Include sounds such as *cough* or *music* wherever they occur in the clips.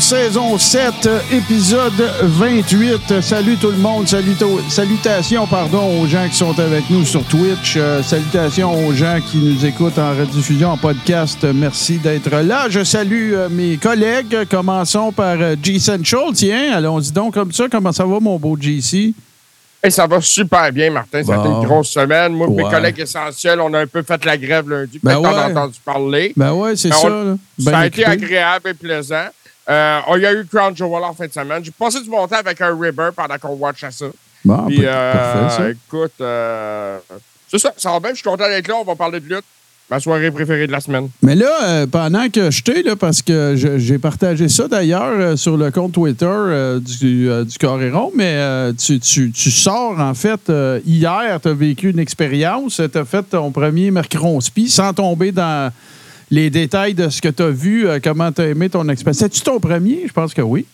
Saison 7, épisode 28. Salut tout le monde. Saluto- salutations pardon, aux gens qui sont avec nous sur Twitch. Euh, salutations aux gens qui nous écoutent en rediffusion, en podcast. Merci d'être là. Je salue euh, mes collègues. Commençons par euh, G Central. Tiens, allons-y donc comme ça. Comment ça va, mon beau GC? Hey, ça va super bien, Martin. Ça a été une grosse semaine. Moi, mes collègues essentiels, on a un peu fait la grève lundi. Ben ouais. as entendu parler. Ben ouais, c'est Ben, ça. on- là. ça Ben a été agréable et plaisant. Euh, il y a eu Crown Jewel en fin de semaine. J'ai passé du bon temps avec un Ribber pendant qu'on watchait ça. Bon, Puis, pa- euh, parfait, ça. écoute, euh, c'est ça, ça va bien. Je suis content d'être là. On va parler de lutte. Ma soirée préférée de la semaine. Mais là, euh, pendant que je t'ai, parce que j'ai partagé ça d'ailleurs sur le compte Twitter du, du Coréron, mais tu, tu- tu sors, en fait, hier, tu as vécu une expérience, tu as fait ton premier Mercronspi sans tomber dans les détails de ce que tu as vu, euh, comment tu as aimé ton expérience. C'est-tu ton premier? Je pense que oui.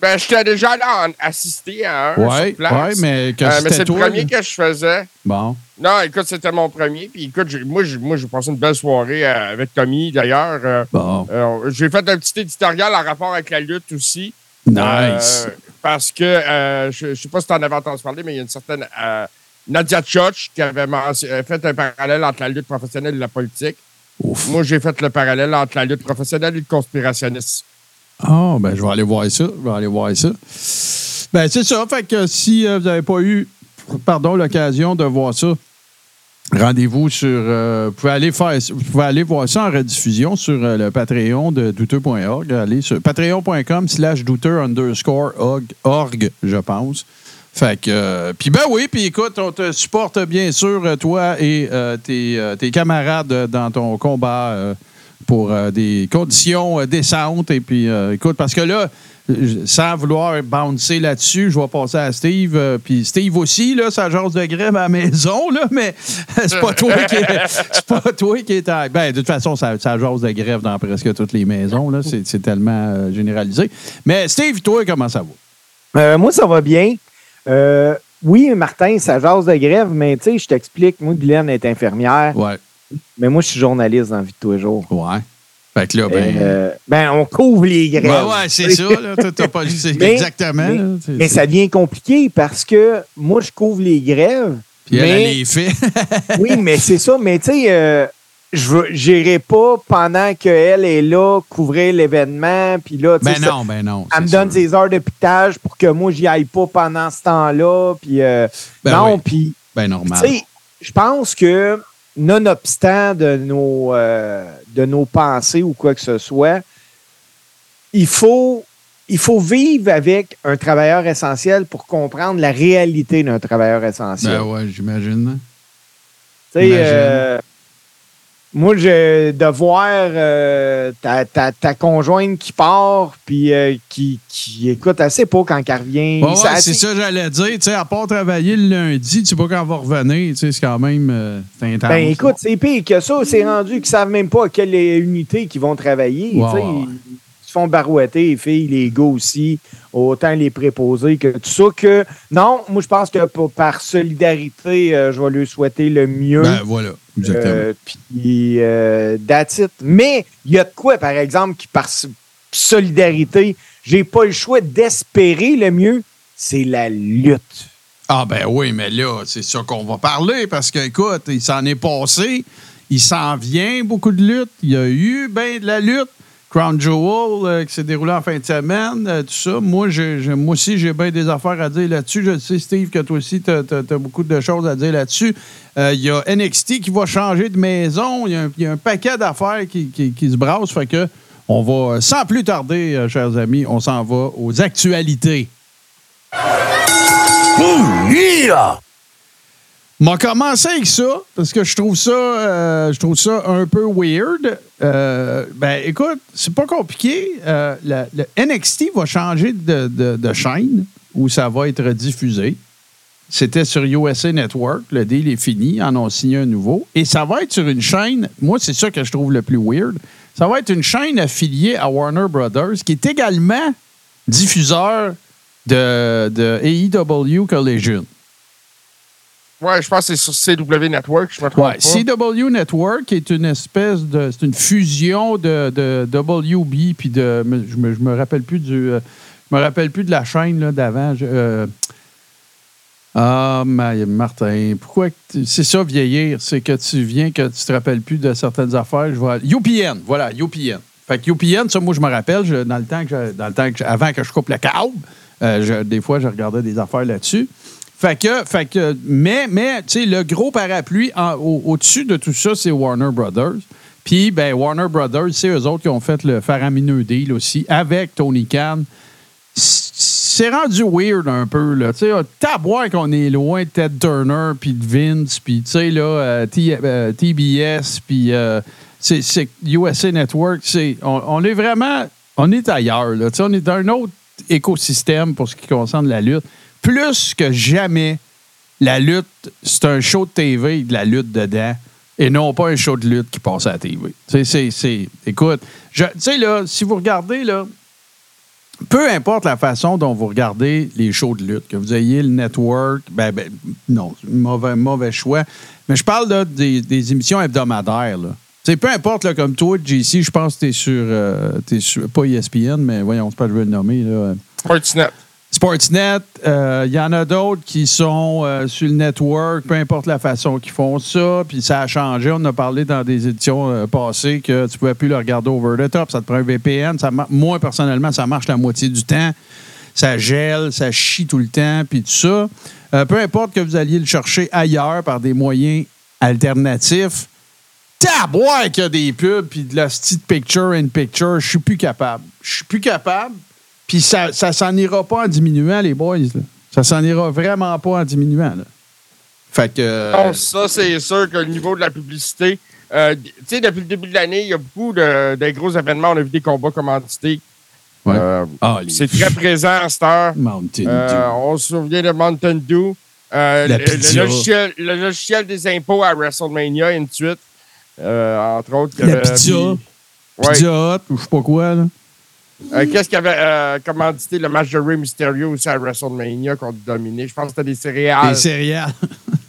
Ben, j'étais déjà en assister à un Oui, place. mais que Euh, mais c'est le premier que je faisais. Bon. Non, écoute, c'était mon premier. Puis écoute, moi, j'ai moi, j'ai passé une belle soirée euh, avec Tommy, d'ailleurs. Euh, Bon. j'ai fait un petit éditorial en rapport avec la lutte aussi. Nice. Parce que, je ne sais pas si tu en avais entendu parler, mais il y a une certaine Nadia Church qui avait fait un parallèle entre la lutte professionnelle et la politique. Ouf. Moi, j'ai fait le parallèle entre la lutte professionnelle et le conspirationnisme. Ah, ben je vais aller voir ça. Je vais aller voir ça. Ben, c'est ça. Fait que si euh, vous n'avez pas eu, pardon, l'occasion de voir ça, rendez-vous sur. euh, vous, pouvez aller faire, vous pouvez aller voir ça en rediffusion sur euh, le Patreon de douteux.org. Allez sur patreon.com slash douteux underscore org, org, je pense. Fait que. euh, puis ben oui, puis écoute, on te supporte bien sûr, euh, toi et euh, tes, camarades dans ton combat pour des conditions décentes. Et puis, écoute, parce que là, sans vouloir bouncer là-dessus, je vais passer à Steve. puis Steve aussi, là, ça jase de grève à la maison, là, mais *laughs* c'est pas toi qui est, c'est pas toi qui est Ben, de toute façon, ça, ça de grève dans presque toutes les maisons, là. C'est, tellement généralisé. Mais Steve, toi, comment ça va? Moi, ça va bien. Euh, oui, Martin, ça jase de grève, mais tu sais, je t'explique, moi, Guylaine est infirmière, Ouais. mais moi, je suis journaliste dans la vie de tous les jours. Ouais. Fait que là, ben. Euh, ben, on couvre les grèves. ben ouais, c'est ça, là. T'as- pas- *laughs* Mais- exactement. mais- là. C'est- Mais ça devient compliqué parce que moi, je couvre les grèves. Puis elle, mais- elle les fait. oui, mais c'est ça. Mais tu sais, euh, je n'irai pas pendant qu'elle est là couvrir l'événement. Puis là, tu sais, ben ça- non, ben non. elle me donne sûr. ses heures de pitage pour que moi, j'y aille pas pendant ce temps-là. Puis euh, Ben non, oui. puis Ben normal. Tu sais, je pense que, nonobstant de nos, euh, de nos pensées ou quoi que ce soit, il faut, il faut vivre avec un travailleur essentiel pour comprendre la réalité d'un travailleur essentiel. Ben ouais, j'imagine. Tu sais, moi, je, de voir euh, ta, ta, ta conjointe qui part, puis euh, qui, qui, écoute, sait pas quand elle revient. Ouais, ouais, Ça, c'est ça que j'allais dire. Tu sais, à part travailler le lundi, tu sais pas quand elle va revenir. Tu sais, c'est quand même euh, intense. Ben écoute, c'est pire que ça. C'est rendu qu'ils savent même pas à quelle unité qu'ils vont travailler. Se font barouetter, les filles, les gars aussi, autant les préposés que tout ça. Que non, moi je pense que pour- par solidarité, euh, je vais lui souhaiter le mieux. Ben voilà, exactement. Euh, Puis euh, that's it. Mais il y a de quoi, par exemple, qui par solidarité, j'ai pas le choix d'espérer le mieux, c'est la lutte. Ah ben oui, mais là, c'est ça qu'on va parler parce que, écoute, il s'en est passé, il s'en vient beaucoup de luttes, il y a eu ben de la lutte. Crown Jewel euh, qui s'est déroulé en fin de semaine, euh, tout ça. Moi, j'ai- j'ai- moi aussi, j'ai bien des affaires à dire là-dessus. Je sais, Steve, que toi aussi, tu as, beaucoup de choses à dire là-dessus. Euh, Il y a NXT qui va changer de maison. Il y, a un- il y a un paquet d'affaires qui, qui- qui se brassent. Fait que on va, sans plus tarder, chers amis, on s'en va aux actualités. M'a commencé avec ça parce que je trouve ça, euh, je trouve ça un peu weird. Euh, ben, écoute, c'est pas compliqué. Euh, le NXT va changer de, de- chaîne où ça va être diffusé. c'était sur USA Network. Le deal est fini. En ont signé un nouveau. Et ça va être sur une chaîne. Moi, c'est ça que je trouve le plus weird. Ça va être une chaîne affiliée à Warner Brothers qui est également diffuseur de, de AEW Collision. Ouais, je pense que c'est sur CW Network, je me trompe Ouais, pas. CW Network est une espèce de. C'est une fusion de, de WB puis de. Je me, je me rappelle plus du. euh, Je me rappelle plus de la chaîne là, d'avant. Euh, ah, ma- Martin, pourquoi. C'est ça, vieillir. C'est que tu viens que tu te rappelles plus de certaines affaires. Je vois. UPN, voilà, UPN. Fait que UPN, ça, moi, je me rappelle, je- dans le temps que dans le temps que avant que je coupe le câble, euh, des fois, je regardais des affaires là-dessus. Fait que, mais, mais, tu sais, le gros parapluie au-dessus de tout ça, c'est Warner Brothers. Puis, ben, Warner Brothers, c'est eux autres qui ont fait le faramineux deal aussi avec Tony Khan. C'est rendu weird un peu, là. Tu sais, taboire qu'on est loin de Ted Turner, puis de Vince, puis, tu sais, là, euh, T- euh, TBS, puis euh, c'est c'est USA Network. c'est- On, on est vraiment, on est ailleurs, là. Tu sais, on est dans un autre écosystème pour ce qui concerne la lutte. Plus que jamais, la lutte, c'est un show de TV de la lutte dedans et non pas un show de lutte qui passe à la TV. C'est- écoute, tu sais, là, si vous regardez, là, peu importe la façon dont vous regardez les shows de lutte, que vous ayez le network, ben, ben, non, mauvais, mauvais choix. Mais je parle là, des, émissions hebdomadaires. Là. Peu importe, là, comme toi, JC, je pense que tu es sur, euh, sur, pas ESPN, mais voyons, c'est pas, je vais le nommer. Là. Sportsnet. Sportsnet, euh, il y en a d'autres qui sont euh, sur le network, peu importe la façon qu'ils font ça, puis ça a changé. On a parlé dans des éditions euh, passées que tu ne pouvais plus le regarder over the top, ça te prend un VPN. Moi, personnellement, ça marche la moitié du temps. Ça gèle, ça chie tout le temps, puis tout ça. Euh, peu importe que vous alliez le chercher ailleurs par des moyens alternatifs, taboire qu'il y a des pubs, puis de la petite picture-in-picture, je suis plus capable. Je suis plus capable. Puis ça, ça s'en ira pas en diminuant, les boys. là. Ça s'en ira vraiment pas en diminuant. là. Fait que. euh, ça, c'est sûr que le niveau de la publicité. euh, tu sais, depuis le début de l'année, il y a beaucoup de, de gros événements. On a vu des combats commandités. Ouais. Euh, ah, les c'est très présent à cette heure. Mountain Euh, Dew. on se souvient de Mountain Dew. La le, logiciel, le logiciel des impôts à WrestleMania, de suite. Entre autres. La pizza. puis- ouais. Pizza Hut, ou je sais pas quoi. Là. Euh, Qu'est-ce qu'il y avait euh, commandité le match de Rey Mysterio aussi à WrestleMania contre Dominique? Je pense que c'était des céréales. Les céréales.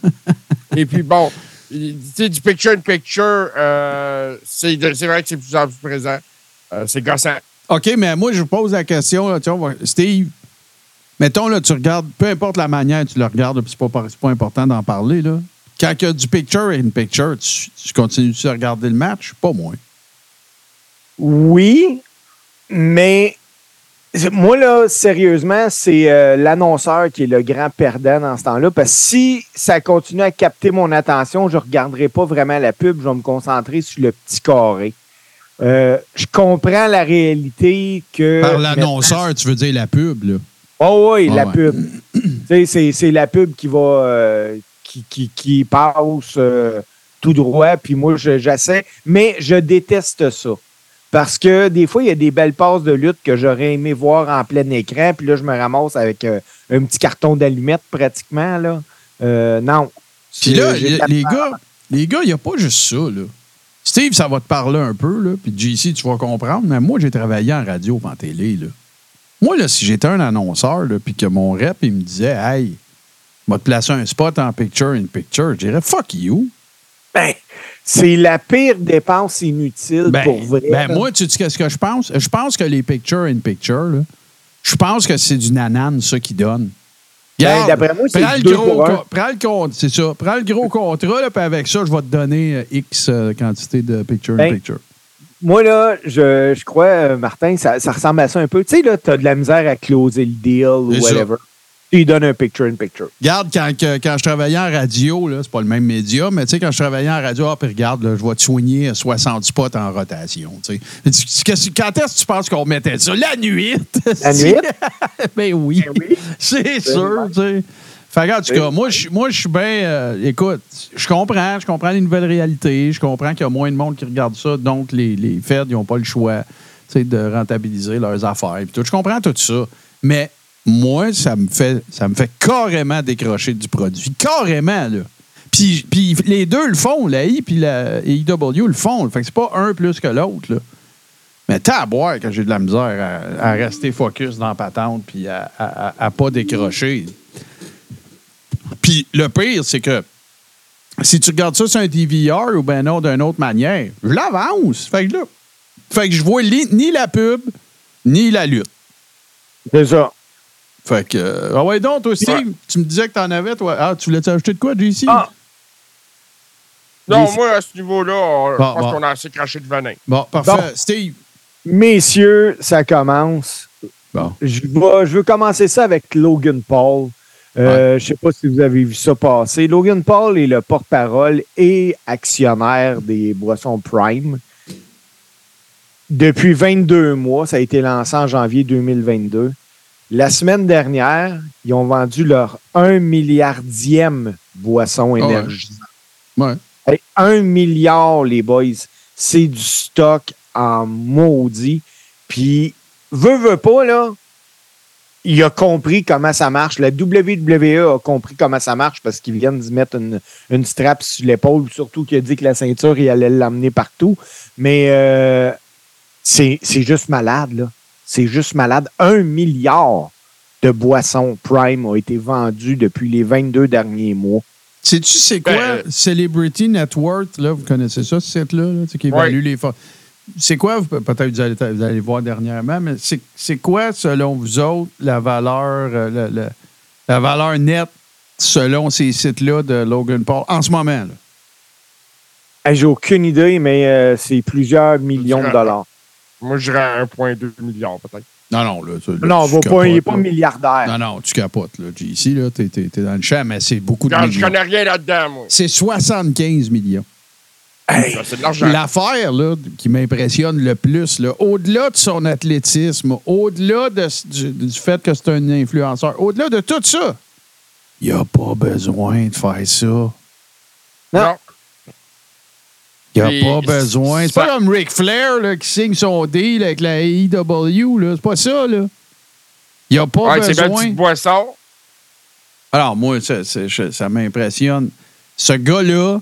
*laughs* Et puis bon, tu sais, du picture-in-picture, euh, c'est vrai que c'est de plus en plus présent. Euh, c'est gossant. OK, mais moi, je vous pose la question. là, tu vois, Steve, mettons, là, tu regardes, peu importe la manière tu le regardes, puis c'est pas, pas important d'en parler. Là. Quand il y a du picture-in-picture, tu, tu continues à regarder le match? Pas moins. Oui, mais moi, là, sérieusement, c'est euh, l'annonceur qui est le grand perdant dans ce temps-là. Parce que si ça continue à capter mon attention, je ne regarderai pas vraiment la pub, je vais me concentrer sur le petit carré. Euh, je comprends la réalité que. Par l'annonceur, tu veux dire la pub, là? Oh oui, Ah la ouais. pub. C'est, la pub qui va euh, qui, qui, qui passe tout droit, puis moi je- j'essaie, mais je déteste ça. Parce que des fois, il y a des belles passes de lutte que j'aurais aimé voir en plein écran, puis là, je me ramasse avec euh, un petit carton d'allumettes pratiquement. Là. Euh, non. Puis là, y- les gars, les gars, il n'y a pas juste ça, là. Steve, ça va te parler un peu, là. Puis JC, tu vas comprendre. Mais moi, j'ai travaillé en radio en télé, là. Moi, là, si j'étais un annonceur, là, puis que mon rep, il me disait, hey, va te placer un spot en picture-in-picture, je dirais, fuck you. Ben, c'est la pire dépense inutile Ben, pour vrai. ben, moi, tu sais qu'est-ce que je pense? Je pense que les picture-in-picture, là, je pense que c'est du nanan, ça, qui donne. Ben, d'après moi, c'est le gros Prends le compte, c'est ça. Prends le gros contrat, là, puis avec ça, je vais te donner euh, X euh, quantité de picture-in-picture. Moi, là, je, je crois, euh, Martin, ça, ça ressemble à ça un peu. Tu sais, là, tu as de la misère à closer le deal ou ça. Lui donnes un picture-in-picture. Regarde, quand, que- quand je travaillais en radio, là, c'est pas le même média, mais tu sais, quand je travaillais en radio, ah, puis regarde, là, je vais te soigner 60 spots en rotation. tu sais. Quand est-ce que tu penses qu'on mettait ça? La nuit! La *laughs* nuit? *laughs* ben oui. Ben oui. C'est sûr, tu sais. Fait que, en tout cas, moi, je moi, je suis bien. euh, écoute, je comprends, je comprends les nouvelles réalités, je comprends qu'il y a moins de monde qui regarde ça, donc les, les Feds, ils n'ont pas le choix tu sais, de rentabiliser leurs affaires. puis tout. Je comprends tout ça. Mais moi, ça me fait ça me fait carrément décrocher du produit. Carrément, là. Puis, puis les deux le font, la I puis la IW le font. Fait que c'est pas un plus que l'autre, là. Mais t'as à boire que j'ai de la misère à, rester focus dans la patente puis à, à- pas décrocher. Puis le pire, c'est que si tu regardes ça sur un DVR ou ben non d'une autre manière, je l'avance. Fait que là, fait que je vois ni la pub, ni la lutte. C'est ça. Fait que. euh, Ah ouais, donc, toi aussi, Ouais. tu me disais que t'en avais, toi. Ah, tu voulais t'ajouter de quoi, JC? Ah. Non, moi, à ce niveau-là, je Bon, pense bon. qu'on a assez craché de venin. Bon, parfait. Steve. Messieurs, ça commence. Bon. Je, vais- je veux commencer ça avec Logan Paul. Euh, Je ne sais pas si vous avez vu ça passer. Logan Paul est le porte-parole et actionnaire des boissons Prime. Depuis 22 mois, ça a été lancé en janvier 2022. La semaine dernière, ils ont vendu leur 1 milliardième boisson ouais. énergisante. Ouais. Hey, un milliard, les boys. C'est du stock en maudit. Puis, veut, veut pas, là, il a compris comment ça marche. La WWE a compris comment ça marche parce qu'ils viennent d'y mettre une, une strap sur l'épaule, surtout qu'il a dit que la ceinture, il allait l'amener partout. Mais euh, c'est c'est juste malade, là. C'est juste malade. Un milliard de boissons Prime ont été vendues depuis les 22 derniers mois. Sais-tu, c'est quoi Ben, euh, Celebrity Net Worth, là? Vous connaissez ça, ce site-là, là, tu sais, qui évalue les forces. C'est quoi, vous- peut-être vous allez, vous allez voir dernièrement, mais c'est c'est quoi, selon vous autres, la valeur, euh, la, la- la valeur nette selon ces sites-là de Logan Paul en ce moment? Là? J'ai aucune idée, mais euh, c'est plusieurs millions de dollars. Moi, je dirais à 1,2 milliard, peut-être. Non, non, là. Non, tu va pas, il n'est pas là. milliardaire. Non, non, tu capotes, là. JC, là, t'es, t'es- t'es dans le champ, mais c'est beaucoup de je millions. connais rien là-dedans, moi. C'est 75 millions. Ça, C'est de l'argent. L'affaire là, qui m'impressionne le plus, là, au-delà de son athlétisme, au-delà de- du, du fait que c'est un influenceur, au-delà de tout ça, il n'a pas besoin de faire ça. Non. Il n'a Puis, pas besoin. C'est pas comme Ric Flair là, qui signe son deal avec la AEW. là. C'est pas ça. Là. Il n'a pas Ouais, besoin. boisson. Alors, moi, ça, ça m'impressionne. Ce gars-là,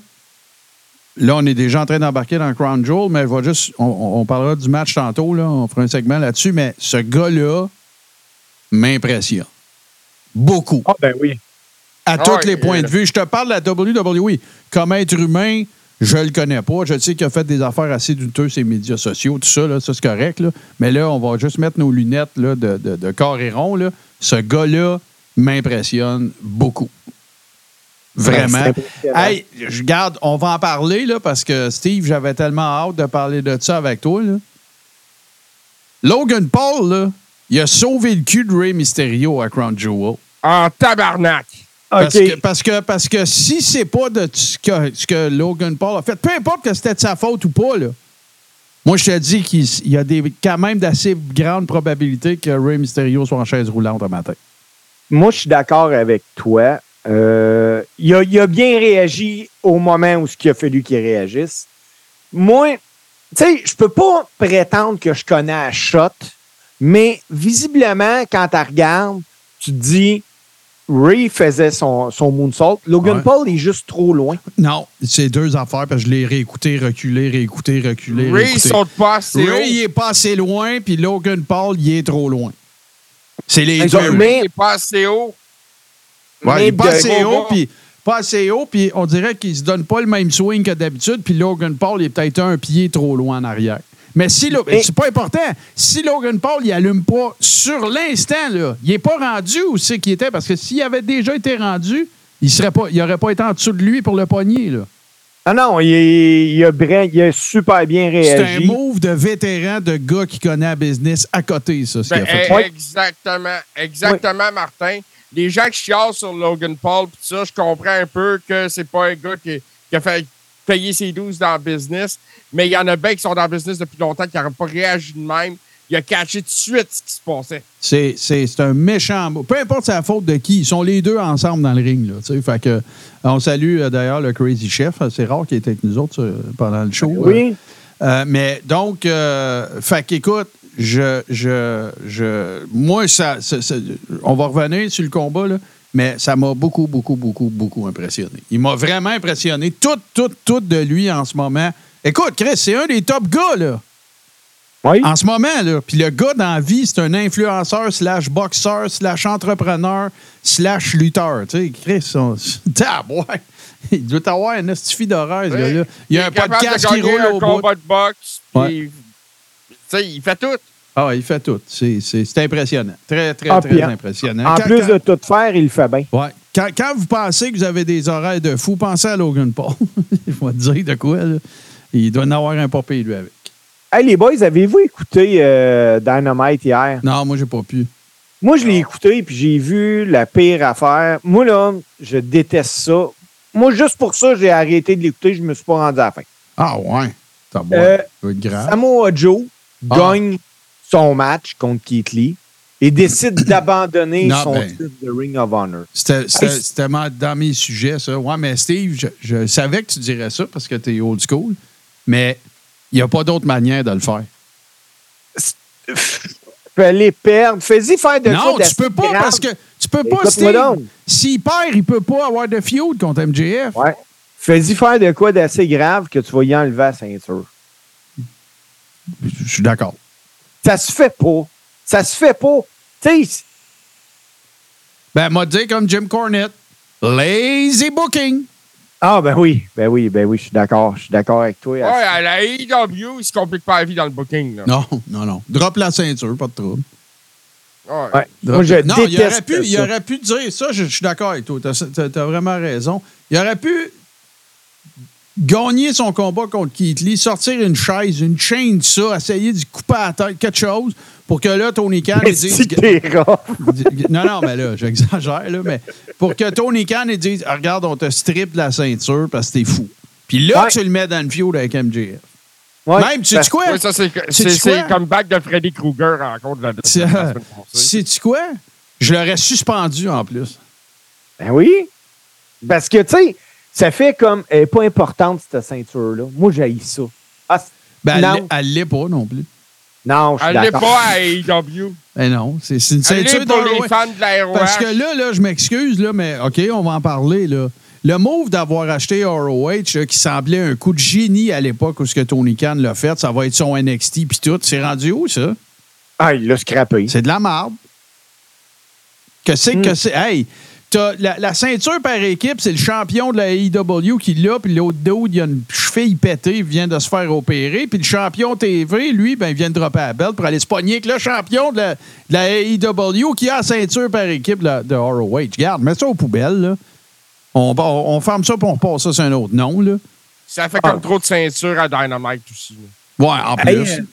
là, on est déjà en train d'embarquer dans Crown Jewel, mais vais juste, on, parlera du match tantôt, là, on fera un segment là-dessus, mais ce gars-là m'impressionne. Beaucoup. Ah, ben oui. À Ah tous les points euh, de vue. Je te parle de la WWE. Comme être humain, je le connais pas. Je sais qu'il a fait des affaires assez douteuses sur les médias sociaux, tout ça, là, ça c'est correct. Là. Mais là, on va juste mettre nos lunettes là, de, de, de corps et rond. Là. Ce gars-là m'impressionne beaucoup. Vraiment. Hey, je garde, on va en parler là, parce que Steve, j'avais tellement hâte de parler de ça avec toi. Là. Logan Paul, là, il a sauvé le cul de Ray Mysterio à Crown Jewel. En tabarnak. Parce, que, parce, que, parce que si c'est pas de ce que, ce que Logan Paul a fait, peu importe que c'était de sa faute ou pas, là, moi, je te dis qu'il il y a des, quand même d'assez grandes probabilités que Ray Mysterio soit en chaise roulante un matin. Moi, je suis d'accord avec toi. Euh, il, a, il a bien réagi au moment où ce qu'il a fallu qu'il réagisse. Moi, tu sais, je peux pas prétendre que je connais à shot, mais visiblement, quand tu regardes, tu te dis, Ray faisait son, son moonsault. Logan Ouais. Paul est juste trop loin. Non, c'est deux affaires, parce que je l'ai réécouté, reculé, réécouté, reculé. Ray, il réécouté. saute pas assez haut. Ray, il est pas assez loin, puis Logan Paul, il est trop loin. C'est les deux. Mais- Il est pas assez haut. Ouais, il est pas assez haut, puis pas assez haut, puis on dirait qu'il se donne pas le même swing que d'habitude, puis Logan Paul il est peut-être un pied trop loin en arrière. Mais si Lo- Mais- c'est pas important, si Logan Paul il allume pas sur l'instant là, il est pas rendu où c'est qu'il était parce que s'il avait déjà été rendu, il serait pas il aurait pas été en dessous de lui pour le pogner là. Ah non, il, est- il a, il a super bien C'est un réagi. move de vétéran de gars qui connaît la business à côté ça ce qu'il Ben, a fait. eh. Exactement. Exactement, Martin. Les gens qui chialent sur Logan Paul, pis ça, je comprends un peu que c'est pas un gars qui, qui a fait payer ses 12 dans le business, mais il y en a bien qui sont dans le business depuis longtemps qui n'auraient pas réagi de même. Il a catché tout de suite ce qui se passait. C'est, c'est, c'est un méchant mot. Peu importe c'est la faute de qui, ils sont les deux ensemble dans le ring. Là, tu sais. fait que, on salue euh, d'ailleurs le Crazy Chef. C'est rare qu'il était avec nous autres euh, pendant le show. Oui. Euh, mais donc, euh, fait qu'écoute, je, je, je, moi, ça, ça- ça- on va revenir sur le combat, là, mais ça m'a beaucoup, beaucoup, beaucoup, beaucoup impressionné. Il m'a vraiment impressionné. Tout, tout, tout de lui en ce moment. Écoute, Chris, c'est un des top gars, là. Oui. En ce moment, là. Puis le gars dans la vie, c'est un influenceur, slash boxeur, slash entrepreneur, slash lutteur. Tu sais, Chris, on... *laughs* Tabouin. il doit avoir un estifie d'horreur, ce Oui. gars-là. Il y a un podcast de qui roule un au bout. combat de boxe. puis Ouais. Tu sais, il fait tout. Ah, il fait tout. C'est c'est- c'est impressionnant. Très, très, Ah, très en- impressionnant. En Quand- plus quand- de tout faire, il le fait bien. Ouais. Quand, quand vous pensez que vous avez des oreilles de fou, pensez à Logan Paul. *laughs* Il va te dire de quoi, là. Il doit en avoir un papier, lui, avec. Hey, les boys, avez-vous écouté euh, Dynamite hier? Non, moi, j'ai pas pu. Moi, je l'ai écouté, puis j'ai vu la pire affaire. Moi, là, je déteste ça. Moi, juste pour ça, j'ai arrêté de l'écouter. Je me suis pas rendu à la fin. Ah, ouais. T'as. Euh, Ça va être grave. Samoa Joe Ah. gagne son match contre Keith Lee et décide *coughs* d'abandonner son ben- titre de Ring of Honor. C'était dans mes sujets, ça. Ouais, mais Steve, je, je savais que tu dirais ça parce que tu es old school, mais il n'y a pas d'autre manière de le faire. Fais-les perdre. Fais-y faire de non, tu peux pas grave. parce que tu peux pas. S'il perd, il peut pas avoir de feud contre MJF. Ouais. Fais-y faire de quoi d'assez grave que tu vas y enlever la ceinture. Je suis d'accord. Ça se fait pas. Ça se fait pas. Tu sais, Ben, m'a dit comme Jim Cornette, lazy booking. Ah ben oui, ben oui, ben oui, je suis d'accord. Je suis d'accord avec toi. Ouais, à la AEW, il se complique pas la vie dans le booking. Là. Non, non, non. Drop la ceinture, pas de trouble. Ouais. Moi, je non, il aurait, pu, il aurait pu dire ça, je, je suis d'accord avec toi. Tu as, vraiment raison. Il aurait pu gagner son combat contre Keith Lee, sortir une chaise, une chaîne, ça, essayer de couper à la tête, quelque chose, pour que là, Tony Khan dise. si t'es *laughs* rough. Non, non, mais là, j'exagère, là, mais pour que Tony Khan dise Ah, Regarde, on te strip la ceinture parce que t'es fou. Puis là, Ouais. tu le mets dans le feud avec MJF. Ouais. Même, tu sais quoi? Ouais, ça, c'est c'est- c'est quoi? le comeback de Freddy Krueger en contre de la, de. Sais-tu quoi? Je l'aurais suspendu en plus. Ben oui. Parce que, tu sais, ça fait comme. Elle n'est pas importante, cette ceinture-là. Moi, j'ai ça. Ah, Ben, elle Non. l'est- elle l'est pas non plus. non, je suis Elle n'est pas à AEW. Ben non, c'est c'est une Elle ceinture est pour les fans de la ROH. Parce que là, là, je m'excuse, là, mais OK, on va en parler. Là. Le move d'avoir acheté ROH, là, qui semblait un coup de génie à l'époque où ce que Tony Khan l'a fait, ça va être son NXT puis tout. C'est rendu où, ça? Ah, il l'a scrappé. C'est de la marde. Que c'est Hmm. que c'est. Hey! T'as la, la ceinture par équipe, c'est le champion de la AEW qui l'a, puis l'autre dude, il a une cheville pétée, il vient de se faire opérer, puis le champion TV, lui, ben, il vient de dropper la belle pour aller se pogner avec le champion de la, de la AEW qui a la ceinture par équipe de, de ROH. Regarde, mets ça aux poubelles, là. On, on, on ferme ça, puis on passe ça sur un autre nom, là. Ça fait Ah. comme trop de ceinture à Dynamite aussi. là. Ouais, en Hey, plus. euh,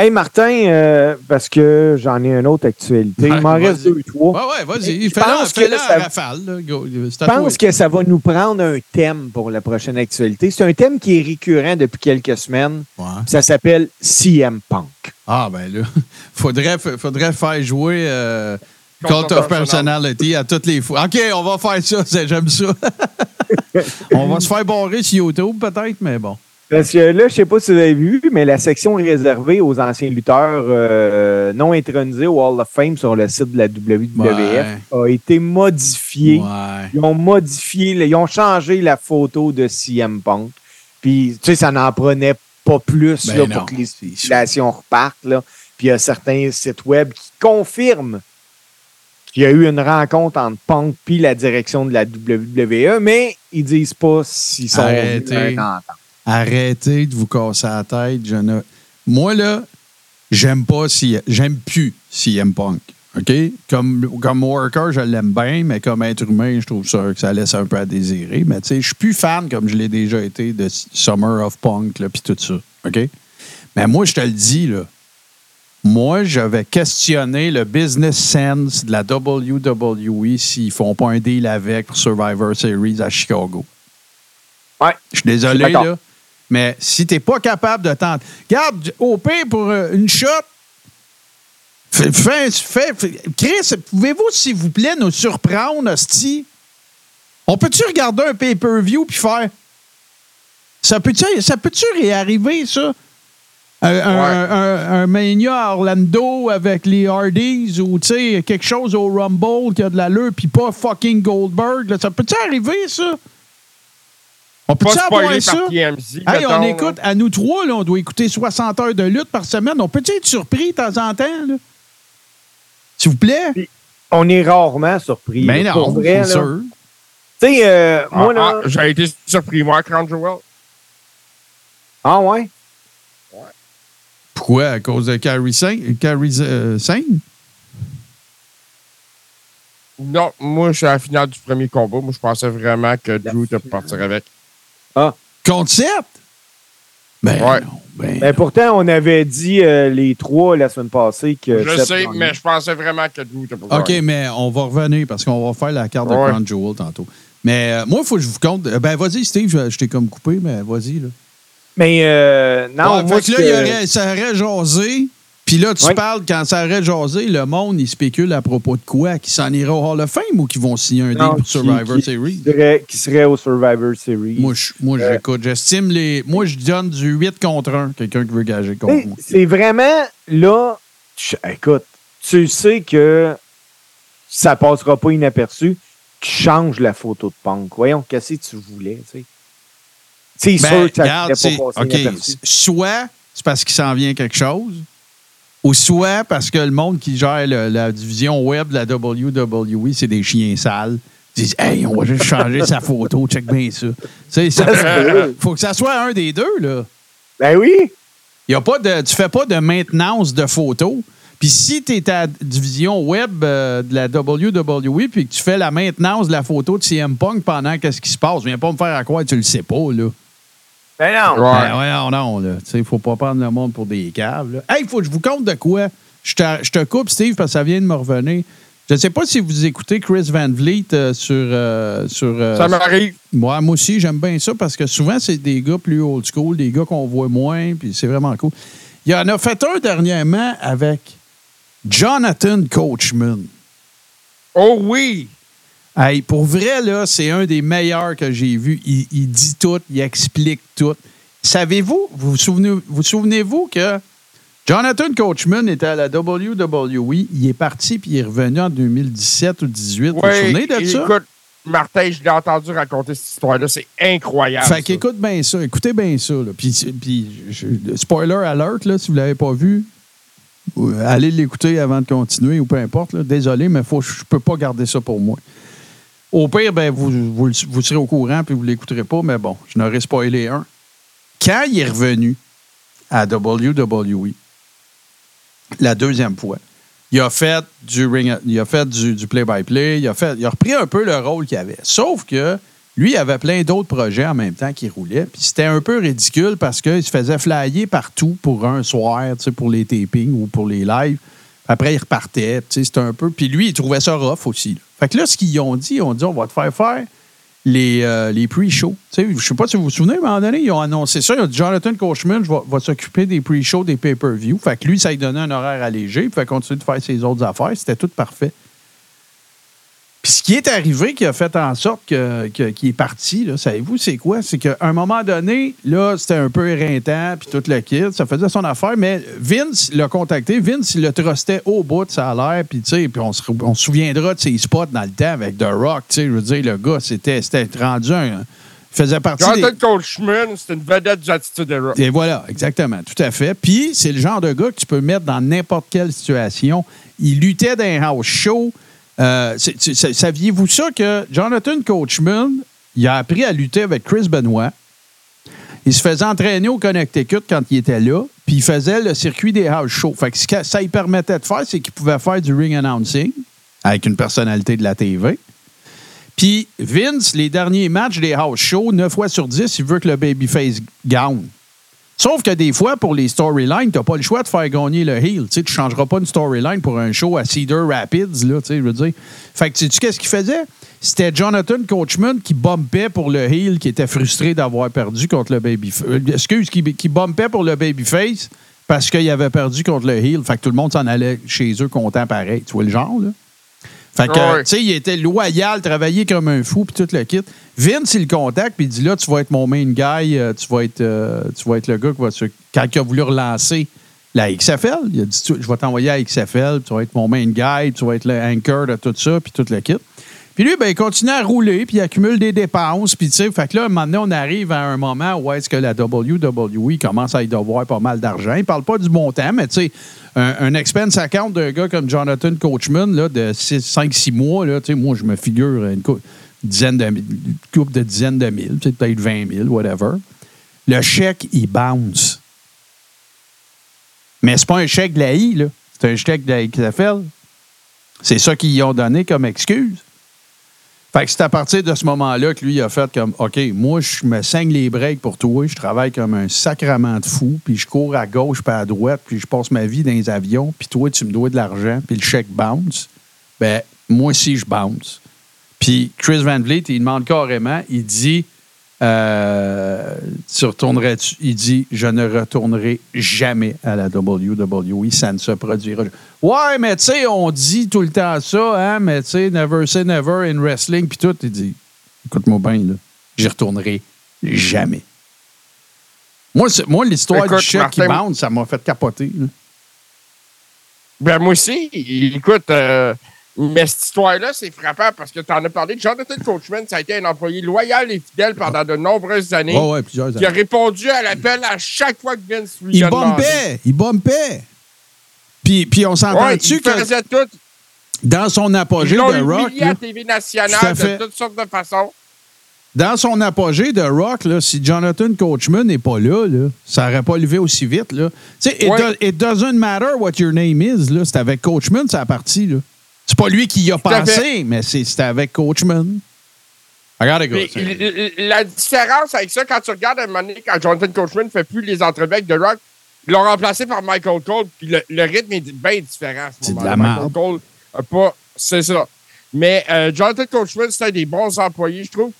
Hey, Martin, euh, parce que j'en ai une autre actualité. Il m'en reste deux, trois. Ouais, ouais, vas-y. Je Fais-la pense que fais-la à ça- rafale, là. Go, C'est Je pense que ça va nous prendre un thème pour la prochaine actualité. C'est un thème qui est récurrent depuis quelques semaines. Ouais. Ça s'appelle CM Punk. Ah, ben là, *laughs* faudrait, faudrait faire jouer euh, Cult of of Personality à toutes les fois. OK, on va faire ça, c'est- j'aime ça. *laughs* *laughs* on va se faire barrer sur YouTube, peut-être, mais bon. Parce que là, je sais pas si vous avez vu, mais la section réservée aux anciens lutteurs euh, non intronisés au Hall of Fame sur le site de la WWF a été modifiée. Ouais. Ils ont modifié, ils ont changé la photo de CM Punk. Puis, tu sais, ça n'en prenait pas plus Ben là, pour que les spéculations repartent. Là. Puis, il y a certains sites web qui confirment qu'il y a eu une rencontre entre Punk et la direction de la WWE, mais ils disent pas s'ils sont Arrêtez. venus à une entente. Arrêtez de vous casser la tête. Je ne... Moi, là, j'aime pas si j'aime plus CM Punk. OK? Comme, comme worker, je l'aime bien, mais comme être humain, je trouve ça que ça laisse un peu à désirer. Mais tu sais, je suis plus fan, comme je l'ai déjà été, de Summer of Punk, là, puis tout ça. OK? Mais moi, je te le dis, là. Moi, je vais questionner le business sense de la WWE s'ils font pas un deal avec pour Survivor Series à Chicago. Ouais. Je suis désolé, là. Mais si tu n'es pas capable de tenter. Regarde, au pire, pour euh, une shot, fais, fais- fais- fais- Chris, pouvez-vous, s'il vous plaît, nous surprendre, hostie? On peut-tu regarder un pay-per-view puis faire. Ça peut-tu ça peut réarriver, ça? Un, un- un- un Mania à Orlando avec les Hardys ou tu sais, quelque chose au Rumble qui a de l'allure puis pas fucking Goldberg. là. Ça peut-tu arriver, ça? On avoir spoilé ça? par TMZ. Hey, mettons, on là. écoute, à nous trois, là, on doit écouter 60 heures de lutte par semaine. On peut-tu être surpris de temps en temps? là? S'il vous plaît? On est rarement surpris. Ben là, non, c'est là. sûr. Tu sais, euh, Ah, moi, là. ah, J'ai été surpris, moi, Crown Jewel. Ah, ouais? Pourquoi? À cause de Carrie Sane? Carrie, euh, Sane? Non, moi, je suis à la finale du premier combat. Moi, je pensais vraiment que Drew était pour partir avec. Contre 7? Ben Ouais. non. Ben, Ben, pourtant, on avait dit euh, les trois la semaine passée que. Je sais, mais je pensais vraiment que pour OK, mais on va revenir parce qu'on va faire la carte de. Crown Jewel tantôt. Mais euh, moi, il faut que je vous compte. euh, Ben, vas-y, Steve, je, je t'ai comme coupé, mais vas-y. Là. Mais euh, non, Ouais, moi, fait que là, il y que- aurait, ça aurait jasé. Puis là, tu parles, quand ça aurait jasé, le monde, il spécule à propos de quoi? Qui s'en ira au Hall of Fame ou qui vont signer un deal Non, qui- Survivor qui- Series? qui serait, qui serait au Survivor Series. Moi, je- moi Euh, j'écoute. J'estime les. Moi, je donne du 8 contre 1, quelqu'un qui veut gager contre moi. C'est vraiment là. tu- écoute, tu sais que ça passera pas inaperçu. Tu changes la photo de Punk. Voyons, qu'est-ce que tu voulais, tu sais? C'est Ben, sûr que ça regarde, pas passé OK, inaperçu. soit c'est parce qu'il s'en vient quelque chose, ou soit parce que le monde qui gère le- la division web de la WWE, c'est des chiens sales. Ils disent Hey, on va juste changer sa photo, check bien ça. Tu sais, ça Ça se peut. faut que ça soit un des deux, là. Ben oui. Y a pas de, tu fais pas de maintenance de photos. Puis si tu es à la division web euh, de la WWE puis que tu fais la maintenance de la photo de CM Punk pendant qu'est-ce qui se passe, viens pas me faire à quoi tu le sais pas, là. Ben non. Ben non, là. Tu sais, faut pas prendre le monde pour des caves, là. Hey, faut que je vous compte de quoi. Je te, je te coupe, Steve, parce que ça vient de me revenir. Je ne sais pas si vous écoutez Chris Van Vliet euh, sur... euh, sur euh, Ça m'arrive. moi, moi aussi, j'aime bien ça parce que souvent, c'est des gars plus old school, des gars qu'on voit moins, puis c'est vraiment cool. Il y en a fait un dernièrement avec Jonathan Coachman. Oh oui! Hey, pour vrai, là, c'est un des meilleurs que j'ai vu. Il, il dit tout, il explique tout. Savez-vous, vous vous souvenez, vous souvenez-vous que Jonathan Coachman était à la WWE, il est parti puis il est revenu en 2017 ou 2018. vous vous Oui, souvenez de ça? écoute, Martin, je l'ai entendu raconter cette histoire-là. C'est incroyable. Fait qu'écoute bien ça, écoutez bien ça. Là. Puis, puis je- spoiler alert, là, si vous ne l'avez pas vu, euh, allez l'écouter avant de continuer ou peu importe. là. Désolé, mais faut, je ne peux pas garder ça pour moi. Au pire, ben, vous, vous, serez au courant puis vous ne l'écouterez pas, mais bon, je n'aurais spoilé un. Quand il est revenu à WWE, la deuxième fois, il a fait du ring, il a fait du, play-by-play, il a fait, il a repris un peu le rôle qu'il avait. Sauf que lui, il avait plein d'autres projets en même temps qui roulaient. Puis c'était un peu ridicule parce qu'il se faisait flyer partout pour un soir, pour les tapings ou pour les lives. Après, il repartait. C'était un peu. Puis lui, il trouvait ça rough aussi. Fait que là, ce qu'ils ont dit, ils ont dit on va te faire faire les, euh, les pre-shows. Je sais pas si vous vous souvenez, à un moment donné, ils ont annoncé ça. Ils ont dit Jonathan Coachman va, va s'occuper des pre-shows, des pay-per-view. Fait que lui, ça lui donnait un horaire allégé. Il fait continuer de faire ses autres affaires. C'était tout parfait. Puis ce qui est arrivé qui a fait en sorte que- que- qu'il est parti, là, savez-vous, c'est quoi? C'est qu'à un moment donné, là, c'était un peu éreintant, puis tout le kit, ça faisait son affaire, mais Vince l'a contacté. Vince, il le trustait au bout de sa l'air, puis tu sais, puis on se, on se souviendra de ses spots dans le temps avec The Rock, tu sais, je veux dire, le gars, c'était c'était rendu un... Il faisait partie des... Jonathan Coachman, c'est une vedette du Attitude Era. Et voilà, exactement, tout à fait. Puis, c'est le genre de gars que tu peux mettre dans n'importe quelle situation. Il luttait dans un house show. Euh, Saviez-vous ça que Jonathan Coachman, il a appris à lutter avec Chris Benoit. Il se faisait entraîner au Connecticut quand il était là, puis il faisait le circuit des house shows. Fait que ce que ça lui permettait de faire, c'est qu'il pouvait faire du ring announcing avec une personnalité de la TV. Puis Vince, les derniers matchs des house shows, 9 fois sur 10, il veut que le babyface gagne. Sauf que des fois, pour les storylines, tu n'as pas le choix de faire gagner le heel. Tu ne changeras pas une storyline pour un show à Cedar Rapids, là, je veux dire. Fait que, sais-tu qu'est-ce qu'il faisait? C'était Jonathan Coachman qui bumpait pour le heel, qui était frustré d'avoir perdu contre le babyface. excuse, qui, qui bumpait pour le babyface parce qu'il avait perdu contre le heel. Fait que tout le monde s'en allait chez eux content pareil. Tu vois le genre, là? Fait que, Ouais. tu sais, il était loyal, travaillait comme un fou, puis tout le kit. Vince, il le contacte, puis il dit là, tu vas être mon main guy, euh, tu vas être, euh, tu vas être le gars qui va se. Quand il a voulu relancer la XFL, il a dit je vais t'envoyer à XFL, tu vas être mon main guy, tu vas être le anchor de tout ça, puis tout le kit. Puis lui, ben, il continue à rouler, puis il accumule des dépenses, puis tu sais, fait que là, maintenant, on arrive à un moment où est-ce que la WWE commence à y devoir pas mal d'argent. Il parle pas du montant, mais tu sais, un, un expense account d'un gars comme Jonathan Coachman, là, de 5-6 mois, là, moi, je me figure une, cou- dizaine de, une couple de dizaines de mille, peut-être 20 000, whatever. Le chèque, il bounce. Mais c'est pas un chèque de la I, là. C'est un chèque de la XFL. C'est ça qu'ils ont donné comme excuse. Fait que c'est à partir de ce moment-là que lui a fait comme OK, moi, je me saigne les breaks pour toi, je travaille comme un sacrement de fou, puis je cours à gauche puis à droite, puis je passe ma vie dans les avions, puis toi, tu me dois de l'argent, puis le chèque bounce. Ben, moi aussi, je bounce. Puis Chris Van Vliet, il demande carrément, il dit euh, Tu retournerais-tu? Il dit Je ne retournerai jamais à la WWE, ça ne se produira jamais. Ouais, mais tu sais, on dit tout le temps ça, hein, mais tu sais, never say never in wrestling, puis tout. Il dit Écoute-moi bien, là, j'y retournerai jamais. Moi, moi l'histoire du chèque qui bounce, ça m'a fait capoter. là. Ben, moi aussi, écoute, euh, mais cette histoire-là, c'est frappant parce que tu en as parlé. Jonathan Coachman, ça a été un employé loyal et fidèle pendant de nombreuses années. Ouais, ouais, plusieurs qui a années. répondu à l'appel à chaque fois que Vince lui Il bumpait, il bumpait. Puis, puis on Ouais, s'entend-tu il que faisait tout. dans son apogée de Rock, humilié à TV nationale de toutes sortes de façons. dans son apogée de Rock, là, si Jonathan Coachman n'est pas là, là ça n'aurait pas levé aussi vite. Là. Tu sais, it, Ouais. do- it doesn't matter what your name is. là. C'est avec Coachman, ça a parti. Là. C'est pas lui qui y a pensé, mais c'est c'est avec Coachman. C'est- l- l- la différence avec ça, quand tu regardes à un moment donné, quand Jonathan Coachman ne fait plus les entrevues The Rock, ils l'ont remplacé par Michael Cole, puis le, le rythme est bien différent à ce C'est de la Michael merde. Cole a pas. C'est ça. Mais euh, Jonathan Coachman, c'est un des bons employés, je trouve.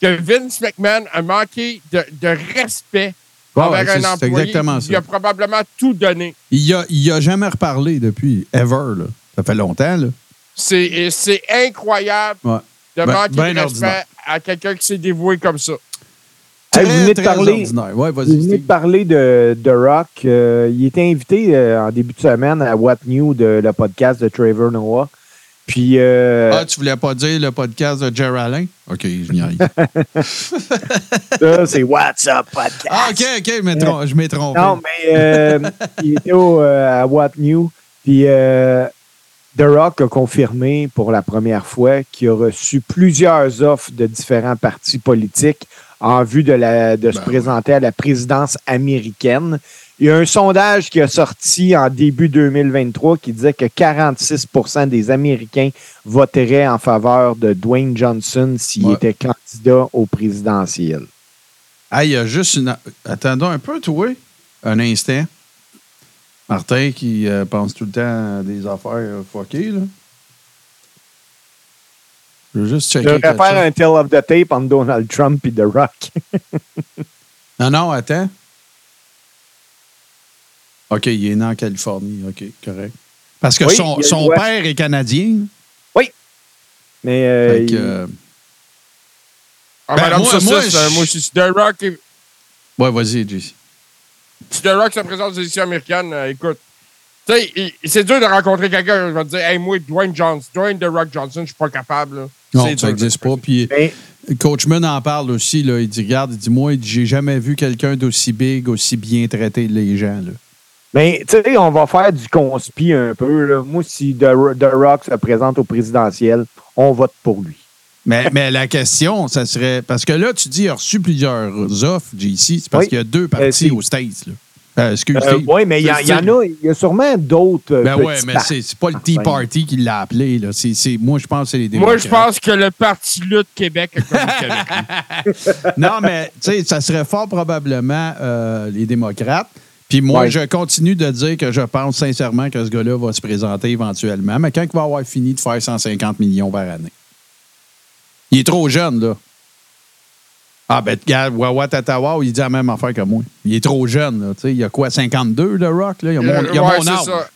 Que Vince McMahon a manqué de, de respect ouais, un c'est- c'est employé. exactement Il a probablement tout donné. Il a, il a jamais reparlé depuis, ever. Là. Ça fait longtemps. Là. C'est c'est incroyable Ouais. de Ben- manquer ben de respect ordinaire. à quelqu'un qui s'est dévoué comme ça. Hey, vous venez de parler-. Ouais, Vous venez de parler de, de Rock. Euh, il était invité euh, en début de semaine à What New de le podcast de Trevor Noah. Puis, euh, Ah, tu voulais pas dire le podcast de Jerry Allen? OK, je n'y arrive. *laughs* ça, c'est What's Up Podcast. ah, OK, OK, je m'ai trom- je m'ai trompé. Non, mais euh, il était au, euh, à What New. Puis euh, The Rock a confirmé pour la première fois qu'il a reçu plusieurs offres de différents partis politiques en vue de, la, de se Ben présenter à la présidence américaine. Il y a un sondage qui a sorti en début 2023 qui disait que 46% des Américains voteraient en faveur de Dwayne Johnson s'il Ouais. était candidat au présidentiel. Ah, il y a juste une. Attendons un peu, toi. Un instant. Martin qui euh, pense tout le temps à des affaires euh, fuckées, là. Je veux juste Je checker. devrais quelque faire un tell of the tape entre Donald Trump et The Rock. *laughs* Non, non, attends. OK, il est né en Californie. OK, correct. Parce que Oui, son, son père est canadien. Mais euh, Fait que, il- euh, Ah, Ben, madame, moi- ça, je- moi, je suis The Rock. et- ouais, vas-y, JC. Si The Rock se présente aux élections américaines, euh, écoute, tu sais, c'est dur de rencontrer quelqu'un qui va te dire, hey, moi, Dwayne Johnson, Dwayne The Rock Johnson, je suis pas capable. là. Non, ça n'existe pas. Puis mais Coachman en parle aussi. Là. Il dit Regarde, il dit Moi, j'ai jamais vu quelqu'un d'aussi big, aussi bien traiter les gens. Là. Mais, tu sais, on va faire du conspi un peu. là. Moi, si The, The Rock se présente au présidentiel, on vote pour lui. Mais, mais la question, ça serait. Parce que là, tu dis, il a reçu plusieurs offres, JC. C'est parce Oui. qu'il y a deux Euh, parties aux States. Là. Euh, excuse Euh, oui, mais il y, en- il y en a, il y a sûrement d'autres. euh, Ben ouais, petits mais c'est c'est pas le Tea. Party qui l'a appelé. Là. C'est- c'est- moi, je pense que c'est les Moi, démocrates. je pense que le Parti Lutte Québec a avec lui. Non, mais tu sais, ça serait fort probablement euh, les démocrates. Puis moi, Ouais. je continue de dire que je pense sincèrement que ce gars-là va se présenter éventuellement, mais quand il va avoir fini de faire 150 millions par année? Il est trop jeune, là. Ah, ben, regarde, Wawa Tatawa, il dit la même affaire que moi. Il est trop jeune, là. Tu sais, il a quoi, 52, le Rock, là? Il a mon, Euh, il a ouais, mon âge. ça.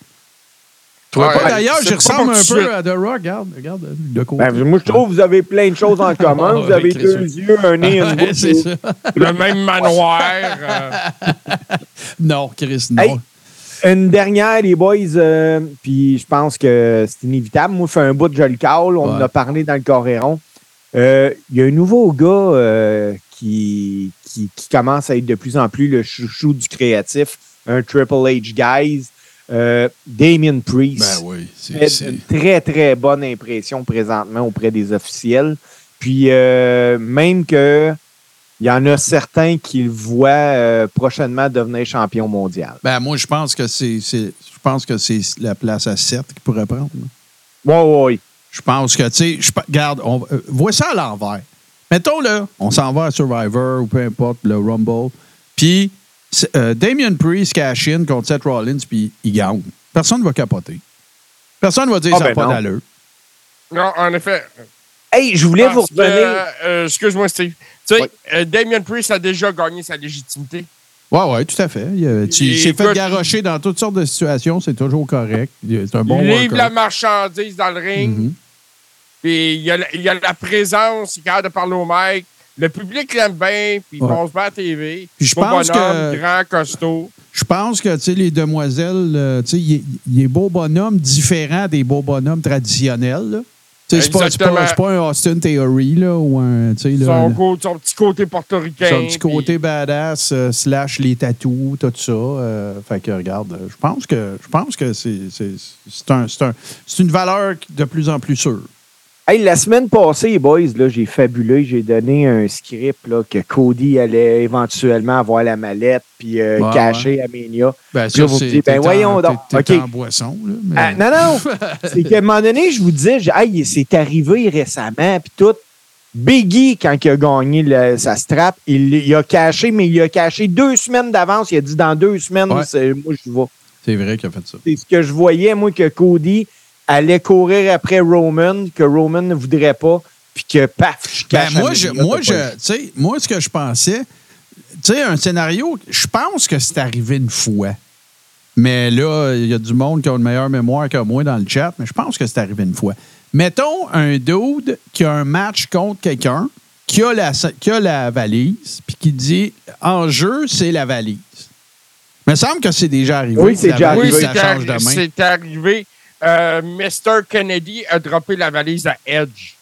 Ouais, d'ailleurs, pas ressemble un peu à The Rock. Regarde, regarde, de côté. Ben, moi, je trouve que vous avez plein de choses en *laughs* commun. Vous Ouais, avez deux yeux, un nez, une bouche. c'est ça. Le même manoir. euh, *laughs* Non, Chris, non. Hey, Une dernière, les boys, euh, puis je pense que c'est inévitable. Moi, je fais un bout de je le. On en a parlé dans le Coréron. Euh, Il y a un nouveau gars euh, qui, qui, qui commence à être de plus en plus le chouchou du créatif, un Triple H guys, euh, Damien Priest. Ben oui, c'est. fait une très, très bonne impression présentement auprès des officiels. Puis même que il y en a certains qui le voient prochainement devenir champion mondial. Ben, moi, je pense que c'est. Je pense que c'est la place à 7 qu'il pourrait prendre. oui, oui. Je pense que, tu sais, je regarde, on, euh, vois ça à l'envers. Mettons, là, on s'en va à Survivor ou peu importe, le Rumble. Puis, euh, Damien Priest cash in contre Seth Rollins, puis il gagne. Personne ne va capoter. Personne ne va dire Ah, ça n'a ben pas d'allure. non, en effet. Hey, je voulais vous Parce revenir. euh, Excuse-moi, Steve. Tu sais, Oui. euh, Damien Priest a déjà gagné sa légitimité. Oui, oui, tout à fait. Il, tu- s'est fait garrocher dans toutes sortes de situations. C'est toujours correct. C'est un bon il livre la marchandise dans le ring. Mhm. Puis il y, a il y a la présence, il capable de parler au mic. Le public l'aime bien, puis il Ouais. passe bien à la TV. Puis je pense bonhomme, que- grand, costaud. Je pense que, tu sais, les demoiselles, euh, tu sais, il est- il est beau bonhomme différent des beaux bonhommes traditionnels. là. Sais, C'est pas, un Austin Theory, là, ou un, là, Son, petit côté portoricain. son petit côté badass, euh, slash les tatous, tout ça. euh, fait que, regarde, je pense que, je pense que c'est, c'est, c'est, un, c'est, un- c'est une valeur de plus en plus sûre. Hey, la semaine passée, les boys, j'ai fabulé, j'ai donné un script là, que Cody allait éventuellement avoir la mallette puis euh, Ouais, cacher à Mania. Ben, vous ben, voyons en, donc. t'es- t'es OK. en boisson, là. mais- Ah, non, non, *laughs* c'est qu'à un moment donné, je vous disais, hey, c'est arrivé récemment, puis tout. Biggie, quand il a gagné le- sa strap, il, il a caché, mais il a caché deux semaines d'avance. Il a dit dans deux semaines, Ouais. c'est- moi, je vais. C'est vrai qu'il a fait ça. C'est ce que je voyais, moi, que Cody allait courir après Roman, que Roman ne voudrait pas, puis que paf, je Ben, cache moi, à je, Mania, moi, je, moi, ce que je pensais, tu sais, un scénario, je pense que c'est arrivé une fois. Mais là, il y a du monde qui a une meilleure mémoire que moi dans le chat, mais je pense que c'est arrivé une fois. Mettons un dude qui a un match contre quelqu'un, qui a la, qui a la valise, puis qui dit en jeu, c'est la valise. Il me semble que c'est déjà arrivé. Oui, c'est déjà valise, Oui, arrivé. ça c'est change de arri- main. c'est arrivé. Euh, Mr. Kennedy a droppé la valise à Edge.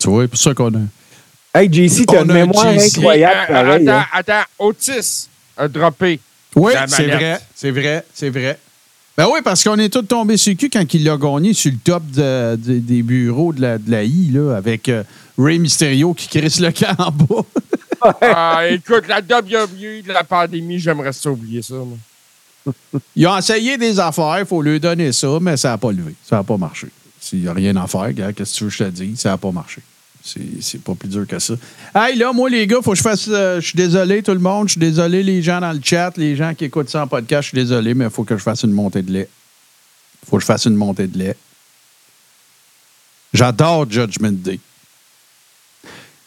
Tu vois, c'est pour ça qu'on a. Hey, JC, t'as une a un mémoire incroyable, euh, pareil. attends, hein. attends, Otis a droppé. Oui, c'est vrai, c'est vrai, c'est vrai. Ben oui, parce qu'on est tous tombés sur le cul quand il l'a gagné sur le top de- de- des bureaux de la, de la I, là, avec euh, Ray Mysterio qui crisse le camp en bas. Ah, écoute, la WWE de la pandémie, j'aimerais ça oublier ça. moi. Ils ont essayé des affaires, il faut lui donner ça, mais ça n'a pas levé. Ça n'a pas marché. S'il n'y a rien à faire, qu'est-ce que tu veux que je te dise? Ça n'a pas marché. C'est pas plus dur que ça. Hey, là, moi, les gars, faut que je fasse. euh, je suis désolé, tout le monde. Je suis désolé, les gens dans le chat, les gens qui écoutent ça en podcast. Je suis désolé, mais il faut que je fasse une montée de lait. faut que je fasse une montée de lait. J'adore Judgment Day.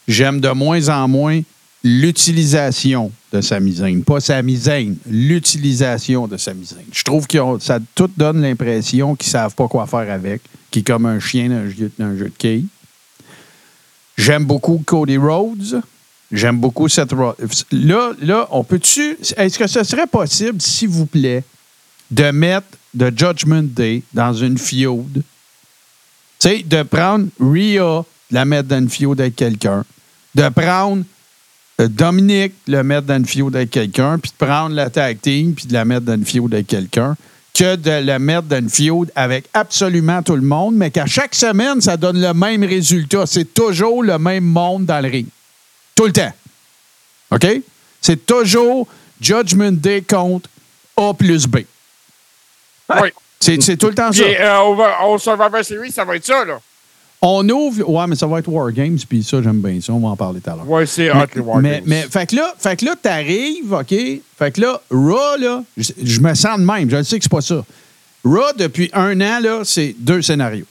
J'aime de moins en moins l'utilisation de Sami Zayn. Pas Sami Zayn, l'utilisation de Sami Zayn. Je trouve que ça tout donne l'impression qu'ils ne savent pas quoi faire avec, qui est comme un chien dans un jeu, un jeu de quilles. J'aime beaucoup Cody Rhodes. J'aime beaucoup Rollins. Là, là, on peut-tu. Est-ce que ce serait possible, s'il vous plaît, de mettre The Judgment Day dans une feud? Tu sais, de prendre Rhea, de la mettre dans une feud avec quelqu'un. De prendre Dominique, le mettre dans une feud avec quelqu'un, puis de prendre la tag team, puis de la mettre dans une feud avec quelqu'un, que de la mettre dans une feud avec absolument tout le monde, mais qu'à chaque semaine, ça donne le même résultat. C'est toujours le même monde dans le ring. Tout le temps. OK? C'est toujours Judgment Day contre A plus B. Oui. C'est tout le temps ça. Puis, euh, au Survivor Series, ça va être ça, là. On ouvre. Ouais, mais ça va être War Games, puis ça, j'aime bien ça. On va en parler tout à l'heure. Ouais, c'est hot, les War mais, Games. mais, fait que là, fait que là, t'arrives, OK? Fait que là, Raw, là, je, je me sens de même. Je le sais que c'est pas ça. Raw, depuis un an, là, c'est deux scénarios.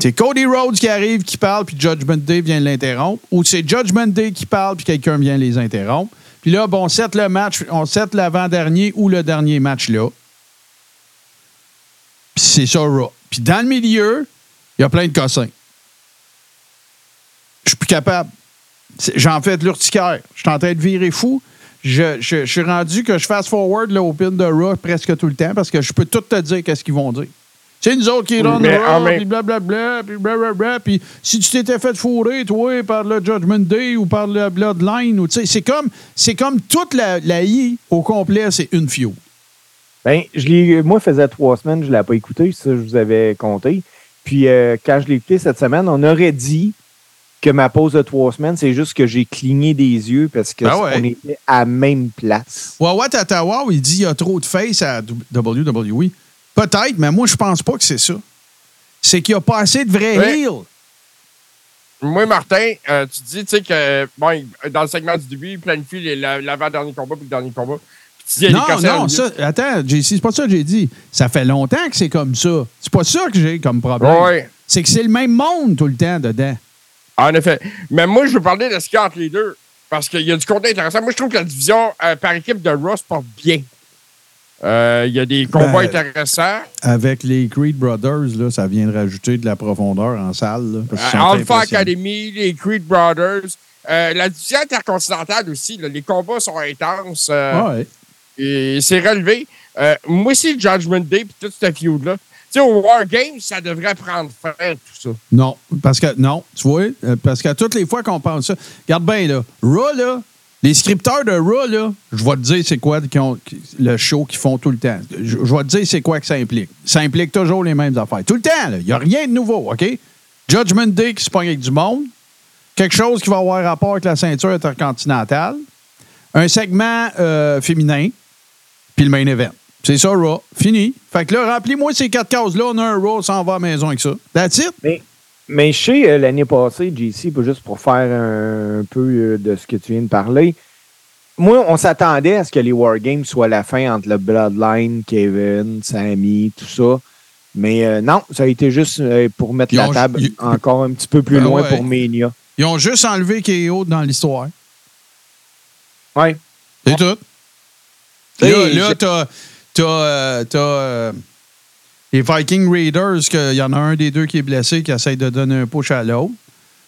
C'est Cody Rhodes qui arrive, qui parle, puis Judgment Day vient l'interrompre. Ou c'est Judgment Day qui parle, puis quelqu'un vient les interrompre. Puis là, bon, on set le match, on set l'avant-dernier ou le dernier match là. Puis c'est ça, Raw. Puis dans le milieu, il y a plein de cossins. Je suis plus capable. J'en fais de l'urticaire. Je suis en train de virer fou. Je, je- je suis rendu que je fasse forward là, au pin de Raw presque tout le temps parce que je peux tout te dire qu'est-ce qu'ils vont dire. C'est nous autres qui Mais en Raw, puis blablabla, puis blablabla, puis si tu t'étais fait fourrer, toi, par le Judgment Day ou par le Bloodline, ou tu sais, c'est comme, c'est comme toute la, la I au complet, c'est une feud. Ben, je l'ai, moi, faisait trois semaines, je ne l'ai pas écouté, ça, je vous avais compté. Puis, euh, quand je l'ai écouté cette semaine, on aurait dit que ma pause de trois semaines, c'est juste que j'ai cligné des yeux parce que ouais. on était à la même place. Wawa Tatawa, il dit qu'il y a trop de face à WWE. Peut-être, mais moi, je pense pas que c'est ça. C'est qu'il n'y a pas assez de vrais Ouais. heels. Moi, Martin, euh, tu dis, tu sais, que bon, il- dans le segment du début, il planifie l'avant-dernier combat puis le dernier combat. Puis tu dis, il y a Non, non, ça, attends, JC, c'est pas ça que j'ai dit. Ça fait longtemps que c'est comme ça. C'est pas ça que j'ai comme problème. C'est que c'est le même monde tout le temps dedans. En effet. Mais moi, je veux parler de ce qu'il y a entre les deux. Parce qu'il y a du contenu intéressant. Moi, je trouve que la division euh, par équipe de Ross porte bien. Euh, Il y a des combats Ben, intéressants. Avec les Creed Brothers, là, ça vient de rajouter de la profondeur en salle. là, parce Euh, Alpha. Academy, les Creed Brothers. La division intercontinentale aussi, là, les combats sont intenses. Ouais. et c'est relevé. Moi aussi, Judgment Day puis toute cette feud-là. Tu sais, au War Games, ça devrait prendre fin, tout ça. Non, parce que non, tu vois, euh, parce qu'à toutes les fois qu'on pense ça, regarde bien là, Raw là, les scripteurs de Raw là, je vais te dire c'est quoi le show qu'ils font tout le temps. Je, je vais te dire c'est quoi que ça implique. Ça implique toujours les mêmes affaires. Tout le temps, là, il n'y a rien de nouveau, OK? Judgment Day qui se pogne avec du monde, quelque chose qui va avoir rapport avec la ceinture intercontinentale, un segment euh, féminin, puis le main event. C'est ça, Raw. Fini. Fait que là, remplis-moi ces quatre cases-là, on a un Raw, ça en va à la maison avec ça. That's it. Mais, mais je sais, euh, l'année passée, JC, juste pour faire un, un peu euh, de ce que tu viens de parler, moi, on s'attendait à ce que les Wargames soient la fin entre le Bloodline, Kevin, Sammy, tout ça. Mais euh, non, ça a été juste pour mettre Ils la table encore un petit peu plus Ben loin ouais. pour Mania. Ils ont juste enlevé KO dans l'histoire. Ouais. C'est tout. Là, là t'as, t'as, euh, t'as, euh, les Viking Raiders, qu'il y en a un des deux qui est blessé, qui essaie de donner un push à l'autre.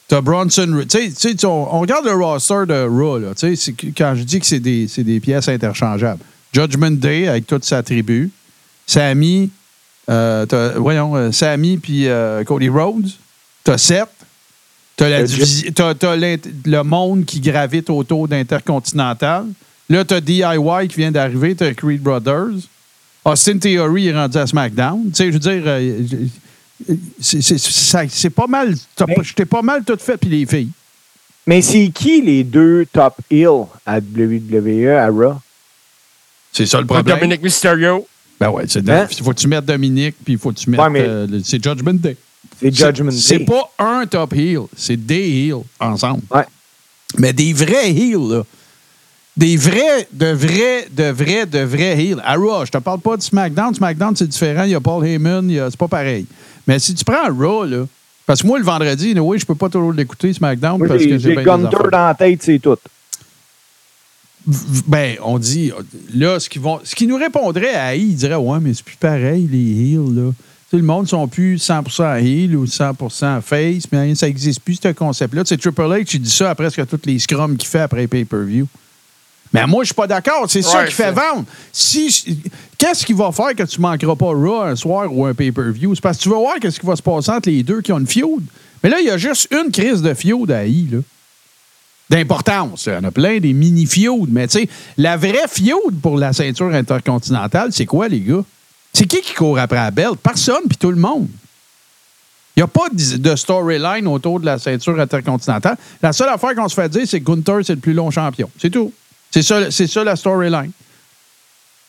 T'as Bronson. Tu sais, on, on regarde le roster de Raw, là. Tu sais, quand je dis que c'est des, c'est des pièces interchangeables. Judgment Day avec toute sa tribu. Sammy, euh, t'as- voyons, Sammy puis Cody Rhodes. T'as Seth. T'as, la t'as- le monde qui gravite autour d'Intercontinental. Là, t'as DIY qui vient d'arriver. T'as Creed Brothers. Austin Theory est rendu à SmackDown. Tu sais, je veux dire, euh, c'est, pas mal. t'as Mais- pas- Je t'ai pas mal tout fait, puis les filles. Mais c'est qui les deux top heels à WWE, à Raw? C'est ça le problème. Dominic Mysterio. Ben ouais, c'est Hein? il faut que tu mettes Dominique, puis il faut que tu mettes. Ouais, euh, c'est Judgment Day. C'est Judgment Day. C'est pas un top heel, c'est des heels ensemble. Ouais. Mais des vrais heels, là. Des vrais, de vrais, de vrais, de vrais heels. À Raw, je te parle pas de SmackDown. SmackDown, c'est différent. Il y a Paul Heyman, il a- c'est pas pareil. Mais si tu prends Raw, là, parce que moi, le vendredi, oui, je peux pas toujours l'écouter, SmackDown, Moi, parce que j'ai bien Gunter dans la tête, c'est tout. Ben, on dit, là, ce qu'ils vont, ce qui nous répondrait à I, ils diraient, ouais, mais c'est plus pareil, les heels, là. Le monde sont plus 100% heel ou 100% face, mais ça n'existe plus, ce concept-là. C'est Triple H qui dit ça après presque tous les scrums qu'il fait après pay-per-view. Mais moi, je suis pas d'accord. C'est ça qui fait vendre. Si, qu'est-ce qui va faire que tu manqueras pas Raw un soir ou un pay-per-view? C'est parce que tu vas voir qu'est-ce qui va se passer entre les deux qui ont une feud. Mais là, il y a juste une crise de feud à I, là d'importance. Il y en a plein des mini feuds mais tu sais, la vraie feud pour la ceinture intercontinentale, c'est quoi, les gars? C'est qui qui court après la belle? Personne, puis tout le monde. Il n'y a pas de storyline autour de la ceinture intercontinentale. La seule affaire qu'on se fait dire, c'est que Gunther, c'est le plus long champion. C'est tout. C'est ça, c'est ça la storyline.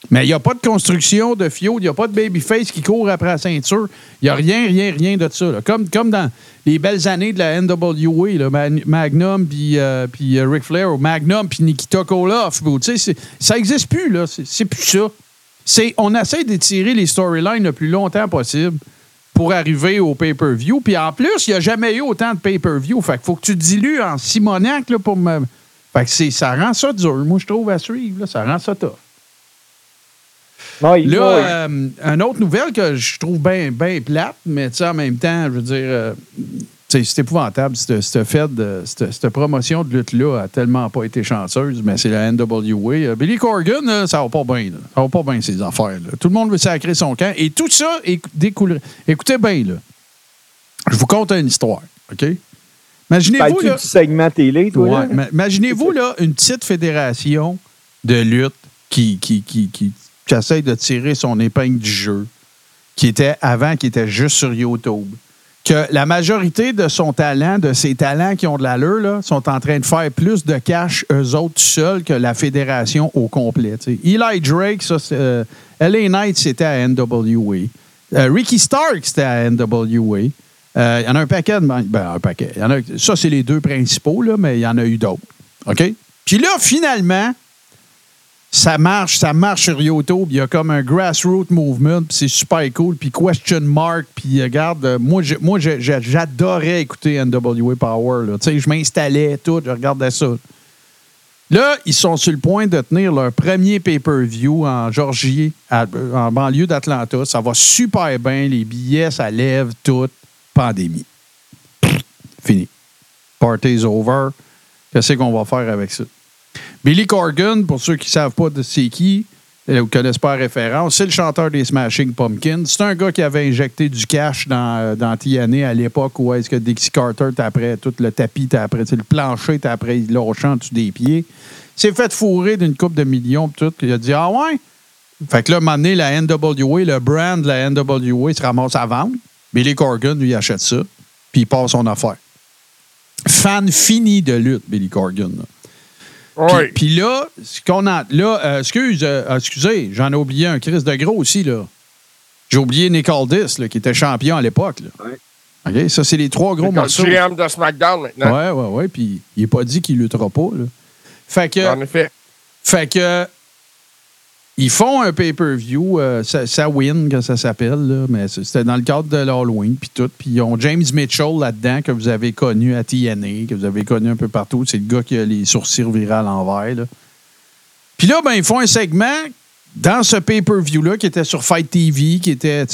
Mais il n'y a pas de construction de feud, il n'y a pas de babyface qui court après la ceinture. Il n'y a rien, rien, rien de ça. Comme, comme dans les belles années de la NWA, Magnum puis euh, euh, Ric Flair, ou Magnum puis Nikita Koloff. Ça n'existe plus, là. C'est plus ça. C'est, on essaie d'étirer les storylines le plus longtemps possible pour arriver au pay-per-view. Puis en plus, il n'y a jamais eu autant de pay-per-view. Fait faut que tu dilues en Simonac là, pour me. Fait que ça rend ça dur. Moi, je trouve à suivre. là, ça rend ça tough. Oui, Là, oui. euh, une autre nouvelle que je trouve bien ben plate, mais en même temps, je veux dire, euh, c'est épouvantable. Cette, cette fête cette, cette promotion de lutte-là a tellement pas été chanceuse, mais c'est la NWA. Euh, Billy Corgan, là, ça va pas bien. Ça va pas bien, ces affaires. là. Tout le monde veut sacrer son camp. Et tout ça éc- découlerait. Écoutez bien, là. Je vous conte une histoire, OK? Imaginez-vous, là. du segment télé, toi? Ouais, là? mais Imaginez-vous là, une petite fédération de lutte qui, qui, qui, qui, qui essaye de tirer son épingle du jeu, qui était avant, qui était juste sur YouTube. Que la majorité de son talent, de ses talents qui ont de l'allure, là, sont en train de faire plus de cash eux autres seuls que la fédération au complet. Eli Drake, ça, c'est, euh, LA Knight, c'était à NWA. Euh, Ricky Stark, c'était à NWA. Euh, Il y en a un paquet. de- Ben, un paquet. A- ça, c'est les deux principaux, là, mais il y en a eu d'autres. OK? Puis là, finalement, ça marche, ça marche sur YouTube. Il y a comme un grassroots movement, puis c'est super cool. Puis question mark, puis regarde, euh, moi, j'adorais écouter NWA Power. Tu sais, je m'installais, tout, je regardais ça. Là, ils sont sur le point de tenir leur premier pay-per-view en Georgie, en banlieue d'Atlanta. Ça va super bien, les billets, ça lève tout. Pandémie. Fini. Party's over. Qu'est-ce qu'on va faire avec ça? Billy Corgan, pour ceux qui ne savent pas de c'est qui, euh, ou connaissent pas la référence, c'est le chanteur des Smashing Pumpkins. C'est un gars qui avait injecté du cash dans, euh, dans à l'époque où est-ce que Dixie Carter t'après tout le tapis, t'après le plancher, t'après il lâchait en dessous des pieds. Il s'est fait fourrer d'une coupe de millions tout. Il a dit Ah ouais? Fait que là, à un moment donné, la NWA, le brand de la NWA se ramasse à vendre. Billy Corgan, lui, achète ça, puis il passe son affaire. Fan fini de lutte, Billy Corgan. Oui. puis là, ce qu'on a. Là, euh, excuse, euh, excusez, j'en ai oublié un Chris de gros aussi, là. J'ai oublié Nick Aldis, là, qui était champion à l'époque. OK? Ça, c'est les trois gros C'est morceaux. GM de SmackDown maintenant. Ouais, ouais, ouais. Puis il n'est pas dit qu'il luttera pas, là. Fait que. En effet. Fait que. Ils font un pay-per-view, euh, ça, ça win, que ça s'appelle, mais c'était dans le cadre de l'Halloween, puis tout. Puis ils ont James Mitchell là-dedans, que vous avez connu à TNA, que vous avez connu un peu partout. C'est le gars qui a les sourcils virés à l'envers. Puis là, ben, ils font un segment dans ce pay-per-view-là qui était sur Fight TV, qui était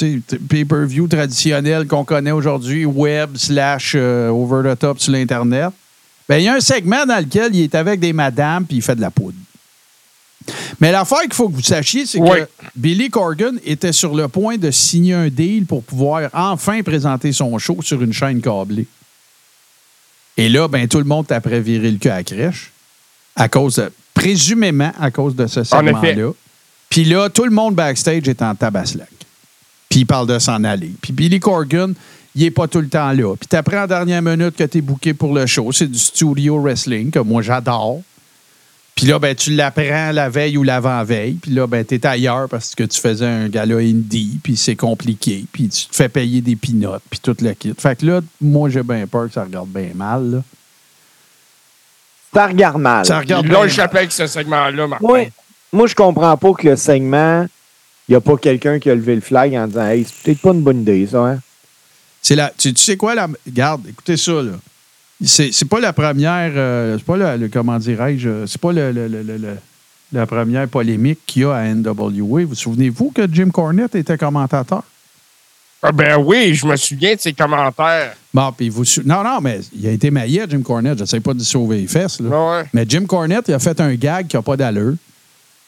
pay-per-view traditionnel qu'on connaît aujourd'hui, web slash euh, over the top sur l'Internet. Ben, il y a un segment dans lequel il est avec des madames puis il fait de la poudre. Mais l'affaire qu'il faut que vous sachiez, c'est Oui. que Billy Corgan était sur le point de signer un deal pour pouvoir enfin présenter son show sur une chaîne câblée. Et là, ben, tout le monde t'a viré le cul à la crèche, à cause de- présumément à cause de ce segment-là. Puis là, tout le monde backstage est en tabaslac. Puis il parle de s'en aller. Puis Billy Corgan, il est pas tout le temps là. Puis t'apprends en dernière minute que t'es booké pour le show. C'est du studio wrestling que moi j'adore. Puis là, ben, tu l'apprends la veille ou l'avant-veille. Puis là, ben, t'es ailleurs parce que tu faisais un gala indie. Puis c'est compliqué. Puis tu te fais payer des pinottes. Puis tout le kit. Fait que là, moi, j'ai bien peur que ça regarde bien mal. là. Ça regarde mal. Ça regarde mal. échappé avec ce segment-là, Martin. Moi, moi, je comprends pas que le segment, il n'y a pas quelqu'un qui a levé le flag en disant Hey, c'est peut-être pas une bonne idée, ça, hein? C'est la, tu, tu sais quoi, la, regarde, écoutez ça, là. C'est, c'est pas la première, euh, c'est pas le, le- comment dirais-je, c'est pas le, le- la première polémique qu'il y a à NWA. Vous souvenez-vous que Jim Cornette était commentateur? Ah ben oui, je me souviens de ses commentaires. Bon, puis vous, sou- non, non, mais il a été maillé, Jim Cornette. J'essaie pas de sauver les fesses, là. Ouais. Mais Jim Cornette, il a fait un gag qui n'a pas d'allure.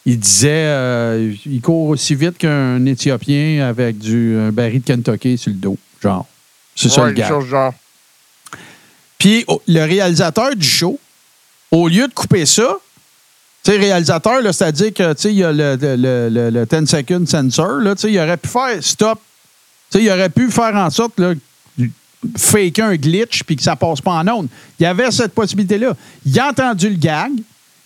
Il disait euh, il court aussi vite qu'un Éthiopien avec du, un baril de Kentucky sur le dos. Genre. C'est ça le gag. choses genre. Puis oh, le réalisateur du show, au lieu de couper ça, tu sais, réalisateur, c'est-à-dire que, tu sais, il y a le, le, le, le- le 10 second sensor, tu sais, il aurait pu faire stop. Tu sais, il aurait pu faire en sorte, là, faker un glitch puis que ça passe pas en onde. Il y avait cette possibilité-là. Il a entendu le gag,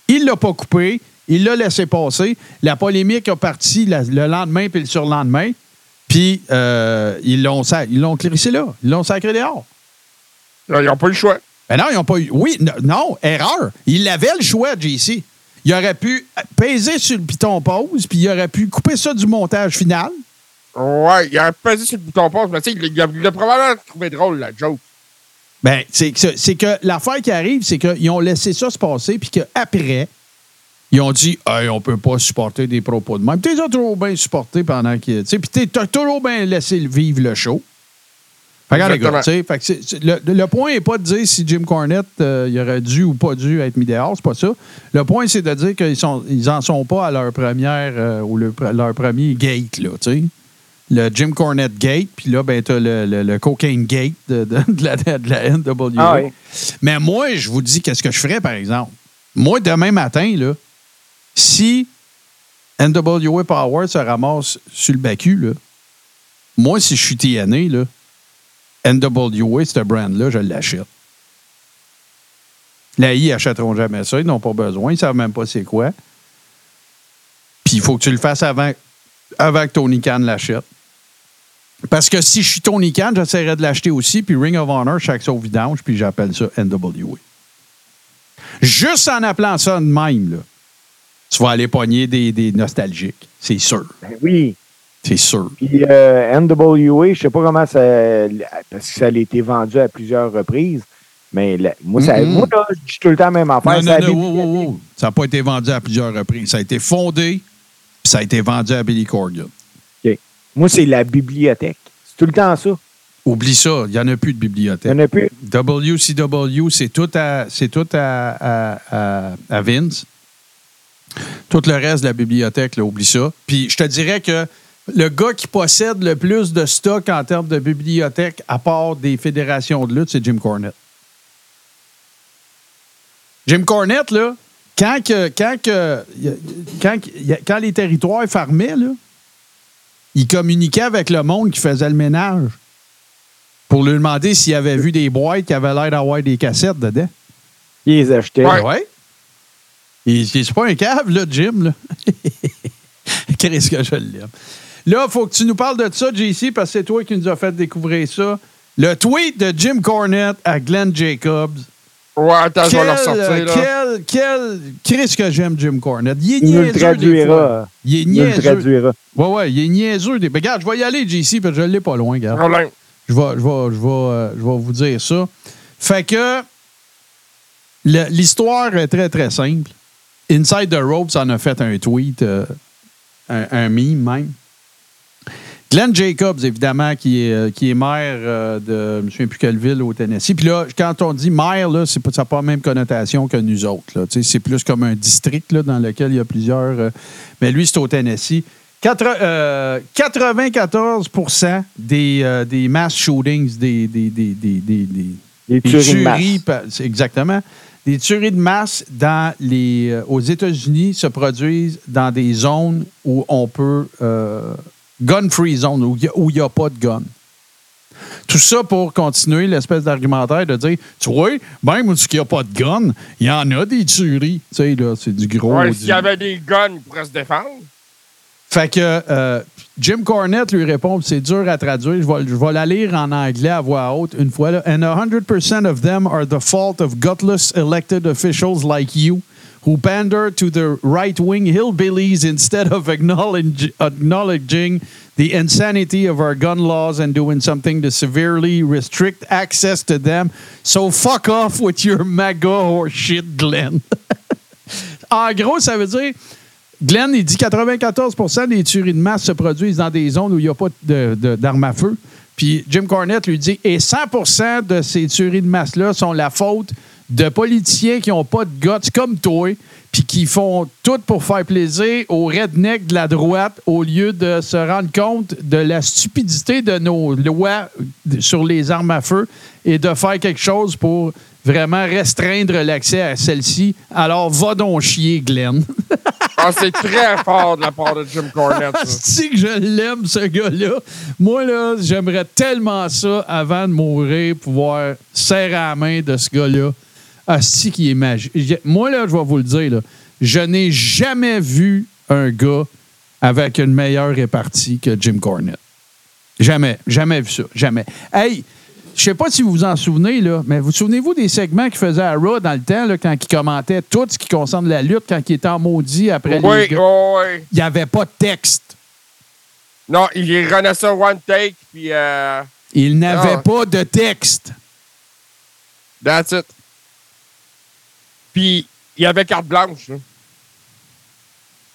il l'a pas coupé, il l'a laissé passer. La polémique a parti le lendemain puis le surlendemain. Puis euh, ils l'ont ils l'ont là. Ils l'ont sacré dehors. Ils n'ont pas eu le choix. Ben non, ils n'ont pas eu. Oui, non, erreur. Il avait le choix, JC. Il aurait pu peser sur le piton pause, puis il aurait pu couper ça du montage final. Ouais, il a pesé sur le bouton pause, mais tu sais, il a, il a probablement trouvé drôle, la joke. Ben, c'est que, que l'affaire qui arrive, c'est qu'ils ont laissé ça se passer, puis qu'après, Ils ont dit, hey, on peut pas supporter des propos de même. Tu les as toujours bien supportés pendant qu'ils. Tu sais, puis tu as toujours bien laissé vivre le show. Regarde, les gars, fait que le, le point n'est pas de dire si Jim Cornette euh, il aurait dû ou pas dû être mis dehors, c'est pas ça. Le point, c'est de dire qu'ils sont, ils en sont pas à leur première euh, ou le- leur premier gate, là, tu sais. Le Jim Cornette Gate, puis là, ben, t'as le, le, le Cocaine Gate de, de- de la, de la NWA. Ah oui. Mais moi, je vous dis qu'est-ce que je ferais, par exemple. Moi, demain matin, là, si NWA Power se ramasse sur le bacu, là, moi, si je suis TNA, là, NWA, ce brand-là, je l'achète. La I achèteront jamais ça. Ils n'ont pas besoin. Ils ne savent même pas c'est quoi. Puis il faut que tu le fasses avant, avant que Tony Khan l'achète. Parce que si je suis Tony Khan, j'essaierai de l'acheter aussi. Puis Ring of Honor, chaque sauf vidange, puis j'appelle ça NWA. Juste en appelant ça de même, là, tu vas aller pogner des, des nostalgiques. C'est sûr. Ben oui. C'est sûr. Puis euh, NWA, je sais pas comment ça. Parce que ça a été vendu à plusieurs reprises. Mais là, moi, ça, Mhm. moi là, je dis tout le temps la même affaire. Non, ça n'a pas été vendu à plusieurs reprises. Ça a été fondé, puis ça a été vendu à Billy Corgan. Moi, c'est la bibliothèque. C'est tout le temps ça. Oublie ça, il n'y en a plus de Il n'y bibliothèque. en a plus. WCW, c'est tout à, c'est tout à, à- à- à Vince. Tout le reste de la bibliothèque, là, oublie ça. Puis je te dirais que le gars qui possède le plus de stock en termes de bibliothèque, à part des fédérations de lutte, c'est Jim Cornette. Jim Cornette, là, quand, que- quand, que- quand, quand les territoires fermaient, là, il communiquait avec le monde qui faisait le ménage pour lui demander s'il avait vu des boîtes qui avaient l'air d'avoir des cassettes dedans. Il les achetait. Ouais. Ouais. C'est pas un cave, là, Jim, là. *laughs* Qu'est-ce que je l'aime. Là, il faut que tu nous parles de ça, JC, parce que c'est toi qui nous as fait découvrir ça. Le tweet de Jim Cornette à Glenn Jacobs. Ouais, attends, je vais le Quel, ressortir, là. quel, quel, Qu'est-ce que j'aime Jim Cornette? Il est Il nous le niaiseux des traduira. Il est Il nous le niaiseux. traduira. Ouais, ouais, il est niaiseux. Des... Mais regarde, je vais y aller, JC, parce que je l'ai pas loin, regarde. Problème. Je vais, je vais, je vais, euh, je vais vous dire ça. Fait que le- l'histoire est très, très simple. Inside the Ropes en a fait un tweet, euh, un, un meme même. Glenn Jacobs, évidemment, qui est, euh, qui est maire euh, de je me souviens plus quelle ville au Tennessee. Puis là, quand on dit maire, là, c'est pas, ça n'a pas la même connotation que nous autres. C'est plus comme un district là, dans lequel il y a plusieurs. euh, mais lui, c'est au Tennessee. Quatre- euh, 94 des, des mass shootings, des, des, des, des, des- des- Les des tueries de masse. exactement. Des tueries de masse dans les, aux États-Unis se produisent dans des zones où on peut. Gun-free zone, où il a- n'y a, pas de gun. Tout ça pour continuer l'espèce d'argumentaire de dire Tu vois, même où il n'y a pas de gun, il y en a des tueries. Tu sais, là, c'est du gros. Ouais, du- s'il y avait des guns, il pourrait se défendre. fait que euh, Jim Cornette lui répond, c'est dur à traduire, je vais, je vais la lire en anglais à voix haute une fois. Là. And 100% of them are the fault of gutless elected officials like you who pander to the right-wing hillbillies instead of acknowledge, acknowledging the insanity of our gun laws and doing something to severely restrict access to them. So fuck off with your MAGA or shit, Glenn. *laughs* en gros, ça veut dire Glenn, il dit 94 des tueries de masse se produisent dans des zones où il n'y a pas d'armes à feu. Puis Jim Cornette lui dit et 100% de ces tueries de masse-là sont la faute de politiciens qui n'ont pas de guts comme toi, puis qui font tout pour faire plaisir aux rednecks de la droite au lieu de se rendre compte de la stupidité de nos lois sur les armes à feu et de faire quelque chose pour vraiment restreindre l'accès à celles-ci. Alors, va donc chier, Glenn. Ah, c'est très fort de la part de Jim Cornette. Asti *laughs* que je l'aime, ce gars-là. Moi, là, j'aimerais tellement ça avant de mourir, pouvoir serrer la main de ce gars-là. Asti qui est magique. Moi, là, je vais vous le dire, là, je n'ai jamais vu un gars avec une meilleure répartie que Jim Cornette. Jamais, jamais vu ça, jamais. Hey, je sais pas si vous vous en souvenez, là, mais vous souvenez-vous des segments qu'il faisait à Raw dans le temps, là, quand il commentait tout ce qui concerne la lutte, quand il était en maudit après les Oui, gars? oui. Il n'y avait pas de texte. Non, il renaît ça one take, puis euh, Il n'avait Ah. pas de texte. that's it. Puis, il y avait carte blanche. là.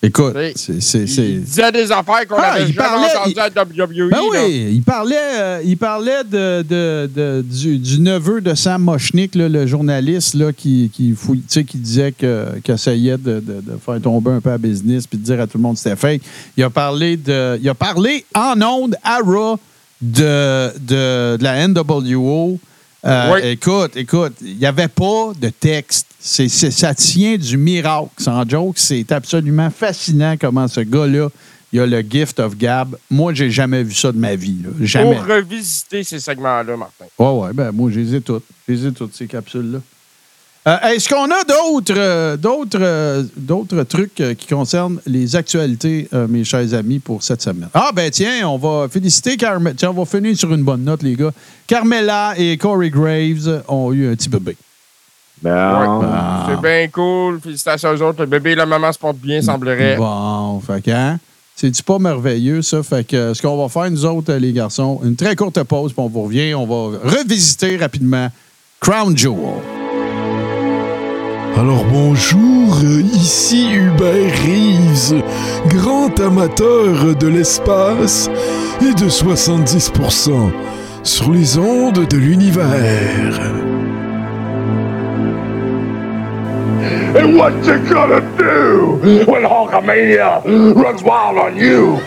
Écoute, c'est. c'est- Il disait des affaires qu'on Ah, avait jamais parlait- entendues à WWE. Ben oui, il parlait, euh, il parlait de, de- de- du, du neveu de Sam Mochnick, là, le journaliste là, qui, qui, fouille- qui disait que- qu'il essayait de, faire tomber un peu à business puis de dire à tout le monde que c'était fake. Il a parlé de. Il a parlé en ondes à Raw de, de la NWO. Euh, Oui. Écoute, écoute, il n'y avait pas de texte. C'est, c'est- ça tient du miracle. Sans joke, c'est absolument fascinant comment ce gars-là, il a le gift of gab. Moi, j'ai jamais vu ça de ma vie. là. Jamais. Pour revisiter ces segments-là, Martin. Ouais, ouais, ben moi, je les ai toutes. Je les ai toutes, ces capsules-là. Euh, Est-ce qu'on a d'autres euh, d'autres euh, d'autres trucs euh, qui concernent les actualités, euh, mes chers amis, pour cette semaine? Ah, ben tiens, on va féliciter Carmela. Tiens, on va finir sur une bonne note, les gars. Carmela et Corey Graves ont eu un petit bébé. Ben, Ah. C'est bien cool. Félicitations aux autres. Le bébé et la maman se portent bien, semblerait. Bon, fait que, hein? C'est-tu pas merveilleux, ça? Fait que ce qu'on va faire, nous autres, les garçons, une très courte pause, puis on vous revient. On va revisiter rapidement Crown Jewel. Alors bonjour, ici Hubert Reeves, grand amateur de l'espace et de 70% sur les ondes de l'univers. And what you gonna do when Hulkamania runs wild on you?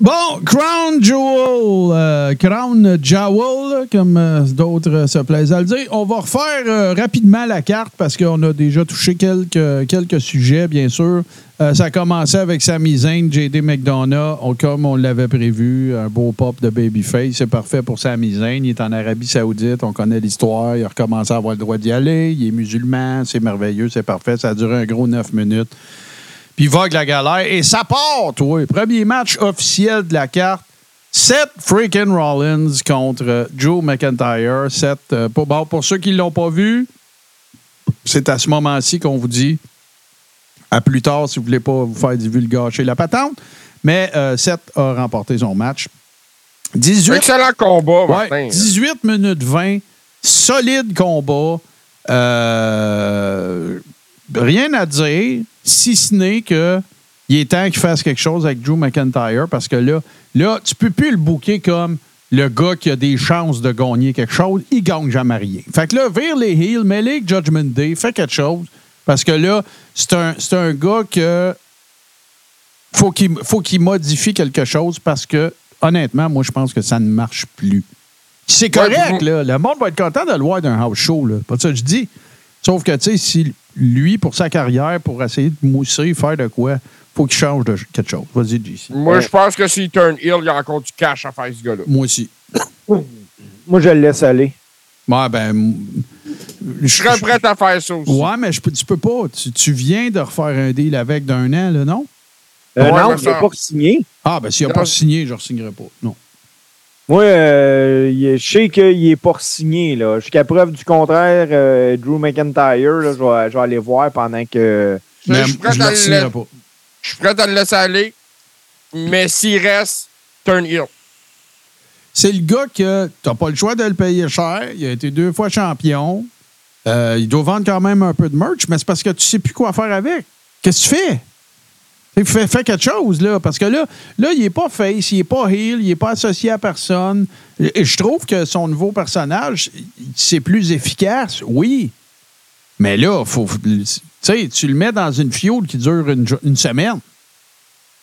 Bon, Crown Jewel, euh, Crown Jewel, comme euh, d'autres euh, se plaisent à le dire. On va refaire rapidement la carte parce qu'on a déjà touché quelques, sujets, bien sûr. Ça a commencé avec Sami Zayn, JD McDonough, on- comme on l'avait prévu, un beau pop de Babyface. C'est parfait pour Sami Zayn. Il est en Arabie Saoudite, on connaît l'histoire. Il a recommencé à avoir le droit d'y aller. Il est musulman, c'est merveilleux, c'est parfait. Ça a duré un gros neuf minutes. Puis vogue la galère. Et ça part, toi. Premier match officiel de la carte. Seth freaking Rollins contre Joe McIntyre. Seth, euh, pour, bon, pour ceux qui ne l'ont pas vu, c'est à ce moment-ci qu'on vous dit à plus tard si vous ne voulez pas vous faire divulgacher la patente. Mais euh, Seth a remporté son match. 18, Excellent combat, Ouais, Martin. 18 minutes 20. Solide combat. Euh, rien à dire, si ce n'est que il est temps qu'il fasse quelque chose avec Drew McIntyre parce que là, là tu peux plus le booker comme le gars qui a des chances de gagner quelque chose. Il gagne jamais rien. Fait que là, vire les heels, mets les Judgment Day, fais quelque chose parce que là, c'est un, c'est un gars que faut qu'il faut qu'il modifie quelque chose parce que honnêtement, moi je pense que ça ne marche plus. C'est correct, Ouais, là. Le monde va être content de le voir d'un house show, là. Pas ça que je dis. Sauf que, tu sais, si lui, pour sa carrière, pour essayer de mousser, faire de quoi, faut qu'il change de quelque chose. Vas-y, JC. Moi, je pense que s'il turn heel, il y a encore du cash à faire, ce gars-là. Moi aussi. *coughs* moi, je le laisse aller. Ouais, ben. Je serais prêt à faire ça aussi. Ouais, mais je tu peux pas. Tu, tu viens de refaire un deal avec d'un an, là, non? Euh, Ouais, non, mais il n'est ça- pas signé. Ah, ben, s'il n'a pas signé, je ne signerai pas. Non. Moi, euh, est- je sais qu'il n'est pas signé. Là. Jusqu'à preuve du contraire, euh, Drew McIntyre, là, je, vais, je vais aller voir pendant que. Je Mais suis prêt je à ne le signerai la- pas. Je suis prêt à le laisser aller. Mais s'il reste, turn heel. C'est le gars que tu n'as pas le choix de le payer cher. Il a été deux fois champion. Euh, il doit vendre quand même un peu de merch, mais c'est parce que tu sais plus quoi faire avec. Qu'est-ce que tu fais? Fais, fais quelque chose, là. Parce que là, là il n'est pas face, il n'est pas heel, il n'est pas associé à personne. Et je trouve que son nouveau personnage, c'est plus efficace, oui. Mais là, faut, tu sais, tu le mets dans une fiole qui dure une, semaine.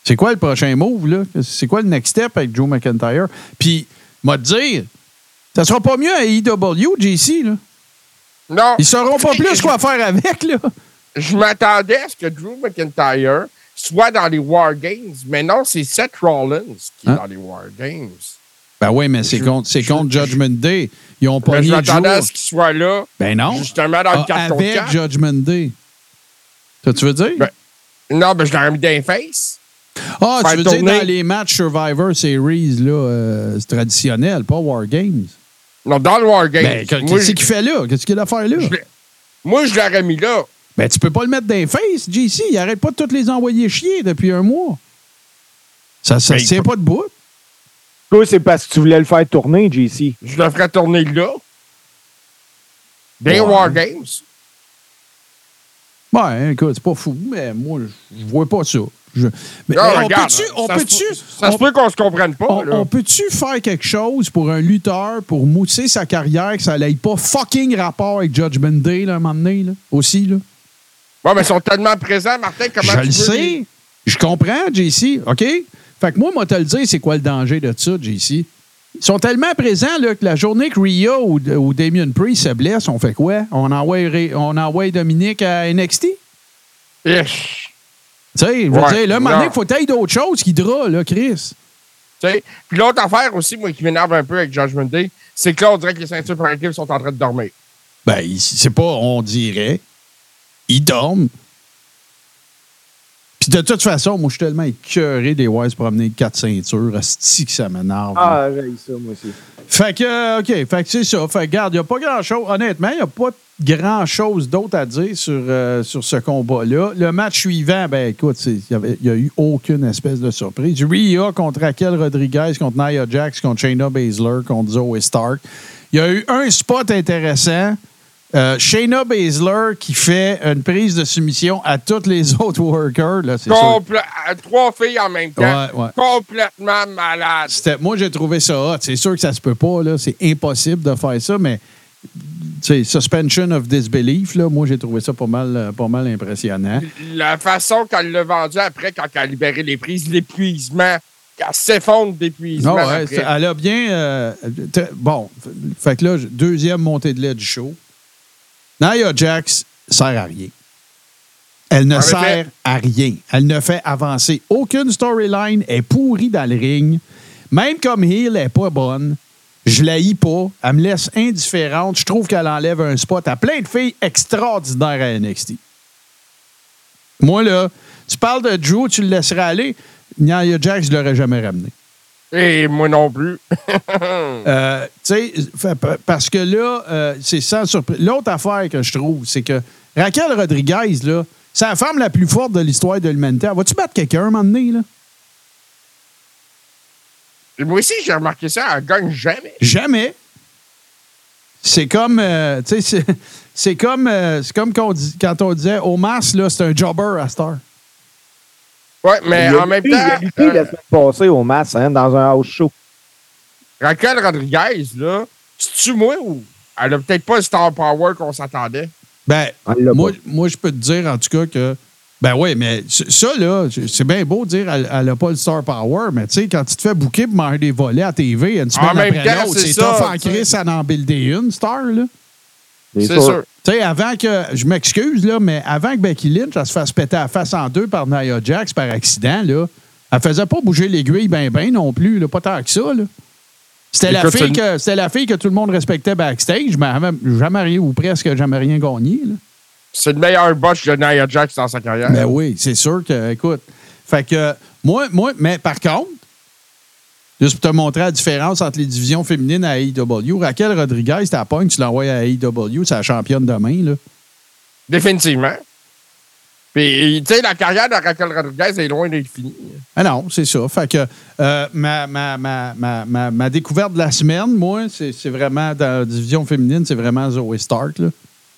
C'est quoi le prochain move, là? C'est quoi le next step avec Joe McIntyre? Puis, moi te dire, ça sera pas mieux à AEW, JC, là. Non. Ils sauront pas plus quoi faire avec, là. Je m'attendais à ce que Drew McIntyre soit dans les War Games, mais non, c'est Seth Rollins qui est Hein? dans les War Games. Ben oui, mais c'est Je- contre, c'est je- contre Judgment Day. Ils ont pas Mais mis je m'attendais à ce qu'il soit là, Ben non. justement dans le Ah, 4 contre avec 4. Judgment Day. Ça, tu veux dire? Ben, Non, ben je l'aurais mis dans face. ah, tu veux dire dans les matchs Survivor Series, là, euh, c'est traditionnel, pas War Games. Non, dans le War Games. Ben, qu'est-ce moi, je- qu'il fait là? Qu'est-ce qu'il a à faire là? je l'ai- moi, je l'aurais mis là. Ben, tu peux pas le mettre dans les face, JC. Il arrête pas de toutes les envoyer chier depuis un mois. Ça ne Ben, tient pas debout. Toi, c'est parce que tu voulais le faire tourner, JC. Je le ferais tourner là. Les Ouais. War Games. Ouais, écoute, c'est pas fou, mais moi, je vois pas ça. Je- mais, Non, mais on regarde, peut-tu, on ça se peut-tu, peut- ça se peut qu'on se comprenne pas. on, là. on peut-tu faire quelque chose pour un lutteur pour mousser sa carrière que ça n'aille pas fucking rapport avec Judgment Day, là, un moment donné, là, aussi, là? Ouais, mais ils sont tellement présents, Martin, comment Je tu le veux les- sais. Je comprends, JC. OK? Fait que moi, moi, te le dire, c'est quoi le danger de ça, JC? Ils sont tellement présents là, que la journée que Rhea ou, ou Damien Priest se blesse, on fait quoi? On envoie, on envoie Dominique à NXT? Ish. Tu sais, je veux Ouais, dire, là, non. il faut être d'autres choses qui dra, là, Chris. Tu sais. Puis l'autre affaire aussi, moi, qui m'énerve un peu avec Judgment Day, c'est que là, on dirait que les ceintures par équipe sont en train de dormir. Ben, c'est pas, on dirait. Ils dorment. Puis de toute façon, moi, je suis tellement écœuré des Wise promener quatre ceintures. Asti que ça m'énerve. Ah, j'ai ça, moi aussi. Fait que, euh, OK, fait que c'est ça. Fait que, regarde, il n'y a pas grand-chose. Honnêtement, il n'y a pas grand-chose d'autre à dire sur, euh, sur ce combat-là. Le match suivant, ben écoute, il n'y a eu aucune espèce de surprise. Rhea contre Raquel Rodriguez, contre Nia Jax, contre Shayna Baszler, contre Zoe Stark. Il y a eu un spot intéressant. Euh, Shayna Baszler qui fait une prise de soumission à tous les *laughs* autres workers. Là, sûr. Trois filles en même temps. Ouais, ouais. Complètement. C'était- moi, j'ai trouvé ça hot. C'est sûr que ça se peut pas. là. C'est impossible de faire ça, mais suspension of disbelief, là, moi, j'ai trouvé ça pas mal, euh, pas mal impressionnant. La façon qu'elle l'a vendu après, quand elle a libéré les prises, l'épuisement, qu'elle s'effondre d'épuisement. Non, ouais, elle a bien. euh, bon, fait que là, deuxième montée de lait du show. Nia Jax sert à rien. Elle ne En sert effet. à rien. Elle ne fait avancer aucune storyline. Elle est pourrie dans le ring. Même comme elle n'est pas bonne. Je la haïs pas. Elle me laisse indifférente. Je trouve qu'elle enlève un spot à plein de filles extraordinaires à NXT. Moi, là, tu parles de Drew, tu le laisserais aller. Nia Jax, je ne l'aurais jamais ramené. Et moi non plus. *laughs* Euh, tu sais, parce que là, euh, c'est sans surprise. L'autre affaire que je trouve, c'est que Raquel Rodriguez, là, c'est la femme la plus forte de l'histoire de l'humanité. Va-tu battre quelqu'un un moment donné, là? Et moi aussi, j'ai remarqué ça, elle gagne jamais. Jamais. C'est comme, euh, tu sais, c'est- comme, dit- quand on disait Omas, là, c'est un jobber à Star. Ouais, mais en même lutté- il a temps, lutté euh, la semaine passée au match, hein, dans un house show. Raquel Rodriguez, là, c'est-tu moi ou elle a peut-être pas le star power qu'on s'attendait? Ben, Elle moi, moi, je peux te dire, en tout cas, que. Ben oui, mais ça, là, c'est bien beau de dire qu'elle n'a pas le star power, mais tu sais, quand tu te fais bouquer pour manger des volets à TV une semaine même après temps, l'autre, c'est tough en tu sais. crise à en builder une, star, là. C'est sûr. Tu sais, avant que. Je m'excuse, là, mais avant que Becky Lynch elle se fasse péter la face en deux par Nia Jax par accident, là, elle faisait pas bouger l'aiguille ben ben non plus, là, pas tant que ça, là. C'était la, fille que, c'était la fille que tout le monde respectait backstage, mais jamais rien, ou presque jamais rien gagné, là. C'est le meilleur botch de Nia Jax dans sa carrière. Ben oui, c'est sûr que, écoute. Fait que, moi, moi, mais par contre, juste pour te montrer la différence entre les divisions féminines à AEW, Raquel Rodriguez, t'as pas tu l'envoies à AEW, c'est la championne demain, là. Définitivement. Puis, tu sais, la carrière de Raquel Rodriguez est loin d'être finie. Ah non, c'est ça. Fait que euh, ma, ma, ma, ma, découverte de la semaine, moi, c'est vraiment dans la division féminine, c'est vraiment Zoe Stark. Là.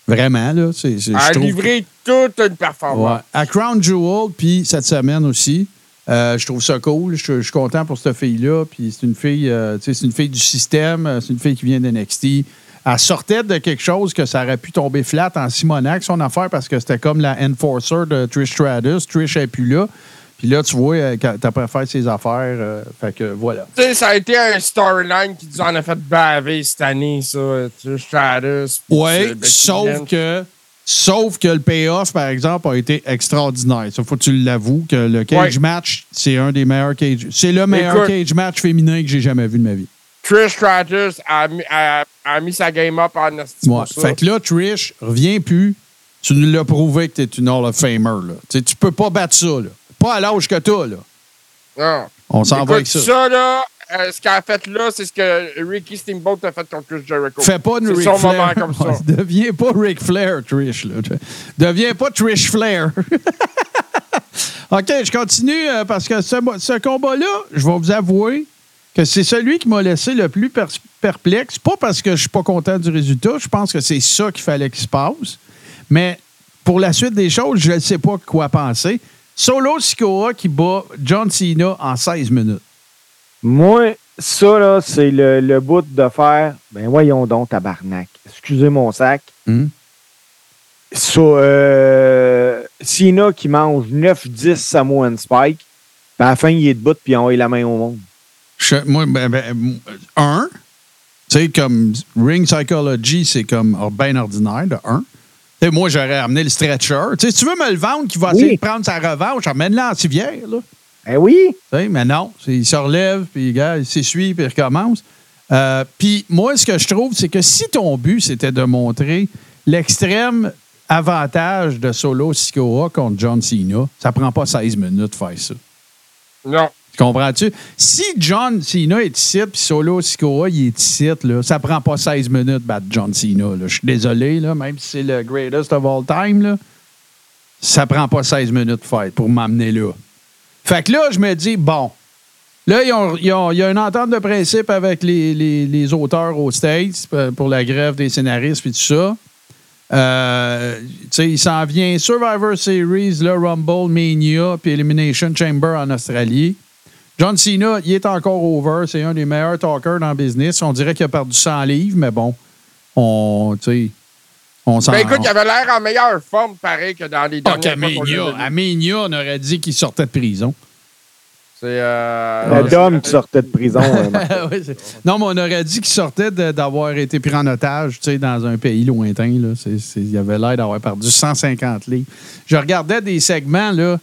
Vraiment, là. C'est, Elle a livré toute une performance. Ouais. À Crown Jewel, puis cette semaine aussi. Euh, je trouve ça cool. Je, je suis content pour cette fille-là. Puis c'est une fille, euh, c'est une fille du système. euh, C'est une fille qui vient d'NXT. Elle sortait de quelque chose que ça aurait pu tomber flat en Simonac, son affaire, parce que c'était comme la enforcer de Trish Stratus. Trish n'est plus là. Puis là, tu vois, euh, t'as pas fait ses affaires. euh, fait que voilà. Tu sais, ça a été un storyline qui nous en a fait baver cette année, ça. Trish Stratus. Oui, Becky sauf que, sauf que le payoff, par exemple, a été extraordinaire. Ça, faut que tu l'avoues, que le cage Ouais. match, c'est un des meilleurs cage. C'est le meilleur Écoute. cage match féminin que j'ai jamais vu de ma vie. Trish Stratus a mis, a- a mis sa game up en Ouais. ça. Fait que là, Trish, reviens plus. Tu nous l'as prouvé que tu es une Hall of Famer. Là. Tu peux pas battre ça. Là. Pas à l'âge que t'as. Là. Non. On s'en va avec ça. là, euh, ce qu'elle a fait là, c'est ce que Ricky Steamboat a fait contre Chris Jericho. Fais pas une Ric son Flair. moment comme ça. *laughs* Deviens pas Ric Flair, Trish. Là. Deviens pas Trish Flair. *laughs* OK, je continue euh, parce que ce, ce combat-là, je vais vous avouer que c'est celui qui m'a laissé le plus per- perplexe. Pas parce que je suis pas content du résultat, je pense que c'est ça qu'il fallait qu'il se passe. Mais pour la suite des choses, je ne sais pas quoi penser. Solo Sikoa qui bat John Cena en 16 minutes. Moi, ça, là, c'est le, le bout de faire. Ben, voyons donc, tabarnak. Excusez mon sac. Hmm? Ça, euh, Cena qui mange 9-10 Samoan Spike. Puis à la fin, il est debout, puis on a la main au monde. Je- moi, ben, ben, un, tu sais, comme Ring Psychology, c'est comme bien ordinaire, de un. Tu sais, moi, j'aurais amené le stretcher. Tu sais, si tu veux me le vendre, qui va Oui. essayer de prendre sa revanche, amène-le en civière, là. Eh oui! Mais non, il se relève, puis gars, il s'essuie, puis il recommence. Euh, puis moi, ce que je trouve, c'est que si ton but, c'était de montrer l'extrême avantage de Solo Sikoa contre John Cena, ça prend pas 16 minutes de faire ça. Non. Tu Comprends-tu? Si John Cena est ici, puis Solo Sikoa, il est ici, là, ça prend pas 16 minutes de battre John Cena. là. Je suis désolé, là, même si c'est le greatest of all time, là, ça prend pas 16 minutes de faire pour m'amener là. Fait que là, je me dis, bon, là, il y a une entente de principe avec les, les- auteurs aux States pour la grève des scénaristes et tout ça. Euh, il s'en vient Survivor Series, le Rumble, Mania, puis Elimination Chamber en Australie. John Cena, il est encore over. C'est un des meilleurs talkers dans le business. On dirait qu'il a perdu 100 livres, mais bon, on, tu sais, on s'en Ben écoute, il avait l'air en meilleure forme, pareil, que dans les vu. à Mania, on aurait dit qu'il sortait de prison. C'est. Euh, La dame qui sortait de prison. *laughs* c'est- non, mais on aurait dit qu'il sortait d'avoir été pris en otage tu sais, dans un pays lointain. Là. C'est- c'est- il avait l'air d'avoir perdu 150 livres. Je regardais des segments là,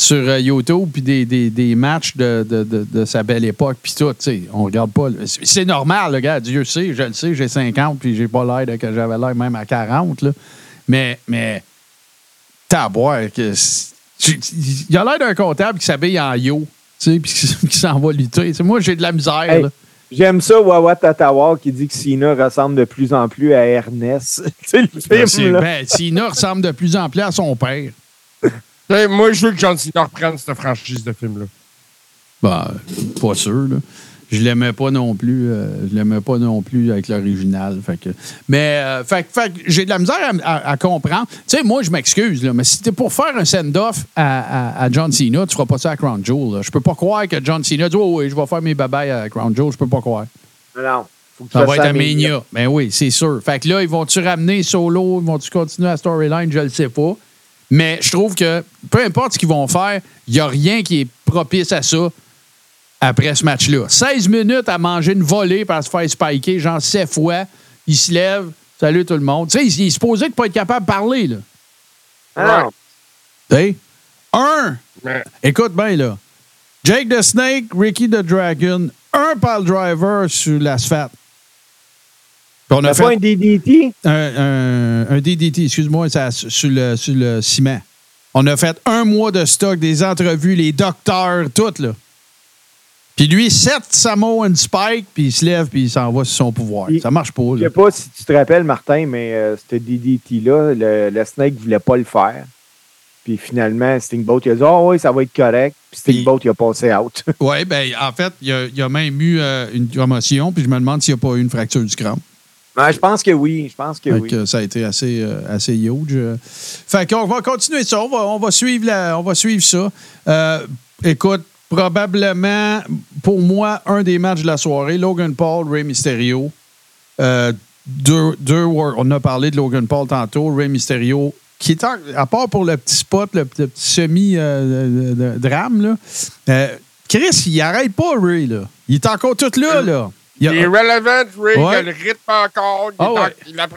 sur euh, YouTube puis des, des- des matchs de, de- de- de sa belle époque. Puis tout, tu sais, on regarde pas. C'est normal, le gars. Dieu sait, je le sais, j'ai 50 puis j'ai pas l'air de que j'avais l'air même à 40. Là. Mais, mais boire que. Il a l'air d'un comptable qui s'habille en yo. Tu sais, puis qui, *laughs* qui s'en va lutter. Moi, j'ai de la misère. Hey, là. J'aime ça, Wawa Tatawa, qui dit que Cena ressemble de plus en plus à Ernest. *laughs* le Ben, film, c'est- là. ben, Cena ressemble de plus en plus à son père. Moi, je veux que John Cena reprenne cette franchise de film-là. Ben, pas sûr, là. Je l'aimais pas non plus. euh, je l'aimais pas non plus avec l'original. Fait que, mais euh, fait, fait j'ai de la misère à, à- à comprendre. Tu sais, moi, je m'excuse, là, mais si t'es pour faire un send-off à, à- à John Cena, tu feras pas ça à Crown Jewel. là. Je peux pas croire que John Cena dit Oh oui, je vais faire mes babayes à Crown Jewel. Je peux pas croire. Non, faut que tu Ça va être à. Mania. Ben oui, c'est sûr. Fait que là, ils vont-tu ramener Solo? Ils vont-tu continuer la storyline? Je le sais pas. Mais je trouve que peu importe ce qu'ils vont faire, il n'y a rien qui est propice à ça après ce match-là. 16 minutes à manger une volée par se faire spiker, genre 7 fois. Il se lève. Salut tout le monde. Tu sais, il il est supposé de pas être capable de parler, là. Ah, sais? Un, Ouais. écoute bien, là. Jake the Snake, Ricky the Dragon, un pile driver sur l'asphalte. On a fait pas un DDT? un, un- un DDT, excuse-moi, ça, sur, le, sur le ciment. On a fait un mois de stock, des entrevues, les docteurs, tout, là. Puis lui, 7 Samoan Spike, puis il se lève, puis il s'en va sur son pouvoir. Il- Ça marche pas, Je là. sais pas si tu te rappelles, Martin, mais euh, ce DDT-là, le, le Snake voulait pas le faire. Puis finalement, Stingbolt, il a dit Ah oui, ça va être correct. Puis Stingbolt, il a passé out. *laughs* Oui, ben en fait, il y a, il y a même eu euh, une commotion, puis je me demande s'il n'y a pas eu une fracture du crâne. Ouais, je pense que oui. Je pense que oui. ça a été assez, euh, assez huge. Euh, Fait qu'on va continuer ça. On va, on va suivre, la- on va suivre ça. Euh, écoute, probablement, pour moi, un des matchs de la soirée, Logan Paul, Rey Mysterio. Euh, deux, on a parlé de Logan Paul tantôt, Rey Mysterio, qui est, en- à part pour le petit spot, le, le petit semi-drame, Chris, il arrête pas, Ray. Là. Il est encore tout là. là. Il a- Il est relevant, il a le rythme encore. il Ah en- ouais. il a-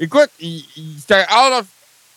écoute, il, c'est un Hall of,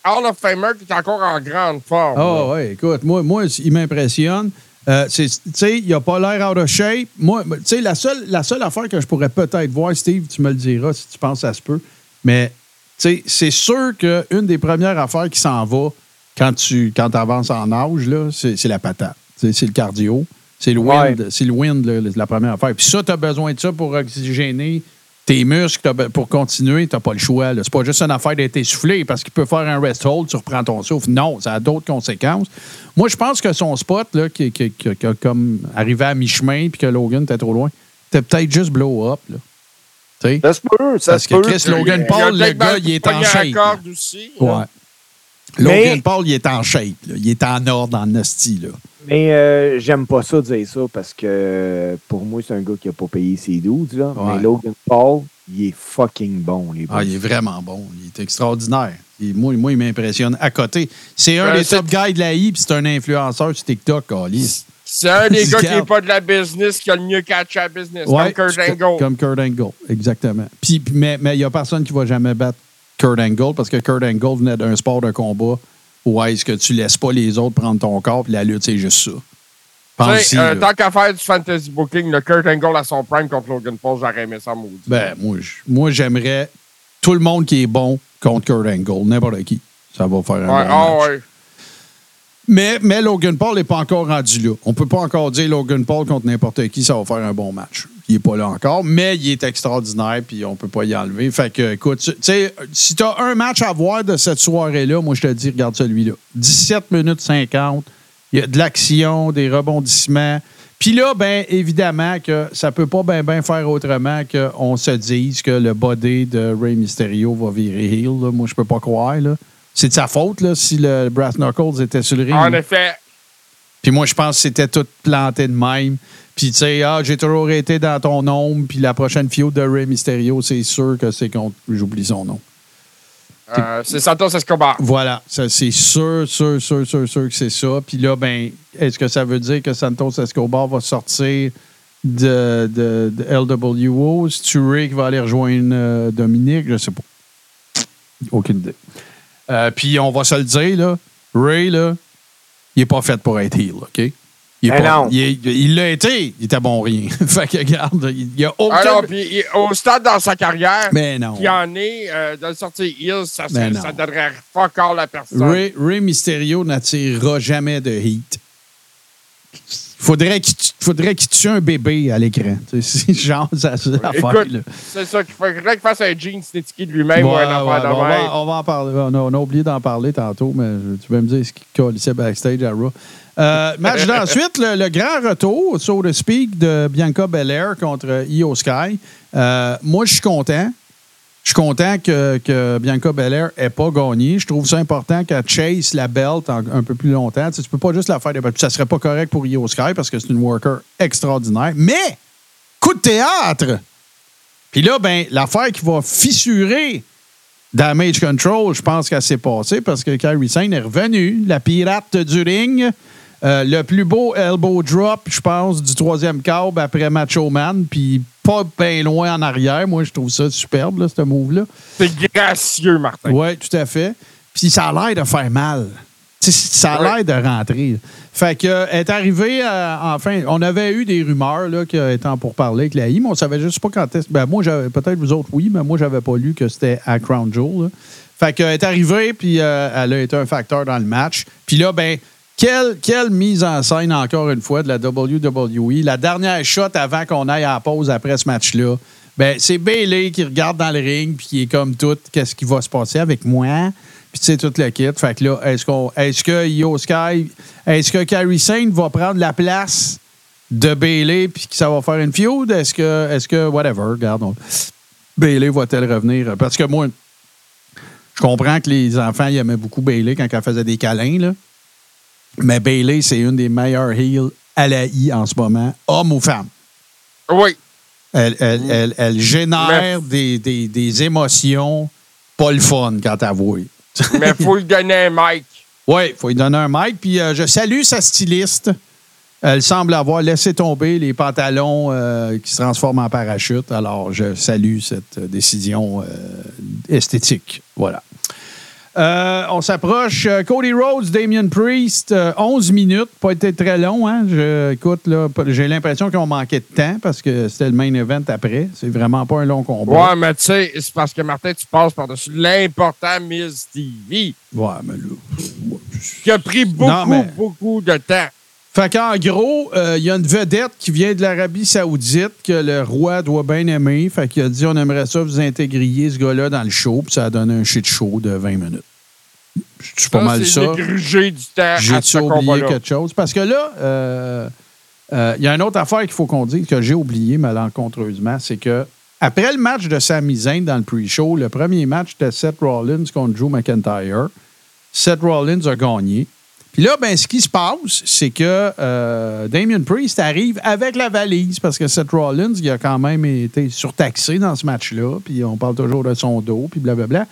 Hall of Famer qui est encore en grande forme. Là. ouais, écoute, moi, moi il m'impressionne. Euh, tu sais, il n'a pas l'air out of shape. Moi, tu sais, la seule, la seule affaire que je pourrais peut-être voir, Steve, tu me le diras si tu penses que ça se peut, mais tu sais, c'est sûr qu'une des premières affaires qui s'en va quand tu quand avances en âge, c'est la patate. C'est le cardio. C'est le wind, c'est le wind là, la première affaire. Puis ça, tu as besoin de ça pour oxygéner tes muscles t'as pour continuer. Tu n'as pas le choix. là. C'est pas juste une affaire d'être essoufflé parce qu'il peut faire un rest hold, tu reprends ton souffle. Non, ça a d'autres conséquences. Moi, je pense que son spot, là, qui, qui- qui- qui a comme arrivé à mi-chemin puis que Logan était trop loin, c'était peut-être juste blow up. Là. Tu sais? Ça se peut, ça Parce se que peut. Chris Logan Paul, le gars, il est en shape. aussi. Ouais. Logan Mais- Paul, il est en shape. là. Il est en ordre, en hostie. Là. Mais euh, j'aime pas ça dire ça parce que pour moi, c'est un gars qui a pas payé ses dudes. Là. Ouais. Mais Logan Paul, il est fucking bon. Les Ah, il est vraiment bon. Il est extraordinaire. Il- moi, moi, il m'impressionne à côté. C'est un Euh, des top guys de la I, puis c'est un influenceur sur TikTok, Alice. C'est un des *laughs* gars qui n'est pas de la business qui a le mieux catché à la business. Ouais, comme Kurt Angle. Comme Kurt Angle, exactement. Puis, puis- mais mais il n'y a personne qui va jamais battre Kurt Angle parce que Kurt Angle venait d'un sport de combat où est-ce que tu laisses pas les autres prendre ton corps, puis la lutte, c'est juste ça? Euh, tant qu'à faire du fantasy booking, le Kurt Angle à son prime contre Logan Paul, j'aurais aimé ça maudit. Ben, moi, moi, j'aimerais tout le monde qui est bon contre Kurt Angle, n'importe qui. Ça va faire un ouais, bon ah match. ouais. Mais, mais Logan Paul n'est pas encore rendu là. On peut pas encore dire Logan Paul contre n'importe qui, ça va faire un bon match. Il n'est pas là encore, mais il est extraordinaire, puis on peut pas y enlever. Fait que, écoute, tu sais, si tu as un match à voir de cette soirée-là, moi, je te dis, regarde celui-là. 17 minutes 50, il y a de l'action, des rebondissements. Puis là, ben évidemment que ça peut pas bien ben faire autrement qu'on se dise que le body de Rey Mysterio va virer heel. là. Moi, je peux pas croire. là. C'est de sa faute là, si le Brass Knuckles était sur le ring. En effet, Puis moi, je pense que c'était tout planté de même. Puis, tu sais, ah, j'ai toujours été dans ton ombre. Puis la prochaine feud de Rey Mysterio, c'est sûr que c'est contre. J'oublie son nom. euh, c'est Santos Escobar. Voilà. C'est sûr, sûr, sûr, sûr, sûr que c'est ça. Puis là, ben, est-ce que ça veut dire que Santos Escobar va sortir de, de, de LWO? C'est-tu Ray qui va aller rejoindre euh, Dominique? Je sais pas. Aucune idée. Euh, puis on va se le dire, là. Ray, là, il n'est pas fait pour être heel, OK? Il est Ben pas- non. il l'a été, il était bon rien. *laughs* fait que, regarde, il n'y a aucun. Alors, puis au stade dans sa carrière, Mais non. qui en est euh, de le sortir Hills, ça, ça donnerait fuck all la personne. Ray, Ray Mysterio n'attirera jamais de heat. Faudrait qu'il faudrait qu'il tue un bébé à l'écran. *laughs* C'est genre ça, ça Écoute, c'est ça qu'il faudrait qu'il fasse un jean sneaky de lui-même ou un ouais, de on, va, on va en parler. On a, on a oublié d'en parler tantôt, mais tu vas me dire ce qui colissait backstage à Raw. Euh, match d'ensuite, le, grand retour, so to speak, de Bianca Belair contre Io Sky. Euh, moi, je suis content. Je suis content que, que Bianca Belair n'ait pas gagné. Je trouve ça important qu'elle chase la belt un peu plus longtemps. Tu, tu peux pas juste la faire. de- Ça serait pas correct pour Io Sky parce que c'est une worker extraordinaire. Mais, coup de théâtre! Puis là, ben, l'affaire qui va fissurer Damage Control, je pense qu'elle s'est passée parce que Kyrie Sane est revenu, la pirate du ring. Euh, le plus beau elbow drop, je pense, du troisième câble après Macho Man, puis pas bien loin en arrière. Moi, je trouve ça superbe, là, ce move-là. C'est gracieux, Martin. Oui, tout à fait. Puis ça a l'air de faire mal. Ça a l'air de rentrer. Fait que euh, est arrivé, euh, enfin, on avait eu des rumeurs là, qui étaient pour parler avec la I, mais on savait juste pas quand est-ce. Ben, moi, j'avais, peut-être vous autres, oui, mais moi, j'avais pas lu que c'était à Crown Jewel. là. Fait que, est arrivée, puis euh, elle a été un facteur dans le match. Puis là, ben, quelle, mise en scène, encore une fois, de la WWE. La dernière shot avant qu'on aille à pause après ce match-là, ben, c'est Bailey qui regarde dans le ring, puis qui est comme tout, qu'est-ce qui va se passer avec moi? Puis tu sais, tout le kit. Fait que là, est-ce, qu'on, est-ce que Io Sky, est-ce que Carrie Saint va prendre la place de Bailey, puis que ça va faire une feud? Est-ce que, est-ce que, whatever, regarde, on- Bailey va-t-elle revenir? Parce que moi, je comprends que les enfants aimaient beaucoup Bailey quand elle faisait des câlins, là. Mais Bailey, c'est une des meilleures heels à la I en ce moment, homme ou femme? Oui. Elle, elle, elle, elle génère des, des, des émotions pas le fun quand elle voit. Mais il faut lui donner un mic. Oui, il faut lui donner un mic. Puis euh, je salue sa styliste. Elle semble avoir laissé tomber les pantalons euh, qui se transforment en parachute. Alors, je salue cette euh, décision euh, esthétique. Voilà. Euh, on s'approche. Euh, Cody Rhodes, Damien Priest, euh, 11 minutes. Pas été très long. Hein? Je, écoute, là, j'ai l'impression qu'ils ont manqué de temps parce que c'était le main event après. C'est vraiment pas un long combat. Ouais, mais tu sais, c'est parce que Martin, tu passes par-dessus l'important Miss TV, Ouais, mais là. qui a pris beaucoup, Non, mais- beaucoup de temps. Fait qu'en gros, euh, il y a une vedette qui vient de l'Arabie Saoudite que le roi doit bien aimer. Fait qu'il a dit on aimerait ça vous intégriez ce gars-là dans le show. Puis ça a donné un shit show de 20 minutes. Je suis pas mal c'est ça. J'ai-tu ce oublié quelque chose? Parce que là, euh, euh, il y a une autre affaire qu'il faut qu'on dise que j'ai oublié malencontreusement, c'est que après le match de Sami Zayn dans le pre-show, le premier match de Seth Rollins contre Drew McIntyre, Seth Rollins a gagné. Puis là, ben, ce qui se passe, c'est que euh, Damien Priest arrive avec la valise parce que Seth Rollins, il a quand même été surtaxé dans ce match-là. Puis on parle toujours de son dos, puis blablabla.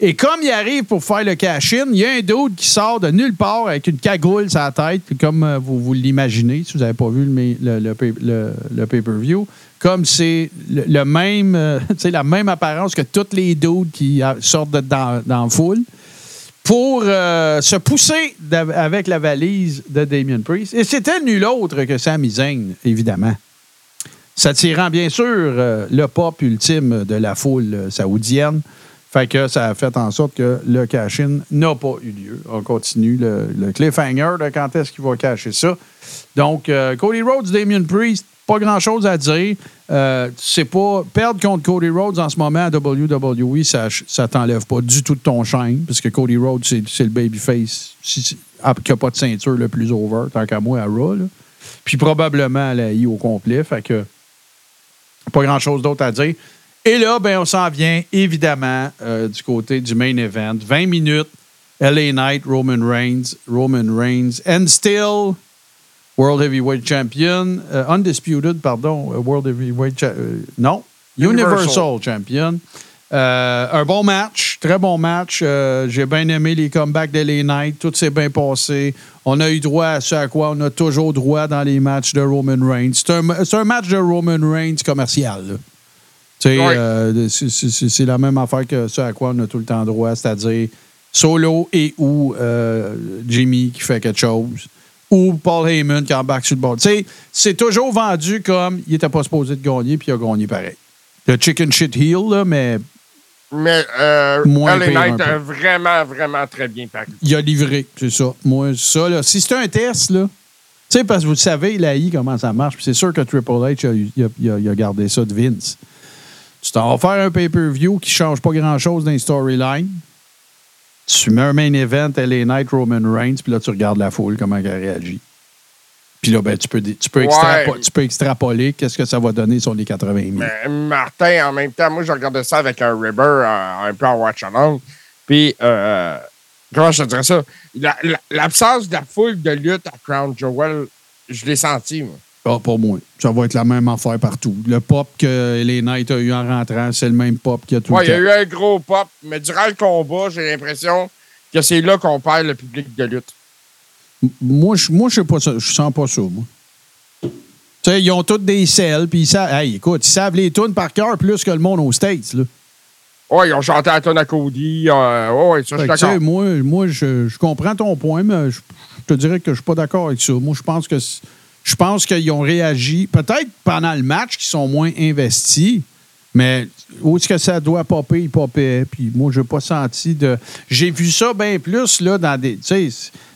Et comme il arrive pour faire le cash-in, il y a un dude qui sort de nulle part avec une cagoule sur la tête, puis comme euh, vous, vous l'imaginez, si vous n'avez pas vu le, le, le pay- le- le pay-per-view, comme c'est le, même, euh, *laughs* la même apparence que tous les dudes qui sortent dans, dans la foule, pour euh, se pousser avec la valise de Damien Priest. Et c'était nul autre que Sami Zayn, évidemment. S'attirant bien sûr euh, le pop ultime de la foule saoudienne. Fait que ça a fait en sorte que le cash-in n'a pas eu lieu. On continue le, le cliffhanger de quand est-ce qu'il va cacher ça. Donc, euh, Cody Rhodes, Damien Priest, pas grand-chose à dire. Euh, c'est pas perdre contre Cody Rhodes en ce moment à WWE, ça, ça t'enlève pas du tout de ton chaîne, parce que Cody Rhodes, c'est, le babyface ah, qui n'a pas de ceinture le plus over, tant qu'à moi à Raw. Puis probablement à la I au complet. Fait que pas grand-chose d'autre à dire. Et là, ben, on s'en vient évidemment euh, du côté du main event. 20 minutes, LA Knight, Roman Reigns, Roman Reigns, and still World Heavyweight Champion, euh, Undisputed, pardon, euh, World Heavyweight Cha- euh, non, Universal, Universal. Champion. Euh, un bon match, très bon match. J'ai bien aimé les comebacks de LA Knight. Tout s'est bien passé. On a eu droit à ce à quoi on a toujours droit dans les matchs de Roman Reigns. C'est un, match de Roman Reigns commercial. c'est- la même affaire que ce à quoi on a tout le temps droit, c'est-à-dire Solo et ou Jimmy qui fait quelque chose, ou Paul Heyman qui embarque sur le bord. C'est toujours vendu comme il n'était pas supposé de gagner, puis il a gagné pareil. Le chicken shit heel, là, mais Mais euh, Moins Knight a vraiment, vraiment très bien paru. il a livré, c'est ça. Moi, ça, là, si c'est un test, là, tu sais, parce que vous savez, la I, comment ça marche, puis c'est sûr que Triple H, a, il a- il a- il a gardé ça de Vince. Tu t'en vas faire un pay-per-view qui change pas grand-chose dans les storylines. Tu mets un main event, LA Knight, Roman Reigns, puis là, tu regardes la foule, comment elle réagit. Puis là, ben, tu peux, tu peux, Ouais. extrapo- tu peux extrapoler qu'est-ce que ça va donner sur les 80 000. Mais Martin, en même temps, moi, je regardais ça avec un rubber euh, un peu en watch along. Puis, euh, comment je te dirais ça? La- la- L'absence de la foule de lutte à Crown Jewel, je l'ai senti, moi. Ah, pour moi. Ça va être la même affaire partout. Le pop que les Knights a eu en rentrant, c'est le même pop qu'il y a tout Ouais, il le y temps. a eu un gros pop, mais durant le combat, j'ai l'impression que c'est là qu'on perd le public de lutte. Moi, je moi, je sais pas ça. Je sens pas ça, moi. Tu sais, ils ont tous des selles, puis ils savent. Hey, écoute, ils savent les tunes par cœur plus que le monde aux States, là. Ouais, ils ont chanté à tonne à Cody. euh, ouais, ça, je suis moi, moi je, je comprends ton point, mais je, je te dirais que je suis pas d'accord avec ça. Moi, je pense que je pense qu'ils ont réagi, peut-être pendant le match, qu'ils sont moins investis, mais où est-ce que ça doit popper, ils poppaient. Puis moi, je n'ai pas senti de. J'ai vu ça bien plus là, dans des.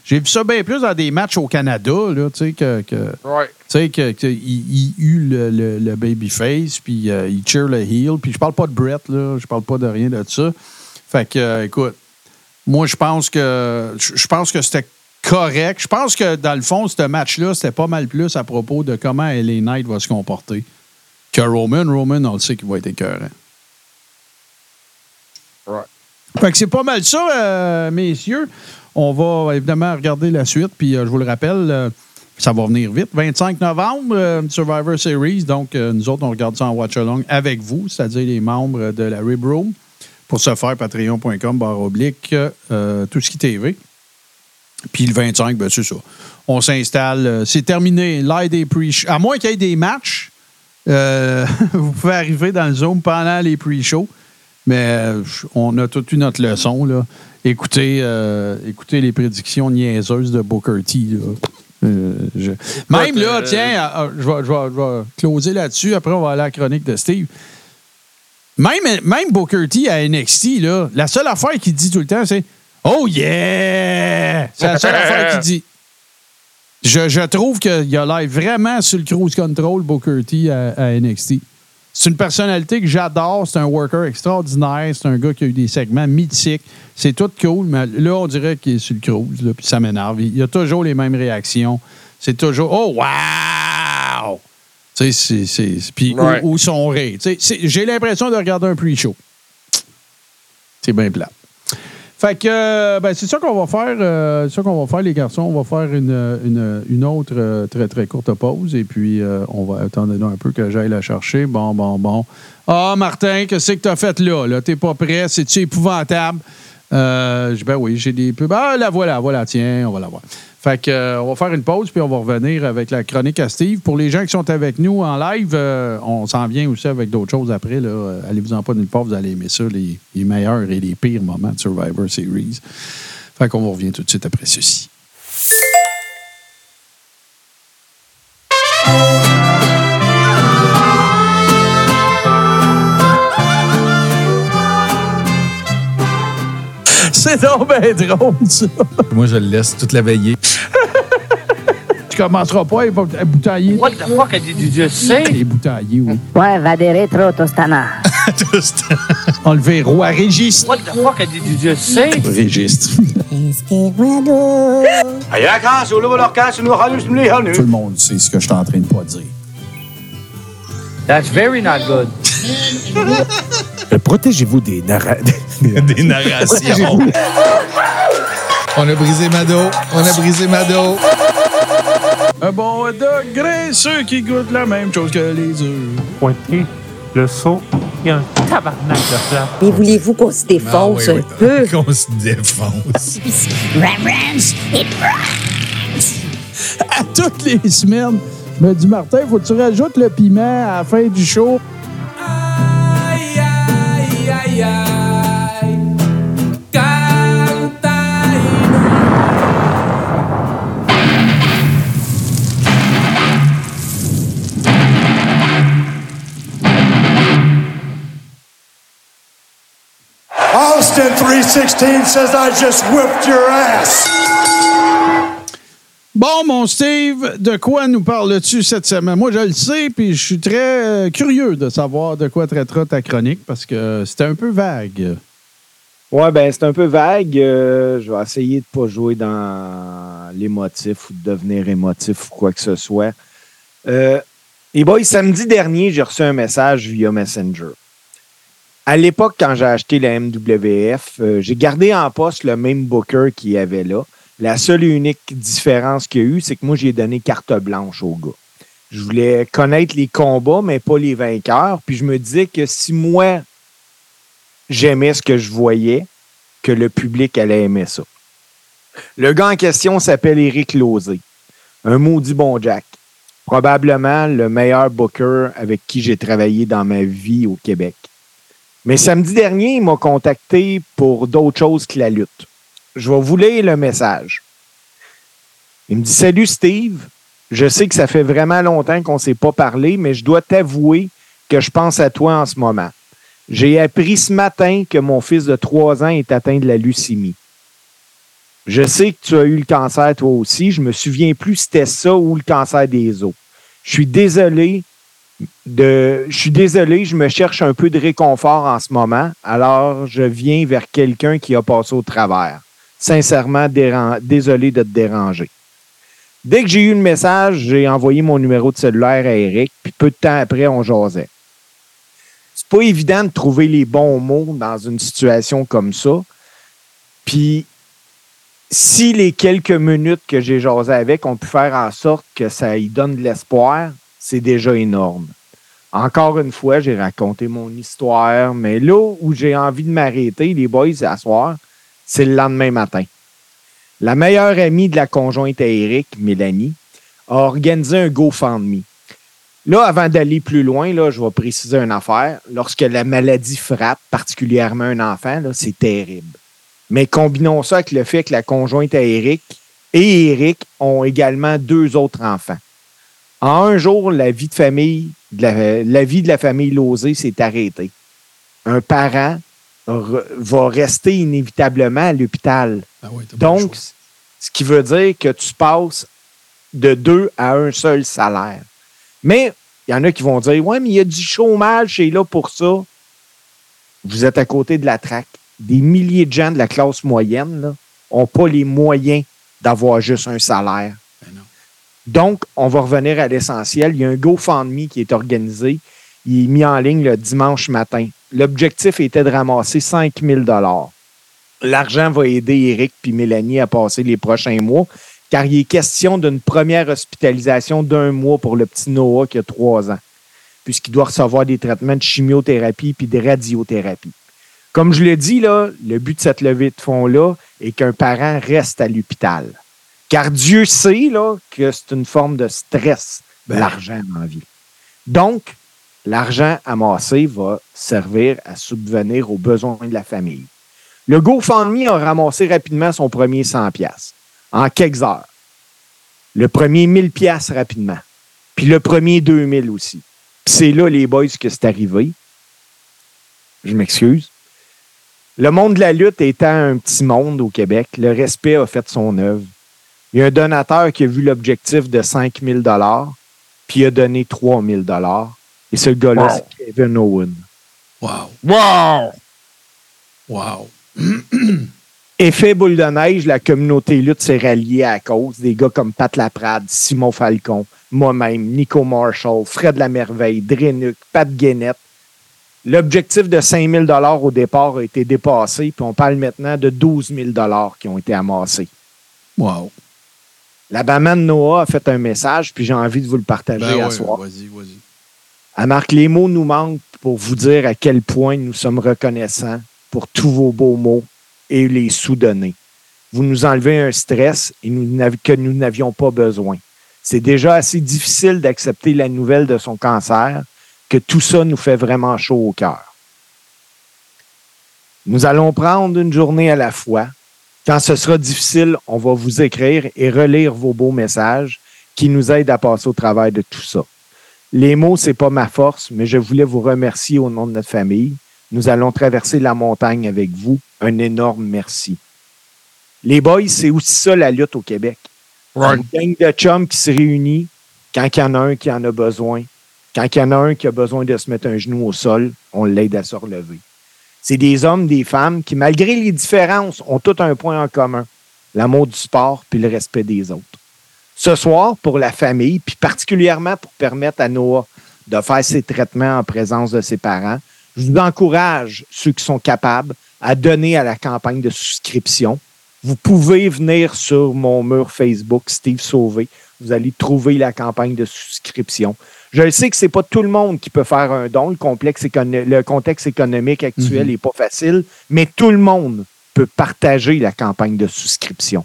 J'ai vu ça bien plus dans des matchs au Canada, là, tu sais, que. que Ouais. tu sais, que, que il, il eut le, le, le babyface, puis euh, il cheer le heel. Puis je parle pas de Brett, là. Je parle pas de rien de ça. Fait que, euh, écoute, moi, je pense que je pense que c'était correct. Je pense que, dans le fond, ce match-là, c'était pas mal plus à propos de comment LA Knight va se comporter que Roman. Roman, on le sait qu'il va être écœurant. Ouais. Fait que c'est pas mal ça, euh, messieurs. On va évidemment regarder la suite, puis euh, je vous le rappelle, euh, ça va venir vite. 25 novembre, Survivor Series. Donc, nous autres, on regarde ça en watch-along avec vous, c'est-à-dire les membres de la Rib Room. Pour ce faire, patreon.com, barre oblique, tout ce qui TV. Puis le 25, ben, c'est ça. On s'installe. euh, c'est terminé. Live des pre À moins qu'il y ait des matchs, euh, *laughs* vous pouvez arriver dans le Zoom pendant les pre-shows. Mais euh, on a toute eu notre leçon. Là. Écoutez, euh, écoutez les prédictions niaiseuses de Booker T. là. Euh, je- Même là, tiens, je vais, je vais- je vais closer là-dessus. Après, on va aller à la chronique de Steve. Même, même Booker T à NXT, là, la seule affaire qu'il dit tout le temps, c'est Oh yeah! C'est la seule affaire qu'il dit. Je, je trouve qu'il a l'air vraiment sur le cruise control, Booker T à, à NXT. C'est une personnalité que j'adore. C'est un worker extraordinaire. C'est un gars qui a eu des segments mythiques. C'est tout cool, mais là, on dirait qu'il est sur le cruise, là, puis ça m'énerve. Il y a toujours les mêmes réactions. C'est toujours Oh, wow! Tu sais, c'est- c'est. c'est- Puis où, où sont rire? Tu sais, c'est- J'ai l'impression de regarder un pre-show. C'est bien plat. Fait que, euh, ben, c'est ça qu'on va faire. euh, c'est ça qu'on va faire, les garçons. On va faire une, une, une autre euh, très, très courte pause. Et puis, euh, on va attendre un peu que j'aille la chercher. Bon, bon, bon. Ah, Martin, qu'est-ce que tu as fait là? là? T'es pas prêt? C'est-tu épouvantable? Euh, ben oui, j'ai des pubs. Ah, la voilà, voilà, tiens, on va la voir. Fait euh, on va faire une pause, puis on va revenir avec la chronique à Steve. Pour les gens qui sont avec nous en live, euh, on s'en vient aussi avec d'autres choses après. là. Euh, Allez-vous-en pas nulle part, vous allez aimer ça, les, les meilleurs et les pires moments de Survivor Series. Fait qu'on vous revient tout de suite après ceci. C'est donc bien drôle, ça. Moi, je le laisse toute la veillée. Tu commenceras pas à bouteiller. What the fuck did you just say? Les bouteiller, oui. Ouais, va des rétro Tostana. *laughs* Enlever roi registre. What the fuck did you just say? Registre. Tout le monde sait ce que je suis en train de pas dire. That's very not good. *laughs* Protégez-vous des narra... *laughs* Des narrations. On a brisé Mado. On a brisé Mado. Un bon degré, ceux qui goûtent la même chose que les œufs. pointer le saut. Il y a un tabarnak de ça. Mais voulez-vous qu'on se défonce Ah, oui, un peu? *laughs* Qu'on se défonce. À toutes les semaines, je me dis, Martin, faut que tu rajoutes le piment à la fin du show. Austin 316 says I just whipped your ass. Bon, mon Steve, de quoi nous parles-tu cette semaine? Moi, je le sais, puis je suis très euh, curieux de savoir de quoi traitera ta chronique parce que c'était un peu vague. Ouais, ben c'est un peu vague. Euh, je vais essayer de pas jouer dans l'émotif ou de devenir émotif ou quoi que ce soit. Euh, et boys, samedi dernier, j'ai reçu un message via Messenger. À l'époque, quand j'ai acheté la MWF, euh, j'ai gardé en poste le même booker qu'il y avait là. La seule et unique différence qu'il y a eu, c'est que moi, j'ai donné carte blanche au gars. Je voulais connaître les combats, mais pas les vainqueurs. Puis je me disais que si moi, j'aimais ce que je voyais, que le public allait aimer ça. Le gars en question s'appelle Éric Lozé. Un maudit bon Jack. Probablement le meilleur booker avec qui j'ai travaillé dans ma vie au Québec. Mais samedi dernier, il m'a contacté pour d'autres choses que la lutte. Je vais vous lire le message. Il me dit Salut Steve, je sais que ça fait vraiment longtemps qu'on ne s'est pas parlé, mais je dois t'avouer que je pense à toi en ce moment. J'ai appris ce matin que mon fils de 3 ans est atteint de la leucémie. Je sais que tu as eu le cancer toi aussi. Je me souviens plus si c'était ça ou le cancer des os. Je suis désolé de. Je suis désolé, je me cherche un peu de réconfort en ce moment. Alors, je viens vers quelqu'un qui a passé au travers. Sincèrement, désolé de te déranger. Dès que j'ai eu le message, j'ai envoyé mon numéro de cellulaire à Eric, puis peu de temps après, on jasait c'est pas évident de trouver les bons mots dans une situation comme ça. Puis, si les quelques minutes que j'ai jasé avec ont pu faire en sorte que ça y donne de l'espoir, c'est déjà énorme. Encore une fois, j'ai raconté mon histoire, mais là où j'ai envie de m'arrêter, les boys, à soir, c'est le lendemain matin. La meilleure amie de la conjointe à Eric, Mélanie, a organisé un GoFundMe. Là, avant d'aller plus loin, là, je vais préciser une affaire. Lorsque la maladie frappe particulièrement un enfant, c'est terrible. Mais combinons ça avec le fait que la conjointe à Eric et Eric ont également deux autres enfants. En un jour, la vie de famille, la vie de la famille Lozé s'est arrêtée. Un parent re- va rester inévitablement à l'hôpital. Ah Donc, ce qui veut dire que tu passes de deux à un seul salaire. Mais il y en a qui vont dire Ouais, mais il y a du chômage, c'est là pour ça. Vous êtes à côté de la traque. Des milliers de gens de la classe moyenne n'ont pas les moyens d'avoir juste un salaire. Ben. Donc, on va revenir à l'essentiel. Il y a un GoFundMe qui est organisé. Il est mis en ligne le dimanche matin. L'objectif était de ramasser 5 000 L'argent va aider Eric puis Mélanie à passer les prochains mois, car il est question d'une première hospitalisation d'un mois pour le petit Noah qui a trois ans, puisqu'il doit recevoir des traitements de chimiothérapie puis de radiothérapie. Comme je l'ai dit, là, le but de cette levée de fonds-là est qu'un parent reste à l'hôpital. Car Dieu sait là, que c'est une forme de stress, l'argent dans la vie. Donc, l'argent amassé va servir à subvenir aux besoins de la famille. Le GoFundMe a ramassé rapidement son premier 100 pièces en quelques heures. Le premier 1000 pièces rapidement. Puis le premier 2000 aussi. C'est là, les boys, que c'est arrivé. Je m'excuse. Le monde de la lutte étant un petit monde au Québec, le respect a fait son œuvre. Il y a un donateur qui a vu l'objectif de 5 000 puis a donné 3 000 Et ce gars-là, Wow. c'est Kevin Owen. Wow. Wow! Wow. *clears throat* Effet boule de neige, la communauté lutte s'est ralliée à cause des gars comme Pat Laprade, Simon Falcon, moi-même, Nico Marshall, Fred Lamerveille, Drenuc, Pat Guénette. L'objectif de 5 000 au départ a été dépassé, puis on parle maintenant de 12 000 qui ont été amassés. Wow. La Baman Noah a fait un message, puis j'ai envie de vous le partager Ben à ouais, soir. vas-y, vas-y. Elle marque les mots nous manquent pour vous dire à quel point nous sommes reconnaissants pour tous vos beaux mots et les sous-donner. Vous nous enlevez un stress que nous n'avions pas besoin. C'est déjà assez difficile d'accepter la nouvelle de son cancer que tout ça nous fait vraiment chaud au cœur. Nous allons prendre une journée à la fois. Quand ce sera difficile, on va vous écrire et relire vos beaux messages qui nous aident à passer au travail de tout ça. Les mots, c'est pas ma force, mais je voulais vous remercier au nom de notre famille. Nous allons traverser la montagne avec vous. Un énorme merci. Les boys, c'est aussi ça la lutte au Québec. Right. Une gang de chums qui se réunit quand il y en a un qui en a besoin. Quand il y en a un qui a besoin de se mettre un genou au sol, on l'aide à se relever. C'est des hommes, des femmes qui, malgré les différences, ont tout un point en commun. L'amour du sport puis le respect des autres. Ce soir, pour la famille, puis particulièrement pour permettre à Noah de faire ses traitements en présence de ses parents, je vous encourage, ceux qui sont capables, à donner à la campagne de souscription. Vous pouvez venir sur mon mur Facebook, Steve Sauvé. Vous allez trouver la campagne de souscription. Je sais que c'est pas tout le monde qui peut faire un don. Le, complexe écono- le contexte économique actuel Mhm. n'est pas facile, mais tout le monde peut partager la campagne de souscription.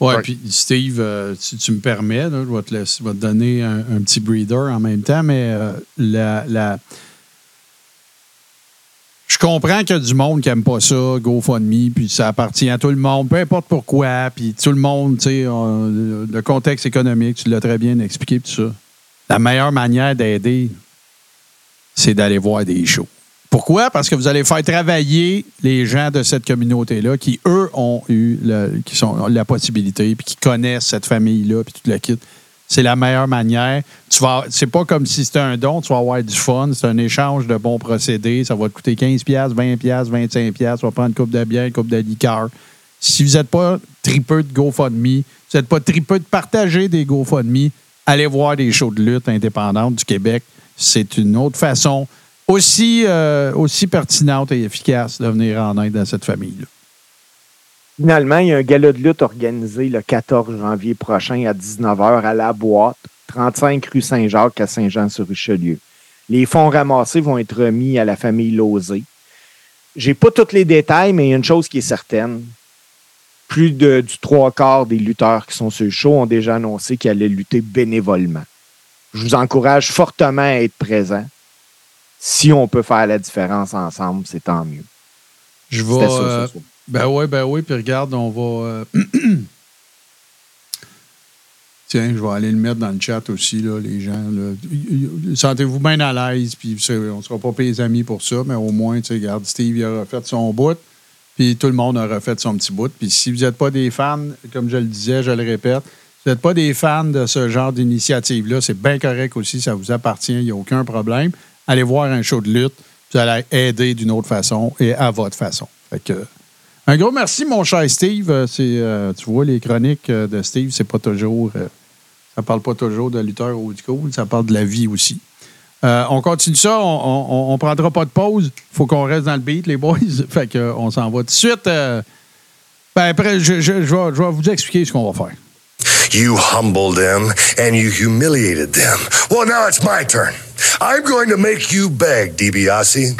Ouais, Ouais. puis Steve, euh, si tu me permets, là, je vais te, laisser- je vais te donner un, un petit breeder en même temps, mais euh, la, la- je comprends qu'il y a du monde qui n'aime pas ça, GoFundMe, puis ça appartient à tout le monde, peu importe pourquoi, puis tout le monde, tu sais, le contexte économique, tu l'as très bien expliqué, tout ça. La meilleure manière d'aider, c'est d'aller voir des shows. Pourquoi? Parce que vous allez faire travailler les gens de cette communauté-là qui, eux, ont eu qui sont, ont la possibilité, puis qui connaissent cette famille-là, puis tout le kit. C'est la meilleure manière. Tu vas, c'est pas comme si c'était un don, tu vas avoir du fun, c'est un échange de bons procédés. Ça va te coûter 15$, 20$, 25$, tu vas prendre une coupe de bière, une coupe de liqueur. Si vous n'êtes pas tripeux de GoFundMe, vous n'êtes pas tripeux de partager des GoFundMe, allez voir des shows de lutte indépendantes du Québec. C'est une autre façon aussi, euh, aussi pertinente et efficace de venir en aide à cette famille-là. Finalement, il y a un gala de lutte organisé le 14 janvier prochain à 19h à la boîte, 35 rue Saint-Jacques à Saint-Jean-sur-Richelieu. Les fonds ramassés vont être remis à la famille Lozé. J'ai pas tous les détails, mais il y a une chose qui est certaine. Plus de, du trois quarts des lutteurs qui sont sur le show ont déjà annoncé qu'ils allaient lutter bénévolement. Je vous encourage fortement à être présent. Si on peut faire la différence ensemble, c'est tant mieux. Je vais. Euh, ben oui, ben oui. Puis regarde, on va. euh, *clears throat* Tiens, je vais aller le mettre dans le chat aussi, là, les gens. Sentez-vous bien à l'aise, puis on ne sera pas payés amis pour ça, mais au moins, tu sais, regarde, Steve il a refait son bout, puis tout le monde a refait son petit bout. Puis si vous n'êtes pas des fans, comme je le disais, je le répète, si vous n'êtes pas des fans de ce genre d'initiative-là, c'est bien correct aussi, ça vous appartient, il n'y a aucun problème. Allez voir un show de lutte, vous allez aider d'une autre façon et à votre façon. Fait que, un gros merci, mon cher Steve. Euh, euh, tu vois, les chroniques euh, de Steve, c'est pas toujours. ça parle pas toujours de lutteur old school, ça parle de la vie aussi. On continue ça. On ne prendra pas de pause. faut qu'on reste dans le beat, les boys. *laughs* fait que, on s'en va tout de suite. ben, après, je- je vais, je vais vous expliquer ce qu'on va faire. You humbled them and you humiliated them. Well, now it's my turn. I'm going to make you beg, DiBiase.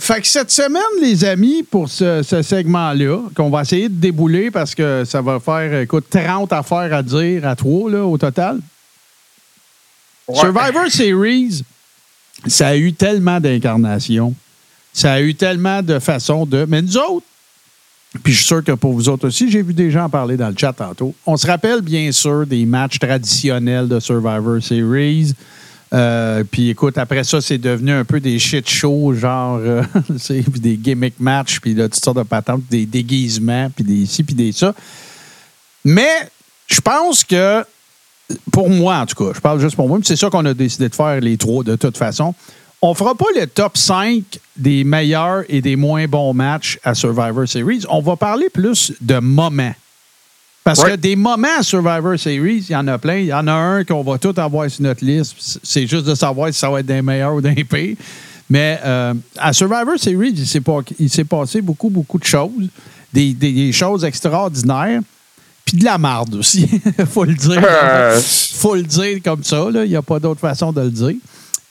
Fait que cette semaine, les amis, pour ce, ce segment-là, qu'on va essayer de débouler parce que ça va faire, écoute, 30 affaires à dire à trois, là, au total. Survivor Series, ça a eu tellement d'incarnations. Ça a eu tellement de façons de. Mais nous autres, puis je suis sûr que pour vous autres aussi, j'ai vu des gens en parler dans le chat tantôt. On se rappelle bien sûr des matchs traditionnels de Survivor Series. Euh, puis écoute, après ça, c'est devenu un peu des shit shows, genre euh, *laughs* des gimmick matchs, puis là, toutes sortes de patentes, des déguisements, puis des ci, puis des ça. Mais je pense que, pour moi en tout cas, je parle juste pour moi, puis c'est ça qu'on a décidé de faire les trois de toute façon. On fera pas le top 5 des meilleurs et des moins bons matchs à Survivor Series. On va parler plus de moments. Parce que des moments à Survivor Series, il y en a plein. Il y en a un qu'on va tous avoir sur notre liste. C'est juste de savoir si ça va être des meilleurs ou des pires. Mais euh, à Survivor Series, il s'est, pas- il s'est passé beaucoup, beaucoup de choses. Des, des- des choses extraordinaires. Puis de la marde aussi. *laughs* faut le dire. Euh. *laughs* faut le dire comme ça. Il n'y a pas d'autre façon de le dire.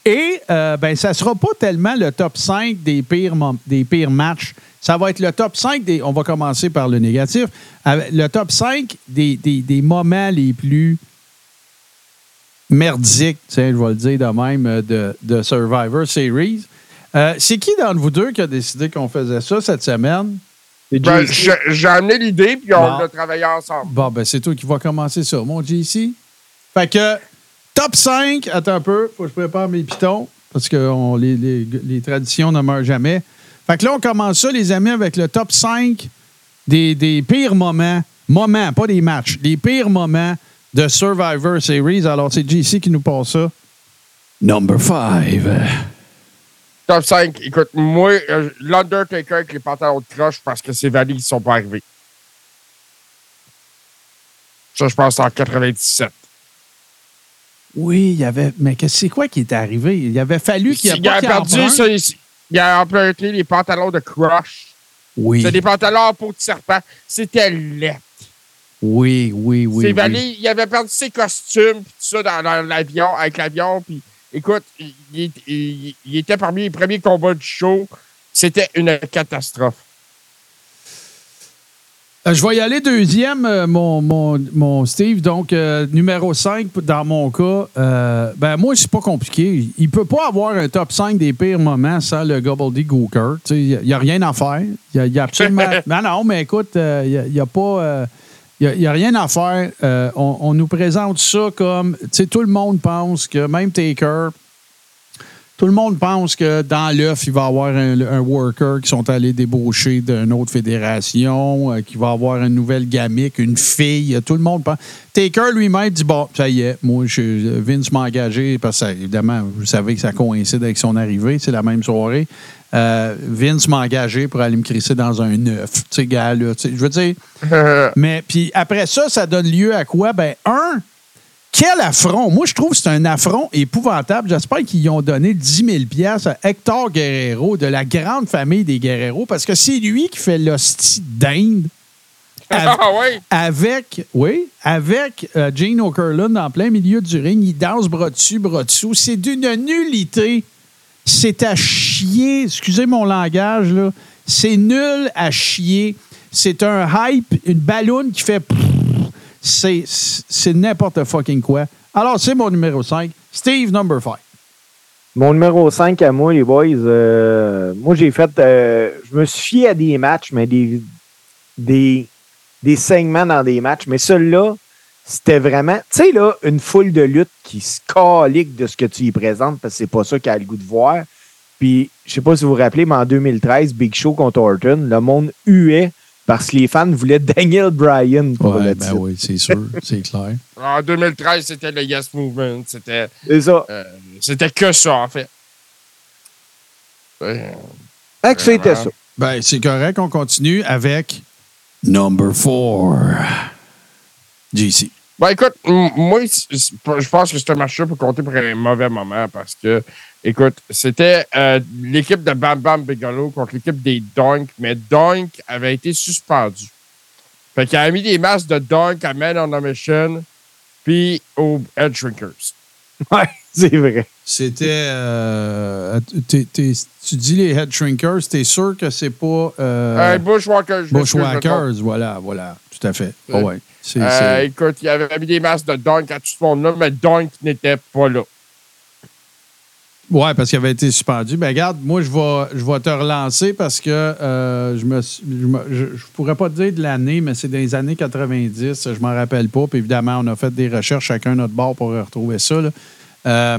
Et euh, ben, ça ne sera pas tellement le top 5 des pires, des pires matchs. Ça va être le top 5 des. On va commencer par le négatif. Avec Le top 5 des, des- des moments les plus merdiques, tiens, je vais le dire de même, euh, de, de Survivor Series. Euh, c'est qui d'entre vous deux qui a décidé qu'on faisait ça cette semaine? Ben, j'ai j'ai amené l'idée, puis on Bon. a travaillé ensemble. Bon, ben c'est toi qui vas commencer ça, mon JC. Fait que, top 5, attends un peu, faut que je prépare mes pitons, parce que on- les, les- les traditions ne meurent jamais. Fait que là, on commence ça, les amis, avec le top 5 des, des pires moments, moments, pas des matchs, des pires moments de Survivor Series. Alors, c'est JC qui nous passe ça. Number 5. Top 5. Écoute, moi, euh, l'Undertaker avec les pantalons de croche parce que ses valises ne sont pas arrivées. Ça, je pense, c'est en 97. Oui, il y avait. Mais c'est quoi qui est arrivé? Il avait fallu qu'il y ait Il a perdu, ça, il, a emprunté les pantalons de crush. Oui. C'est des pantalons en peau de serpent. C'était laid. Oui, oui, oui. valises, il avait perdu ses costumes, puis tout ça, dans, dans l'avion, avec l'avion. Puis, écoute, il, il- il- il était parmi les premiers combats du show. C'était une catastrophe. Euh, je vais y aller deuxième, euh, mon, mon, mon Steve. Donc, euh, numéro 5 dans mon cas. euh, ben, moi, c'est pas compliqué. Il peut pas avoir un top 5 des pires moments sans le gobbledygooker. Il n'y a, rien à faire. Il y a, y a absolument. non, *laughs* non, mais écoute, euh, il y a- a, pas. il a- a rien à faire. On, on nous présente ça comme. Tu sais, tout le monde pense que même Taker. Tout le monde pense que dans l'œuf, il va y avoir un, un worker qui sont allés débaucher d'une autre fédération, euh, qui va avoir une nouvelle gamique, une fille. Tout le monde pense. Taker lui-même dit Bon, ça y est, moi, je, Vince m'a engagé parce que, évidemment, vous savez que ça coïncide avec son arrivée, c'est la même soirée. Euh, Vince m'a engagé pour aller me crisser dans un œuf. Tu sais, gars, là, je veux dire. *laughs* Mais puis après ça, ça donne lieu à quoi? Ben, un, quel affront! Moi, je trouve que c'est un affront épouvantable. J'espère qu'ils y ont donné 10 000 piastres à Hector Guerrero de la grande famille des Guerrero parce que c'est lui qui fait l'hostie d'Inde. *laughs* Ah oui? Avec, oui, avec euh, Gene Okerlund en plein milieu du ring. Il danse bras dessus, bras dessous. C'est d'une nullité. C'est à chier. Excusez mon langage, là. C'est nul à chier. C'est un hype, une balloune qui fait. C'est n'importe fucking quoi. Alors, c'est mon numéro 5. Steve, number 5. Mon numéro 5 à moi, les boys, euh, moi j'ai fait. euh, je me suis fié à des matchs, mais des, des, des segments dans des matchs. Mais celui-là, c'était vraiment. Tu sais, là, une foule de lutte qui se calique de ce que tu y présentes parce que c'est pas ça qu'elle a le goût de voir. Puis, je sais pas si vous vous rappelez, mais en 2013, Big Show contre Orton, le monde huait parce que les fans voulaient Daniel Bryan pour Ouais, le ben titre. oui, c'est sûr, c'est clair. *laughs* En 2013, c'était le Yes Movement. C'était euh, c'était que ça, en fait. Ouais. Fait que c'était ça. Ben, c'est correct, on continue avec number 4. JC. Ben écoute, moi, je pense que ce match-là peut compter pour un mauvais moment parce que, écoute, c'était euh, l'équipe de Bam Bam Bigelow contre l'équipe des Dunk, mais Dunk avait été suspendu. Fait qu'il a mis des masques de Dunk à Man on a Mission puis aux Head Shrinkers. *laughs* Ouais, c'est vrai. C'était. euh, t'es- t'es- tu dis les head shrinkers, t'es sûr que c'est pas. euh, Euh, je me trompe. Bushwhackers, voilà, voilà, tout à fait. Ouais. ouais. C'est, Euh, c'est- écoute, il avait mis des masques de Dunk à tout ce monde-là, mais Dunk n'était pas là. Ouais, parce qu'il avait été suspendu. Ben regarde, moi, je vais, je te relancer parce que euh, je me je je, je pourrais pas te dire de l'année, mais c'est les années 90. Je m'en rappelle pas. Puis évidemment, on a fait des recherches chacun notre bord pour retrouver ça. Euh,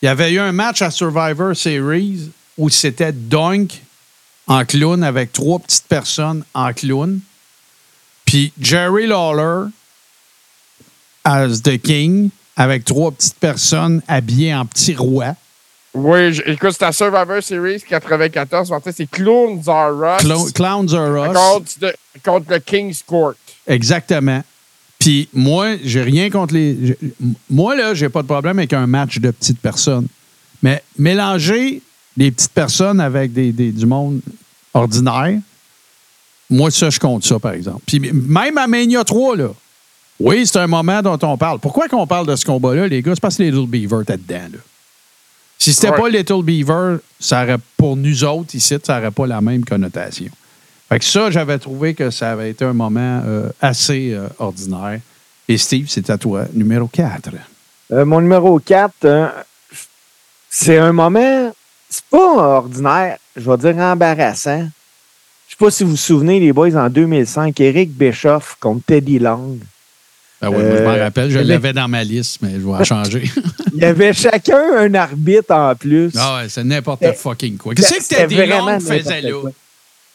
il y avait eu un match à Survivor Series où c'était Dunk en clown avec trois petites personnes en clown. Puis Jerry Lawler as the King avec trois petites personnes habillées en petit roi. Oui, je- écoute, c'était à Survivor Series 94. En fait, c'est Clowns Are Us Clo- Clowns are Us. contre, de- contre le King's Court. Exactement. Puis moi, j'ai rien contre les. Moi, là, j'ai pas de problème avec un match de petites personnes. Mais mélanger des petites personnes avec des, des- du monde ordinaire, moi, ça, je compte ça, par exemple. Puis même à Mania 3, là, oui, c'est un moment dont on parle. Pourquoi qu'on parle de ce combat-là, les gars? C'est parce que les Little Beaver étaient dedans, là. Si c'était Ouais. pas Little Beaver, ça aurait, pour nous autres ici, ça n'aurait pas la même connotation. Fait que ça, j'avais trouvé que ça avait été un moment euh, assez euh, ordinaire. Et Steve, c'est à toi, numéro 4. Euh, mon numéro 4, c'est un moment, c'est pas ordinaire, je vais dire embarrassant. Je sais pas si vous vous souvenez, les boys, en 2005, Eric Bischoff contre Teddy Long. Ben oui, moi, je m'en rappelle, je l'avais dans ma liste, mais je vais la changer. *laughs* Il y avait chacun un arbitre en plus. ah ouais, c'est n'importe fucking quoi. Qu'est-ce que Teddy Long faisait là?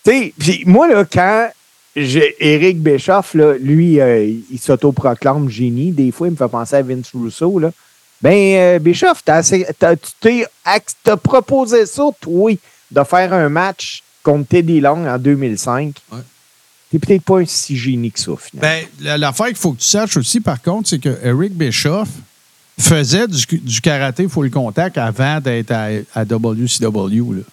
Tu sais, puis moi, là, quand Eric Bischoff, là, lui, euh, il s'autoproclame génie. Des fois, il me fait penser à Vince Russo. Là. Ben, euh, Bischoff, t'as assez- t'as- tu t'as proposé ça, toi, de faire un match contre Teddy Long en 2005. Ouais. T'es peut-être pas un si génie que ça, finalement. Ben, la- l'affaire qu'il faut que tu saches aussi, par contre, c'est que Eric Bischoff faisait du, du karaté full contact avant d'être à, à WCW. Là.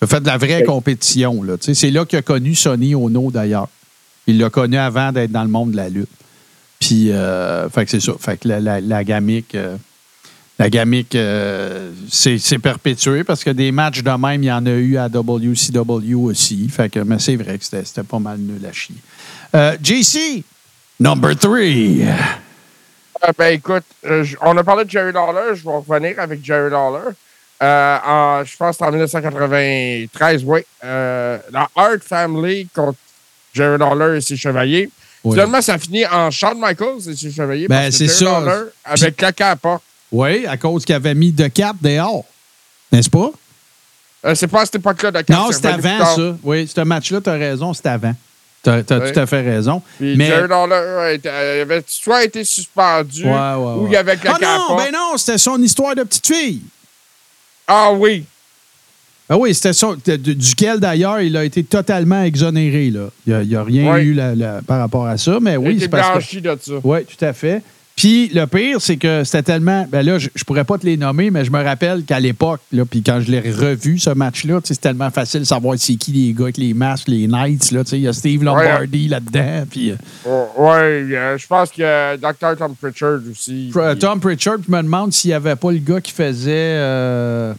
Il a fait de la vraie compétition. Là. C'est là qu'il a connu Sonny Ono, d'ailleurs. Il l'a connu avant d'être dans le monde de la lutte. Puis, euh, fait que c'est ça. Fait que la, la, la gamique, euh, la gamique euh, c'est c'est perpétué parce que des matchs de même, il y en a eu à WCW aussi. Fait que, mais c'est vrai que c'était c'était pas mal nul à chier. JC, number three. Euh, ben écoute, euh, on a parlé de Jerry Lawler, je vais revenir avec Jerry Lawler. Euh, en- je pense que en 1993, oui. La Hart Family contre Jerry Lawler et ses chevaliers. Oui. Finalement, ça finit en Shawn Michaels et ses chevaliers. Ben, c'est ça. Lawler avec caca à la porte. Oui, à cause qu'il avait mis de cap dehors. N'est-ce pas? C'est pas à cette époque-là de Non, c'était avant ça. Oui, ce match-là, tu as raison, c'était avant. Tu as, tout à fait raison. Puis Mais. Été- euh, avait soit été suspendu Ouais, ouais, ou il avait Ah à la non, ben non, c'était son histoire de petite fille. Ah oui. Ah oui, c'était de- duquel d'ailleurs il a été totalement exonéré. Là. Il n'y a, rien eu la- la- par rapport à ça, mais oui, c'est parce que. blanchi de ça. Oui, tout à fait. Puis le pire, c'est que c'était tellement. Ben là, je, je pourrais pas te les nommer, mais je me rappelle qu'à l'époque, là, puis quand je l'ai revu, ce match-là, tu sais, c'est tellement facile de savoir c'est qui les gars avec les masques, les Knights. là, tu sais, Il y a Steve Lombardi là-dedans. Puis euh, Oh, ouais, euh, je pense que euh, Dr. Tom Pritchard aussi. Pr- Tom Pritchard me demande s'il n'y avait pas le gars qui faisait. euh,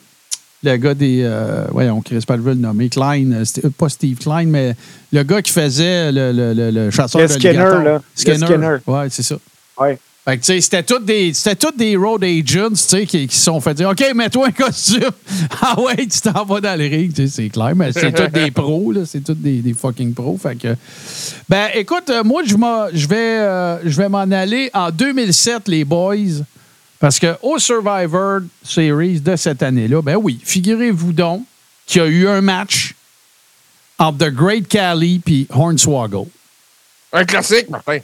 le gars des. Euh, voyons, Chris pas le nommer. Klein, euh, pas Steve Klein, mais le gars qui faisait le, le, le, le chasseur Le de Skinner, là. Le Skinner. Ouais, c'est ça. Ouais. Fait que, tu sais, c'était tous des, des road agents, tu sais, qui, qui se sont fait dire, OK, mets-toi un costume. *laughs* ah ouais, tu t'en vas dans le ring, tu sais, c'est clair, mais c'est tous des *laughs* pros, là, c'est tous des, des fucking pros. Fait que, ben, écoute, euh, moi, je vais, euh, je vais m'en aller en 2007, les boys, parce que au Survivor Series de cette année-là, ben oui, figurez-vous donc qu'il y a eu un match entre The Great Cali puis Hornswoggle. Un classique, Martin.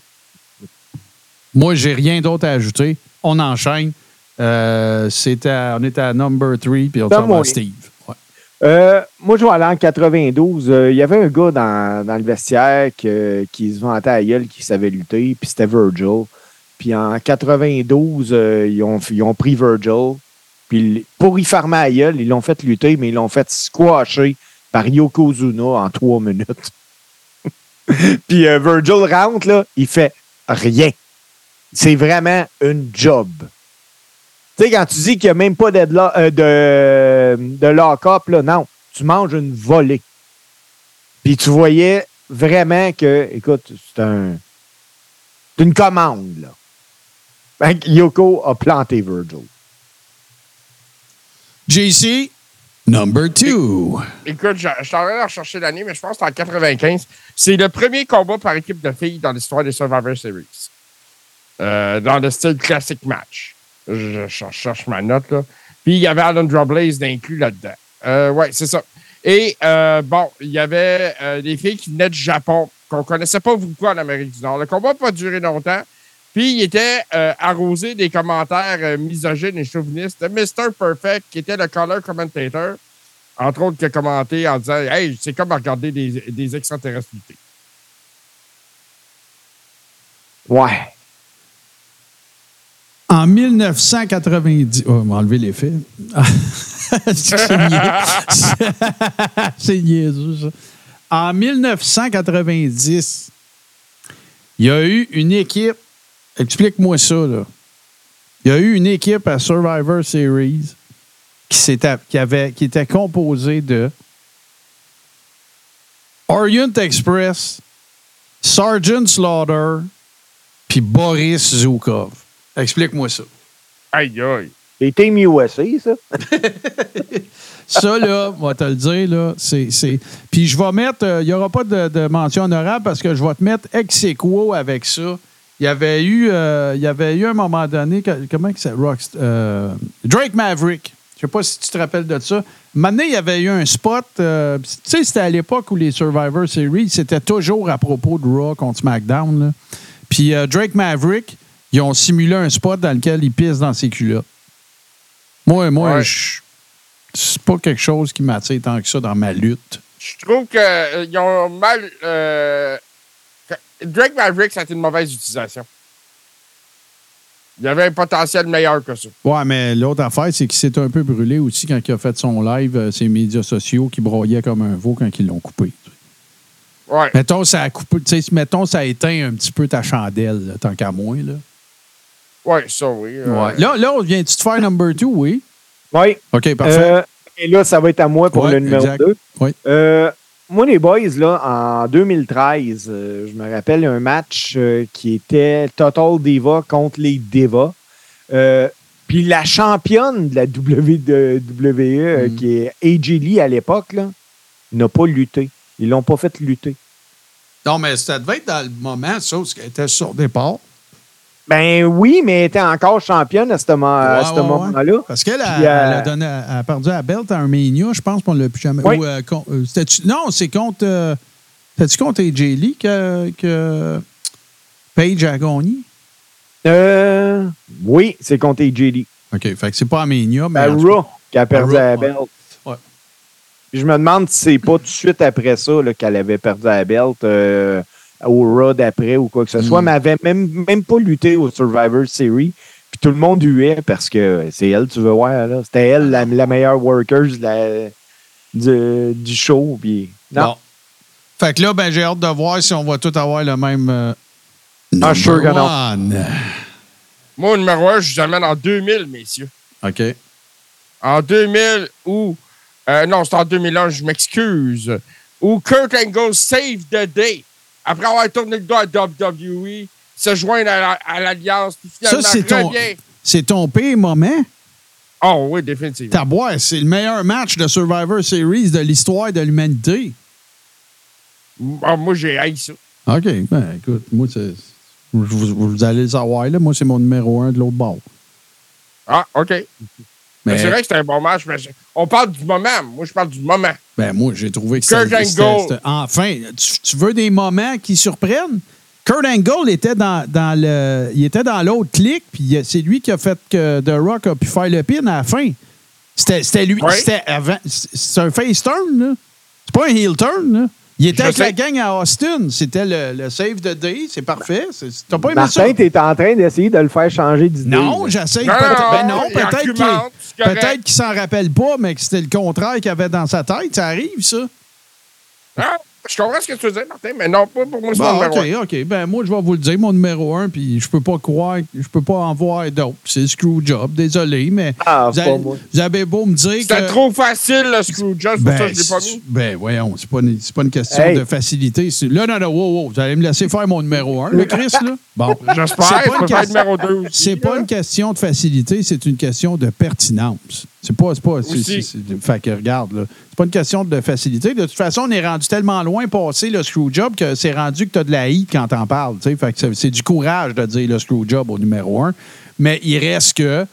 Moi, j'ai rien d'autre à ajouter. On enchaîne. Euh, à- on est à number 3, puis on Tom s'en va à. Steve. Ouais. Euh, moi, je vais aller en 92. Euh, Il y avait un gars dans, dans le vestiaire que- qui se vantait à gueule, qui savait lutter, puis c'était Virgil. Puis en 92, euh, ils, ont, ils ont pris Virgil. Puis pour y farmer à gueule, ils l'ont fait lutter, mais ils l'ont fait squasher par Yokozuna en trois minutes. *laughs* Puis Virgil rentre, là, il fait rien. C'est vraiment une job. Tu sais, quand tu dis qu'il n'y a même pas d'headlo- euh, de, de lock-up, là, non. Tu manges une volée. Puis tu voyais vraiment que, écoute, c'est un. C'est une commande, là. Que Yoko a planté Virgil. JC, number two. Écoute, je, je suis en train de rechercher l'année, mais je pense que c'est en 95. C'est le premier combat par équipe de filles dans l'histoire des Survivor Series. Euh, dans le style classic match. Je, cherche ma note, là. Puis il y avait Alundra Blaze d'inclus là-dedans. Euh, ouais, c'est ça. Et euh, bon, il y avait euh, des filles qui venaient du Japon, qu'on connaissait pas beaucoup en Amérique du Nord. Le combat n'a pas duré longtemps. Puis il était euh, arrosé des commentaires misogynes et chauvinistes de Mr. Perfect, qui était le color commentator, entre autres, qui a commenté en disant Hey, c'est comme regarder des, des extraterrestres. Ouais. En 1990. Oh, on enlevé l'effet. c'est niais- *laughs* c'est niaiseux, ça. En 1990, il y a eu une équipe. Explique-moi ça, là. Il y a eu une équipe à Survivor Series qui, qui, avait, qui était composée de Orient Express, Sergeant Slaughter, puis Boris Zukov. Explique-moi ça. Aïe, aïe. C'est Team USA, ça? *laughs* Ça, là, on va te le dire, là, c'est. c'est- Puis je vais mettre. euh, Il n'y aura pas de, de mention honorable parce que je vais te mettre ex aequo avec ça. Il y avait eu, euh, il y avait eu un moment donné, que- comment que c'est Rockst- euh, Drake Maverick. Je sais pas si tu te rappelles de ça. Maintenant, il y avait eu un spot. euh, tu sais, c'était à l'époque où les Survivor Series, c'était toujours à propos de Raw contre SmackDown. là. Puis euh, Drake Maverick, ils ont simulé un spot dans lequel il pisse dans ses culottes. Moi, moi, Ouais. je- c'est pas quelque chose qui m'attire tant que ça dans ma lutte. Je trouve qu'ils ont mal. euh, Drake Maverick, ça a été une mauvaise utilisation. Il y avait un potentiel meilleur que ça. Ouais, mais l'autre affaire, c'est qu'il s'est un peu brûlé aussi quand il a fait son live, euh, ses médias sociaux qui broyaient comme un veau quand ils l'ont coupé. Ouais. Mettons, ça a coupé, mettons, ça a éteint un petit peu ta chandelle, là, tant qu'à moi. Là. Ouais, ça, oui. euh, Ouais. Là, là, on vient-tu de faire number two, oui? Oui. OK, parfait. Euh, et là, ça va être à moi pour Ouais, le numéro exact. 2. Oui. Euh, moi, les boys, là, en 2013, euh, je me rappelle un match euh, qui était Total Diva contre les Divas. Euh, Puis la championne de la WWE, Mm. qui est AJ Lee à l'époque, là, n'a pas lutté. Ils l'ont pas fait lutter. Non, mais ça devait être dans le moment, ça, où elle était sur départ. Ben oui, mais elle était encore championne à ce, à Ouais, ouais, moment-là. Parce qu'elle a, euh, elle a, a perdu la belt à Armenia, je pense qu'on ne l'a plus jamais. Oui. ou, euh, con- euh, non, c'est contre. C'était-tu contre AJ Lee que, que Paige a gagné? Euh, oui, c'est contre AJ Lee. OK, fait que c'est pas Armenia, mais. À Raw qui a perdu À Raw, belt. Puis je me demande si c'est pas tout de suite après ça qu'elle avait perdu la belt au Raw d'après ou quoi que ce soit, Mm. mais elle avait même, même pas lutté au Survivor Series. Puis tout le monde huait parce que c'est elle, tu veux voir, là. C'était elle, la, la meilleure worker de la- du, du show. Puis, non. Bon. Fait que là, ben, j'ai hâte de voir si on va tous avoir le même. euh, Ah, sure que non. Moi, au numéro 1, je vous amène en 2000, messieurs. OK. En 2000, ou. euh, non, c'est en 2001, je m'excuse. Où Kurt Angle save the day. Après avoir tourné le dos à WWE, se joindre à la- l'Alliance, finalement Ça, c'est ton, c'est ton pire moment? Oh oui, définitivement. Taboire, c'est le meilleur match de Survivor Series de l'histoire de l'humanité. Ah, moi, j'ai haï ça. OK. Ben, écoute, moi, c'est. Vous, allez le savoir, là. Moi, c'est mon numéro un de l'autre bord. Ah, OK. Mais, c'est vrai que c'était un bon match, mais on parle du moment. Moi, je parle du moment. Ben, moi, j'ai trouvé que c'était- Enfin, tu, tu veux des moments qui surprennent? Kurt Angle était dans, dans le. Il était dans l'autre clic, puis c'est lui qui a fait que The Rock a pu faire le pin à la fin. C'était c'était lui. C'était c'est un face turn, là. C'est pas un heel turn, là. Il était Je avec sais. la gang à Austin. C'était le, le save the day. C'est parfait. T'as pas aimé Martin, ça? tu es en train d'essayer de le faire changer d'idée. Non, j'essaye. Non, ben non, peut-être qu'il peut-être qu'il s'en rappelle pas, mais que c'était le contraire qu'il avait dans sa tête. Ça arrive, ça. Ah, je comprends ce que tu veux dire, Martin, mais non, pas pour moi, c'est Bon, mon numéro OK, un. OK. Ben, moi, je vais vous le dire, mon numéro un, puis je peux pas croire, je peux pas en voir d'autres. C'est Screwjob, désolé, mais Ah, vous, pas avez, moi. vous avez beau me dire C'était que... trop facile, le Screwjob, c'est pour ça que je l'ai pas c'est- mis. ben, voyons, c'est pas, une- c'est pas une question Hey. de facilité. Là, non, non, wow, wow, vous allez me laisser faire mon numéro un, le Chris, là? Bon. *laughs* J'espère, C'est pas je une question- numéro 2 aussi. C'est pas une question de facilité, c'est une question de pertinence. C'est pas. C'est pas. c'est- Aussi. c'est- c'est- fait que regarde, là. C'est pas une question de facilité. De toute façon, on est rendu tellement loin passé le screwjob que c'est rendu que tu as de la hate quand t'en parles. Fait que c'est- du courage de dire le screwjob au numéro un. Mais il reste que.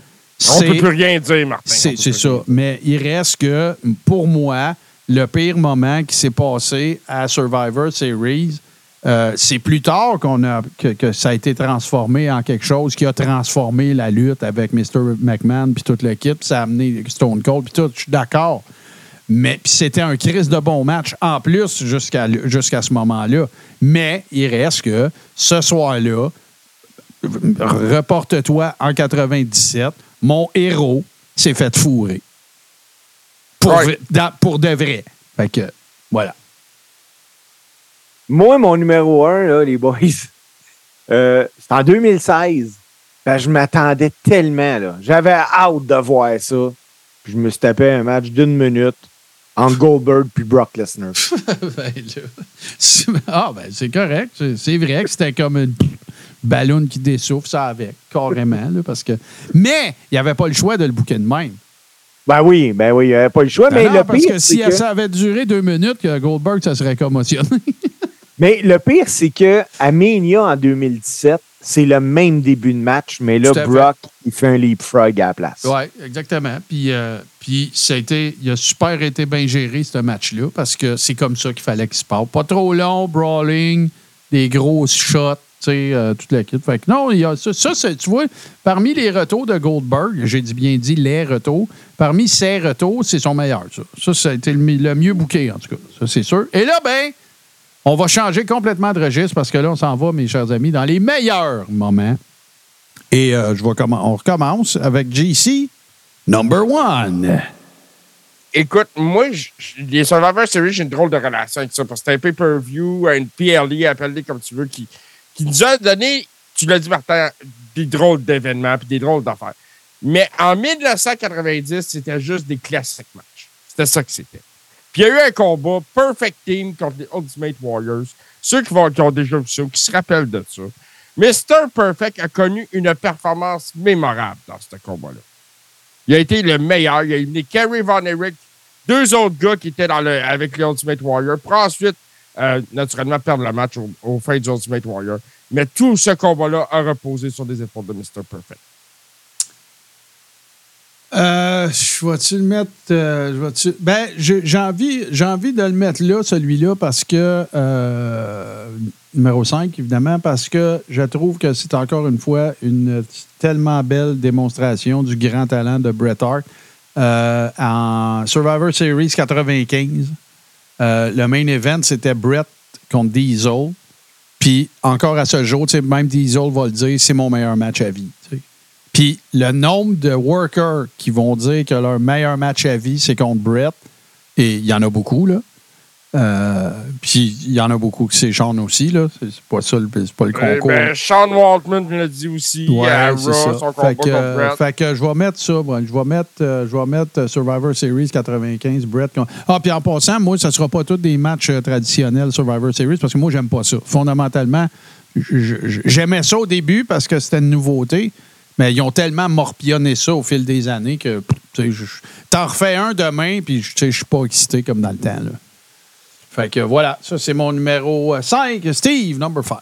On peut plus rien dire, Martin. C'est ça. Mais il reste que, pour moi, le pire moment qui s'est passé à Survivor Series, euh, c'est plus tard qu'on a que, que ça a été transformé en quelque chose qui a transformé la lutte avec Mr. McMahon puis toute l'équipe. Ça a amené Stone Cold puis tout. Je suis d'accord. Mais c'était un crise de bon match en plus jusqu'à jusqu'à ce moment-là. Mais il reste que ce soir-là, reporte-toi en 97, mon héros s'est fait fourrer. Pour, dans- pour de vrai. Fait que, voilà. Moi, mon numéro un, là, les boys, *laughs* euh, c'est en 2016. Ben, je m'attendais tellement. là. J'avais hâte de voir ça. Puis je me suis tapé un match d'une minute entre Goldberg puis Brock Lesnar. *laughs* Ben, là, ah, ben, c'est correct. C'est- vrai que c'était comme une ballon qui dessouffle, ça avec, carrément. là, parce que... Mais il n'y avait pas le choix de le bouquer de même. Ben oui, ben oui, il n'y avait pas le choix. Ben mais non, le parce pire, que si que- ça avait duré deux minutes, que Goldberg, ça serait commotionné. Mais le pire, c'est que à Mania en 2017, c'est le même début de match, mais là, fait. Brock, il fait un leapfrog à la place. Oui, exactement. Puis, euh, puis ça a été, il a super été bien géré, ce match-là, parce que c'est comme ça qu'il fallait qu'il se passe. Pas trop long, brawling, des grosses shots, tu sais, euh, toute l'équipe. Fait que non, il y a ça, ça, c'est- tu vois, parmi les retours de Goldberg, j'ai dit bien dit les retours, parmi ces retours, c'est son meilleur, ça. Ça, ça a été le, le mieux bouqué, en tout cas. Ça, c'est sûr. Et là, ben, on va changer complètement de registre parce que là, on s'en va, mes chers amis, dans les meilleurs moments. Et euh, je vais commen- on recommence avec JC, number one. Écoute, moi, les Survivor Series, j'ai une drôle de relation avec ça. Parce que c'est un pay-per-view, une PLE, appelle-les comme tu veux, qui, qui nous a donné, tu l'as dit, Martin, des drôles d'événements puis des drôles d'affaires. Mais en 1990, c'était juste des classiques matchs. C'était ça que c'était. Puis il y a eu un combat Perfect Team contre les Ultimate Warriors. Ceux qui, vont, qui ont déjà vu ça, qui se rappellent de ça. Mr. Perfect a connu une performance mémorable dans ce combat-là. Il a été le meilleur. Il a éliminé Kerry Von Erich, deux autres gars qui étaient avec les Ultimate Warrior, pour ensuite, euh, naturellement, perdre le match au, au fin du Ultimate Warrior. Mais tout ce combat-là a reposé sur les épaules de Mr. Perfect. Euh, je vais-tu le mettre. euh, je vais-tu- ben, j'ai envie, envie de le mettre là, celui-là, parce que. euh, numéro 5, évidemment, parce que je trouve que c'est encore une fois une tellement belle démonstration du grand talent de Bret Hart. Euh, en Survivor Series 95, euh, le main event, c'était Bret contre Diesel. Puis encore à ce jour, même Diesel va le dire, c'est mon meilleur match à vie. Puis le nombre de workers qui vont dire que leur meilleur match à vie, c'est contre Brett, et il y en a beaucoup, là. Euh, puis il y en a beaucoup qui c'est Sean aussi, là. C'est pas ça, le- c'est pas le Euh, concours. ben, Sean Waltman me l'a dit aussi Ouais, c'est ça. son Fait que, fait je vais mettre ça. Je vais mettre, euh, je vais mettre euh, Survivor Series 95, Brett. Ah, puis en passant, moi, ça ne sera pas tous des matchs traditionnels Survivor Series parce que moi, j'aime pas ça. Fondamentalement, j'aimais ça au début parce que c'était une nouveauté, mais ils ont tellement morpionné ça au fil des années que t'en refais un demain, puis je suis pas excité comme dans le temps. Là. Fait que voilà, ça c'est mon numéro 5. Steve, number 5.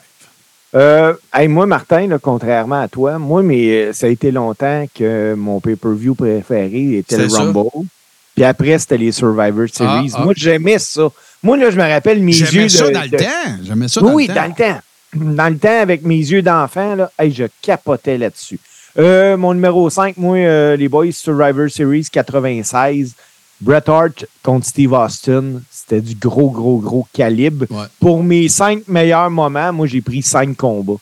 Euh, hey, moi, Martin, là, contrairement à toi, moi, mais euh, ça a été longtemps que mon pay-per-view préféré était le ça? Rumble. Puis après, c'était les Survivor Series. Ah, ah. Moi, j'aimais ça. Moi, là, je me rappelle mes yeux. Ça de- dans le temps. J'aimais ça dans oui, le temps. dans le temps. Dans le temps, avec mes yeux d'enfant, là, hey, je capotais là-dessus. Euh, mon numéro 5, moi, euh, les boys Survivor Series 96. Bret Hart contre Steve Austin, c'était du gros, gros, gros calibre. Ouais. Pour mes cinq meilleurs moments, moi, j'ai pris cinq combats.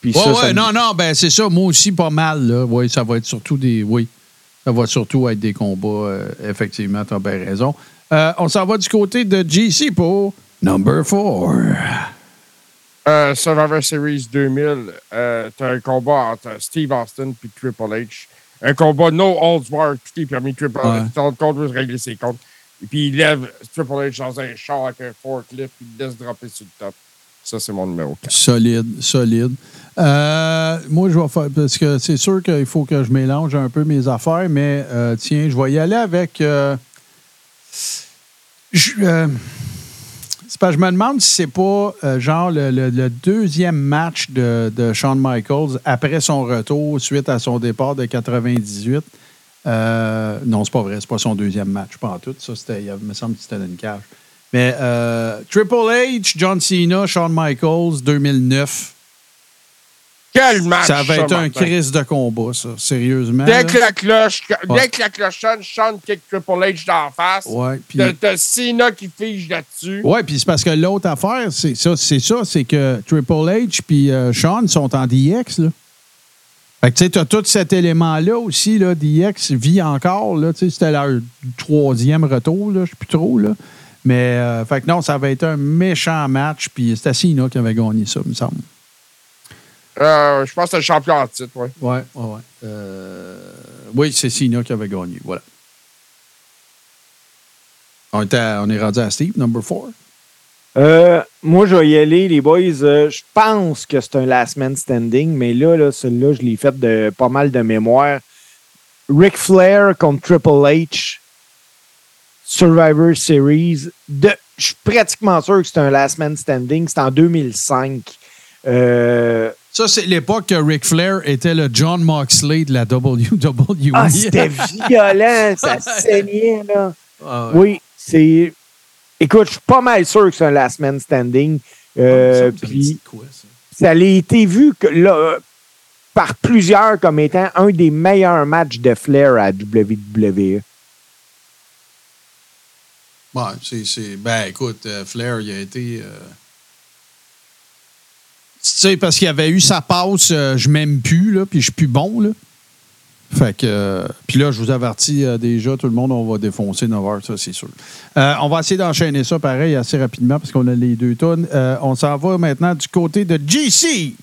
Puis Ouais, ça, ouais, ça me- non, non, ben c'est ça. Moi aussi, pas mal. Là. Oui, ça va être surtout des. Oui. Ça va surtout être des combats, euh, effectivement, tu as bien raison. Euh, on s'en va du côté de GC pour number 4. Euh, Survivor Series 2000, euh, t'as un combat entre Steve Austin et Triple H. Un combat no holds barred, tout est permis. Triple Ouais. H, ton compte veut régler ses comptes. Et puis il lève Triple H dans un char avec un forklift, puis il laisse dropper sur le top. Ça, c'est mon numéro 4. Solide, solide. Euh, moi, je vais faire, parce que c'est sûr qu'il faut que je mélange un peu mes affaires, mais euh, tiens, je vais y aller avec. euh, je, euh, je me demande si c'est pas euh, le, deuxième match de, Shawn Michaels après son retour suite à son départ de 98. Euh, non, c'est pas vrai, c'est pas son deuxième match, pas en tout. Ça, il me semble que c'était dans une cage. Mais euh, Triple H, John Cena, Shawn Michaels, 2009. Quel match! Ça va être un crise de combat, ça, sérieusement. Dès là. que la cloche, Ouais. dès que la cloche sonne, Sean kick Triple H d'en face. Ouais, puis- T'as- Cena qui fige là-dessus. Oui, puis c'est parce que l'autre affaire, c'est ça, c'est ça, c'est que Triple H puis euh, Sean sont en DX, là. Fait que tu sais, t'as tout cet élément-là aussi, là, DX vit encore, là, tu sais, c'était leur troisième retour, là, je sais plus trop, là. Mais, euh, fait que non, ça va être un méchant match, puis c'était Cena qui avait gagné ça, il me semble. Euh, je pense que c'est le champion en titre, ouais. Ouais, ouais, ouais. Euh, oui, c'est Cena qui avait gagné, voilà. On, était à- on est rendu à Steve, number 4. Euh, moi, je vais y aller, les boys. Euh, je pense que c'est un last man standing, mais là, là celui-là, je l'ai fait de pas mal de mémoire. Ric Flair contre Triple H, Survivor Series. De, je suis pratiquement sûr que c'est un last man standing. C'est en 2005. Euh, Ça, c'est l'époque que Ric Flair était le John Moxley de la WWE. ah, c'était *laughs* violent, ça saignait, là. Ah ouais. Oui, c'est. Écoute, je suis pas mal sûr que c'est un last man standing. Euh, Ça me puis- quoi, ça? ça a été vu que, là, euh, par plusieurs comme étant un des meilleurs matchs de Flair à WWE. Ouais, c'est, Ben, écoute, euh, Flair, il a été. euh, sais, parce qu'il avait eu sa passe, euh, je m'aime plus, là, puis je suis plus bon, là. Fait que. euh, puis là, je vous avertis euh, déjà, tout le monde, on va défoncer 9 heures, ça, c'est sûr. Euh, on va essayer d'enchaîner ça pareil assez rapidement parce qu'on a les deux tonnes. Euh, on s'en va maintenant du côté de GC.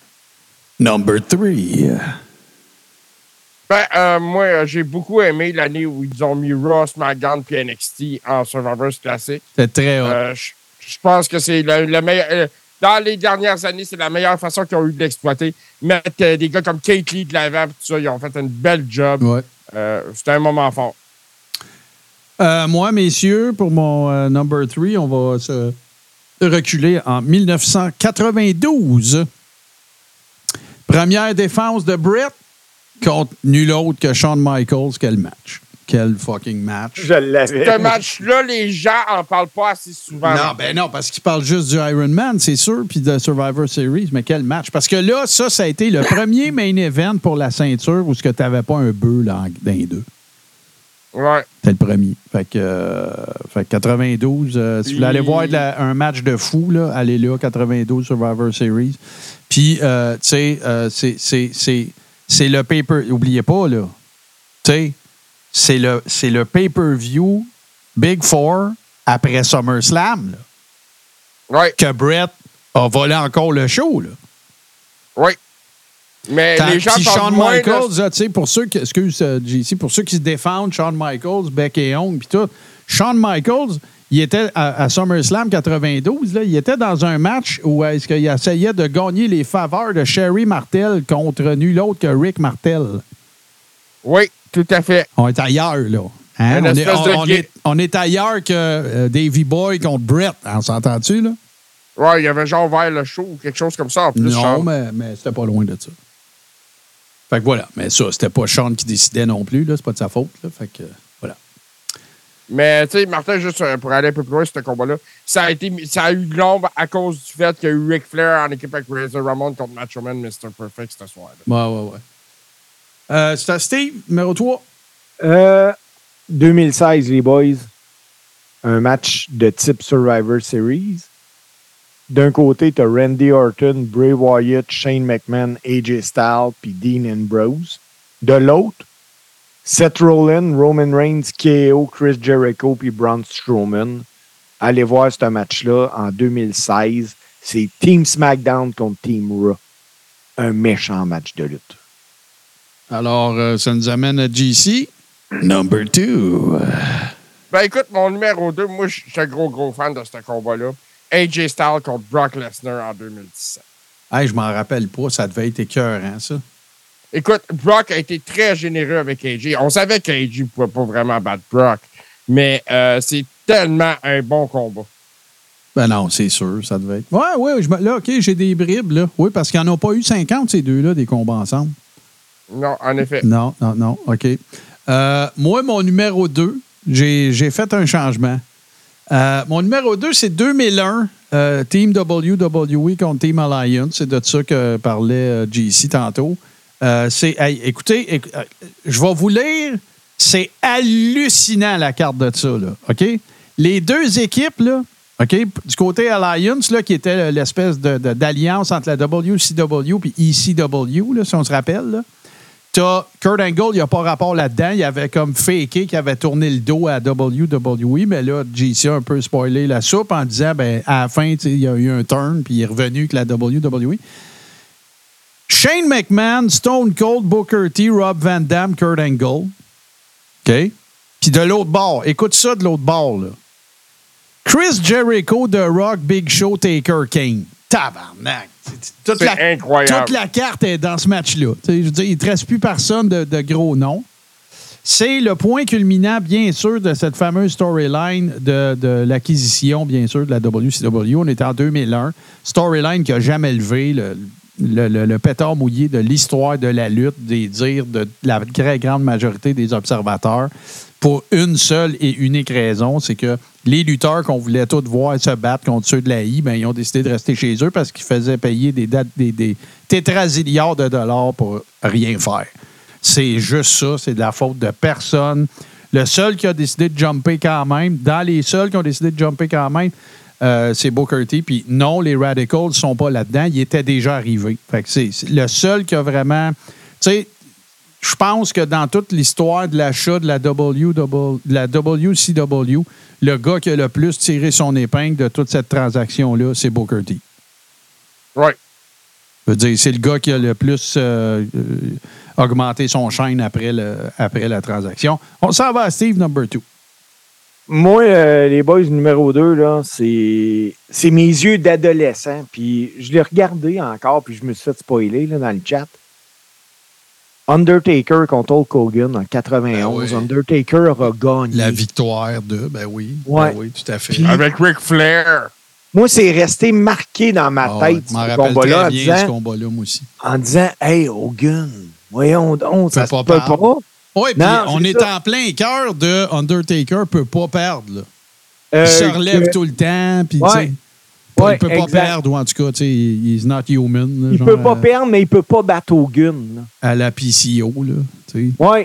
Number 3. Ben, euh, moi, euh, j'ai beaucoup aimé l'année où ils ont mis Raw, SmackDown puis NXT en Survivor classique. C'était très hot. Euh, je je pense que c'est le, le meilleur. Dans les dernières années, c'est la meilleure façon qu'ils ont eu de l'exploiter. Mettre euh, des gars comme Kate Lee de l'avant, tout ça, ils ont fait une belle job. Ouais. Euh, C'était un moment fort. Euh, moi, messieurs, pour mon number 3, on va se reculer en 1992. Première défense de Brett contre nul autre que Shawn Michaels. Quel match. Quel fucking match. Je l'avais. Ce match-là, les gens en parlent pas assez souvent. Non, ben non, parce qu'il parle juste du Iron Man, c'est sûr, puis de Survivor Series. Mais quel match. Parce que là, ça, ça a été le premier main event pour la ceinture où tu n'avais pas un bœuf dans les deux. Ouais. C'était le premier. Fait que, euh, fait que 92, euh, si vous voulez aller voir de la- un match de fou, là, allez là, 92 Survivor Series. Puis, euh, tu sais, euh, c'est- c'est c'est- c'est le paper. Oubliez pas, là. Tu sais, c'est le, c'est le pay-per-view Big Four après SummerSlam, là, que Brett a volé encore le show, là. Ouais. Mais Tant- les gens Shawn Michaels, là, tu sais, pour ceux qui, excuse, euh, JC, pour ceux qui se défendent, Shawn Michaels, Beck et Young, puis tout, Shawn Michaels, il était à, à SummerSlam 92, là, il était dans un match où est-ce qu'il essayait de gagner les faveurs de Sherry Martel contre nul autre que Rick Martel. Oui, tout à fait. On est ailleurs, là. Hein? On, est, on- de on gay- est- on est ailleurs que euh, Davy Boy contre Brett. On s'entend-tu, là? Ouais, il y avait genre vers le show ou quelque chose comme ça en plus. Non, Sean. mais, mais c'était pas loin de ça. Fait que voilà. Mais ça, c'était pas Sean qui décidait non plus, là. C'est pas de sa faute, là. Fait que voilà. Mais tu sais, Martin, juste euh, pour aller un peu plus loin ce combat-là, ça a, été, ça a eu de l'ombre à cause du fait qu'il y a eu Ric Flair en équipe avec Razor Ramon contre Macho Man, Mr. Perfect ce soir-là. Ouais, ouais, ouais. Euh, c'est à Steve, numéro 3. Euh, 2016, les boys, un match de type Survivor Series. D'un côté, tu Randy Orton, Bray Wyatt, Shane McMahon, AJ Styles, puis Dean Ambrose. De l'autre, Seth Rollins, Roman Reigns, KO, Chris Jericho, puis Braun Strowman. Allez voir ce match-là en 2016. C'est Team SmackDown contre Team Raw. Un méchant match de lutte. Alors, euh, ça nous amène à GC. Number two. Ben écoute, mon numéro 2, moi, je suis un gros, gros fan de ce combat-là. AJ Styles contre Brock Lesnar en 2017. Hey, je m'en rappelle pas, ça devait être écœurant, ça. Écoute, Brock a été très généreux avec AJ. On savait qu'AJ ne pouvait pas vraiment battre Brock, mais euh, c'est tellement un bon combat. Ben non, c'est sûr, ça devait être. Ouais, ouais, je là, OK, j'ai des bribes, là. Oui, parce qu'ils n'en ont pas eu 50, ces deux-là, des combats ensemble. Non, en effet. Non, non, non, OK. Euh, moi, mon numéro 2, j'ai fait un changement. Euh, mon numéro 2, c'est 2001, euh, Team WWE contre Team Alliance. C'est de ça que parlait JC tantôt. C'est, écoutez, éc- je vais vous lire. C'est hallucinant la carte de ça, là. OK? Les deux équipes, là, OK? Du côté Alliance, là, qui était l'espèce de- de- d'alliance entre la WCW et ECW, là, si on se rappelle. T'as Kurt Angle, il n'y a pas rapport là-dedans. Il avait comme faké qu'il avait tourné le dos à WWE, mais là, JC a un peu spoilé la soupe en disant ben, à la fin, il y a eu un turn, puis il est revenu avec la WWE. Shane McMahon, Stone Cold, Booker T, Rob Van Dam, Kurt Angle. OK? Puis de l'autre bord, écoute ça de l'autre bord, là. Chris Jericho, The Rock, Big Show, Taker, King. Tabarnak! C'est- toute la- incroyable. Toute la carte est dans ce match-là. Tu sais, Je veux dire, il ne te reste plus personne de, de gros noms. C'est le point culminant, bien sûr, de cette fameuse storyline de, de l'acquisition, bien sûr, de la WCW. On était en 2001. Storyline qui n'a jamais levé le, le, pétard mouillé de l'histoire de la lutte, des dires de la très grande majorité des observateurs, pour une seule et unique raison, c'est que les lutteurs qu'on voulait tous voir se battre contre ceux de la I, ben, ils ont décidé de rester chez eux parce qu'ils faisaient payer des, dates, des, des de dollars pour rien faire. C'est juste ça, c'est de la faute de personne. Le seul qui a décidé de jumper quand même, dans les seuls qui ont décidé de jumper quand même, euh, c'est Booker T. Puis non, les Radicals ne sont pas là-dedans. Ils étaient déjà arrivés. Fait que c'est le seul qui a vraiment. Tu sais, je pense que dans toute l'histoire de l'achat de la, WW de la WCW, le gars qui a le plus tiré son épingle de toute cette transaction-là, c'est Booker T. Right. Je veux dire, c'est le gars qui a le plus euh, euh, augmenté son chaîne après, le, après la transaction. On s'en va à Steve number two. Moi, euh, les boys numéro 2, là, c'est c'est mes yeux d'adolescent. Puis je l'ai regardé encore, puis je me suis fait spoiler là, dans le chat. Undertaker contre Hulk Hogan en 91. Ben oui. Undertaker aura gagné. La victoire de, ben oui. Ouais. Ben oui, tout à fait. Puis- Avec Ric Flair. Moi, c'est resté marqué dans ma Ah ouais, tête, je m'en ce rappelle combat-là, en très bien ce disant, combat-là, moi aussi. en disant Hey, Hogan, voyons donc, ça Peut se pas peut pas. Oui, puis on est ça. en plein cœur de Undertaker peut pas perdre. là. Euh, il se relève que- tout le temps, puis Ouais. Ouais, il peut pas exact. perdre, ou en tout cas, tu sais, he's not human. là, Il genre, peut pas à- perdre, mais il peut pas battre Hogan. là. À la PCO, là. tu sais. Oui.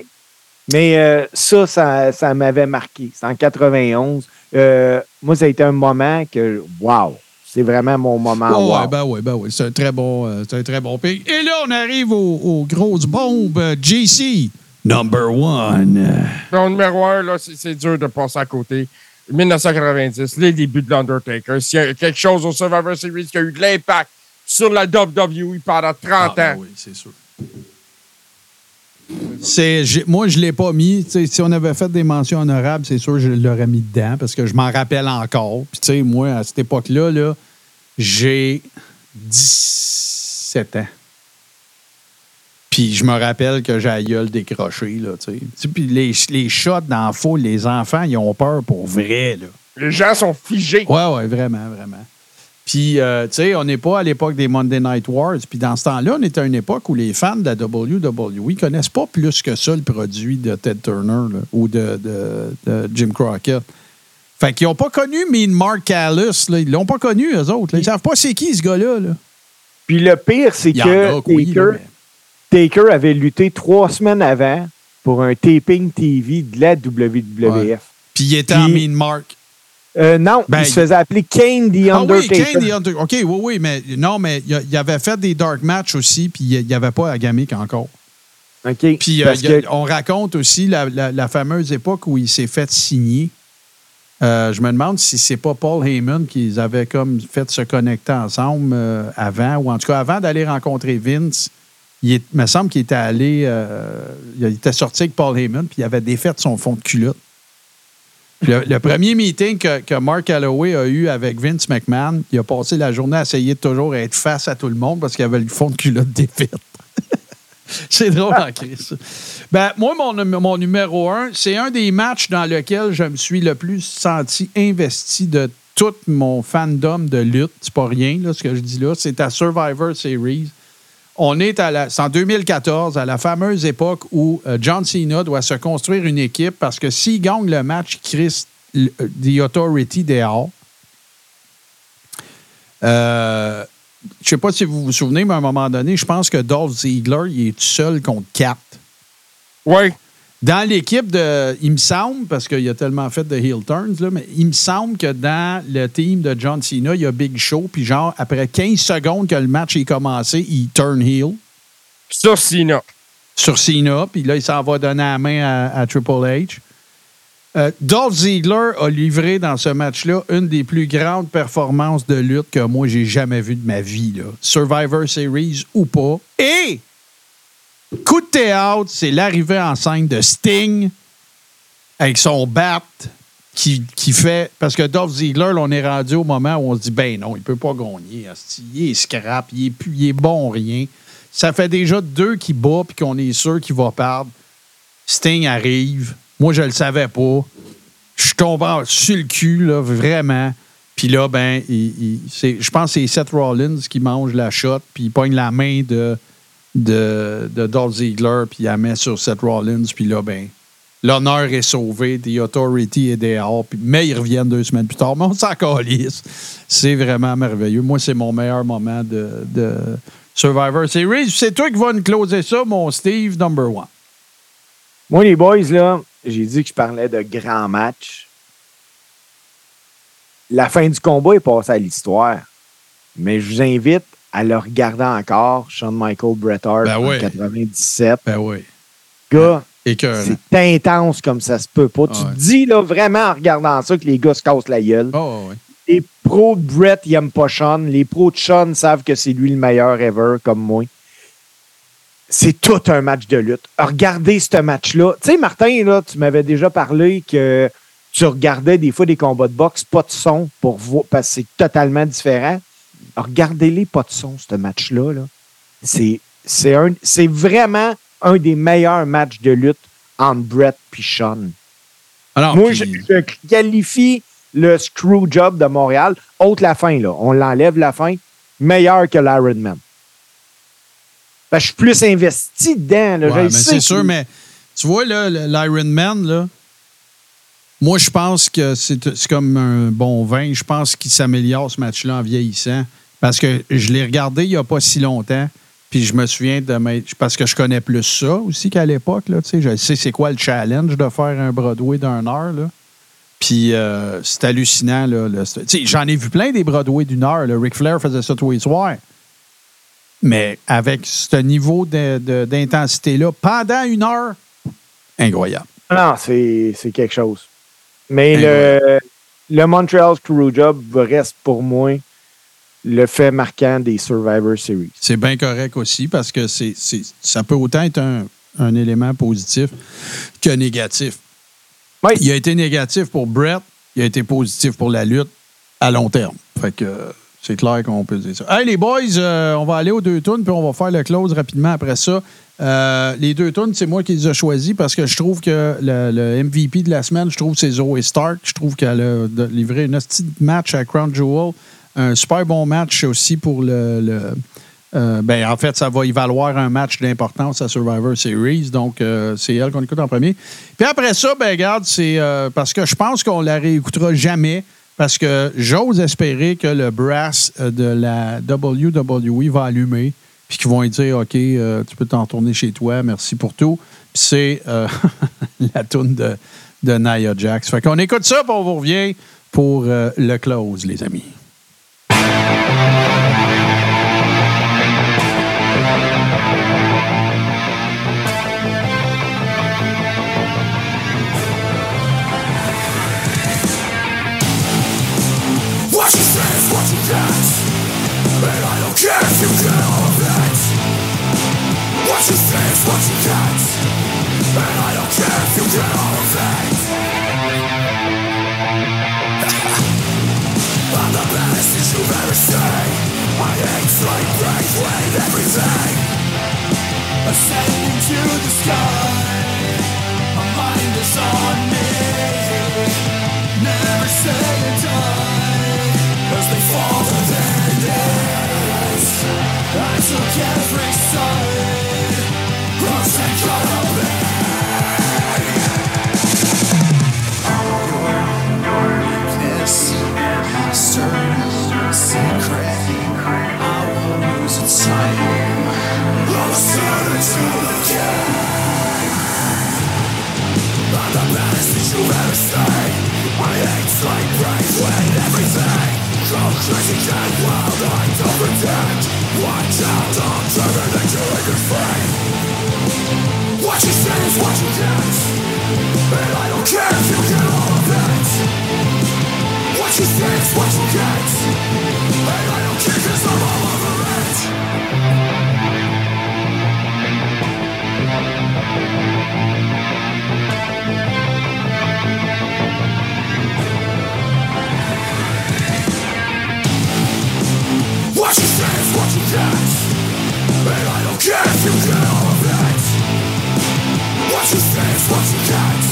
Mais euh, ça, ça, ça m'avait marqué. C'est en 91. Euh, moi, ça a été un moment que, wow, c'est vraiment mon moment. Wow. ouais, ben oui, ben oui. C'est un très bon, euh, c'est un très bon pick. Et là, on arrive aux, aux grosses bombes. euh, JC, number one. Mon numéro un, là, c'est dur de passer à côté. 1990, les débuts de l'Undertaker. S'il y a quelque chose au Survivor Series qui a eu de l'impact sur la WWE pendant 30 Ah, ben ans. oui, c'est sûr. C'est, moi, je ne l'ai pas mis. Si on avait fait des mentions honorables, c'est sûr que je l'aurais mis dedans parce que je m'en rappelle encore. Puis, tu sais, moi, à cette époque-là, là, j'ai 17 ans. Puis, je me rappelle que j'ai la gueule décrochée. Là, tu sais. Puis, les, les shots dans la foule, les enfants, ils ont peur pour vrai. Là. Les gens sont figés. Ouais, ouais, vraiment, vraiment. Puis, euh, tu sais, on n'est pas à l'époque des Monday Night Wars. Puis, dans ce temps-là, on était à une époque où les fans de la WWE ne connaissent pas plus que ça le produit de Ted Turner là, ou de, de- de Jim Crockett. Fait qu'ils n'ont pas connu Mean Mark Callis. Là. Ils l'ont pas connu, eux autres. là. Ils savent pas c'est qui, ce gars-là. là. Puis le pire, c'est que a, oui, Taker, là, mais- Taker avait lutté trois semaines avant pour un taping TV de la WWF. Puis il était en mean mark. Euh, non, Ben, il se faisait appeler Kane the Ah oui, Undertaker. Kane the Under- OK, oui, oui, mais non, mais il, avait fait des dark matchs aussi, puis il n'y avait pas à gamique encore. OK. Puis euh, que- on raconte aussi la, la- la fameuse époque où il s'est fait signer. Euh, je me demande si c'est pas Paul Heyman qu'ils avaient comme fait se connecter ensemble avant, ou en tout cas avant d'aller rencontrer Vince. Il, me semble qu'il était allé, euh, il était sorti avec Paul Heyman, puis il avait défait son fond de culotte. Le, premier meeting que, Mark Holloway a eu avec Vince McMahon, il a passé la journée à essayer de toujours être face à tout le monde parce qu'il avait le fond de culotte défait. *laughs* C'est drôle en crise. ça. Ben, moi, mon, mon numéro un, c'est un des matchs dans lequel je me suis le plus senti investi de tout mon fandom de lutte. C'est pas rien, là, ce que je dis là. C'est à Survivor Series. On est à la, en 2014, à la fameuse époque où euh, John Cena doit se construire une équipe parce que s'il gagne le match, l- euh, The Authority dehors. Euh, je sais pas si vous vous souvenez, mais à un moment donné, je pense que Dolph Ziggler, il est seul contre quatre. Oui. Dans l'équipe de. Il me semble, parce qu'il a tellement fait de heel turns, là, mais il me semble que dans le team de John Cena, il y a Big Show, puis genre, après 15 secondes que le match est commencé, il turn heel Sur Cena. sur Cena, puis là, il s'en va donner la main à, à Triple H. Euh, Dolph Ziggler a livré dans ce match-là une des plus grandes performances de lutte que moi, j'ai jamais vues de ma vie. Là. Survivor Series ou pas. Et, coup de théâtre, c'est l'arrivée en scène de Sting avec son bat qui, qui fait. Parce que Dolph Ziggler, là, on est rendu au moment où on se dit ben non, il peut pas gagner. Il est scrap, il est, plus, il est bon rien. Ça fait déjà deux qui bat puis qu'on est sûr qu'il va perdre. Sting arrive. Moi, je le savais pas. Je suis tombé sur le cul, là, vraiment. Puis là, ben, je pense que c'est Seth Rollins qui mange la shot, puis il pogne la main de, de, de Dolph Ziggler, puis il la met sur Seth Rollins, puis là, ben, l'honneur est sauvé, The Authority est dehors, puis, mais ils reviennent deux semaines plus tard. Mais on s'en calisse. C'est vraiment merveilleux. Moi, c'est mon meilleur moment de, de Survivor Series. C'est toi qui vas nous closer ça, mon Steve number one. Moi, les boys, là, j'ai dit que je parlais de grands matchs. La fin du combat est passée à l'histoire. Mais je vous invite à le regarder encore, Shawn Michael Bret Hart Ben en oui. 97. Ben oui. Gars, Écœurant. c'est intense comme ça se peut pas. Tu ouais. te dis là, vraiment en regardant ça que les gars se cassent la gueule. Oh, ouais. Les pros de Brett, ils n'aiment pas Sean. Les pros de Sean savent que c'est lui le meilleur ever, comme moi. C'est tout un match de lutte. Regardez ce match-là. Tu sais, Martin, là, tu m'avais déjà parlé que tu regardais des fois des combats de boxe, pas de son, pour voir, parce que c'est totalement différent. Regardez-les, pas de son, ce match-là. Là. C'est, c'est, un, c'est vraiment un des meilleurs matchs de lutte entre Brett et Sean. Alors, Moi, puis- je, je qualifie le screw job de Montréal, autre la fin, là. On l'enlève la fin, meilleur que l'Iron Man. Ben, je suis plus investi dedans. Là. Ouais, c'est sûr, mais tu vois, là, l'Iron Man, là, moi, je pense que c'est comme un bon vin. Je pense qu'il s'améliore ce match-là en vieillissant. Parce que je l'ai regardé il n'y a pas si longtemps. Puis je me souviens de m'être. Parce que je connais plus ça aussi qu'à l'époque. Je sais c'est quoi le challenge de faire un Broadway d'une heure. Là. Puis euh, c'est hallucinant. Là, J'en ai vu plein des Broadway d'une heure. Là. Ric Flair faisait ça tous les soirs. Mais avec ce niveau d'intensité-là, pendant une heure, incroyable. Non, c'est quelque chose. Mais le, le Montreal Screw Job reste pour moi le fait marquant des Survivor Series. C'est bien correct aussi parce que c'est, c'est- ça peut autant être un, un élément positif que négatif. Il a été négatif pour Brett, il a été positif pour la lutte à long terme. Fait que euh, c'est clair qu'on peut dire ça. Hey, les boys, euh, on va aller aux deux tunes puis on va faire le close rapidement après ça. Euh, les deux tunes, c'est moi qui les ai choisis parce que je trouve que le, MVP de la semaine, je trouve que c'est Zoe Stark. Je trouve qu'elle a livré hostie de match à Crown Jewel. Un super bon match aussi pour le. euh, ben, en fait, ça va y valoir un match d'importance à Survivor Series. Donc, euh, c'est elle qu'on écoute en premier. Puis après ça, ben, regarde, c'est parce que je pense qu'on la réécoutera jamais. Parce que j'ose espérer que le brass de la WWE va allumer. Puis qu'ils vont dire OK, euh, tu peux t'en retourner chez toi, merci pour tout. Puis c'est euh, *laughs* la toune de, de Nia Jax. Fait qu'on écoute ça, puis on vous revient pour euh, le close, les amis. Is what you get And I don't care if you get all of it. *laughs* I'm the baddest that you've ever seen My aches like brains with everything Ascending to the sky. My mind is on me. Never say die. As they fall to their knees. I took every side I won't lose its sight I'll ascend into the game I'm the baddest you've ever seen My aches like brains everything Go crazy, get wild, I don't pretend Watch out, I'm driven into your fame What you say is what you get And I don't care if you get all it What you say is what you get. And I don't care cause I'm all over it What you say is what you get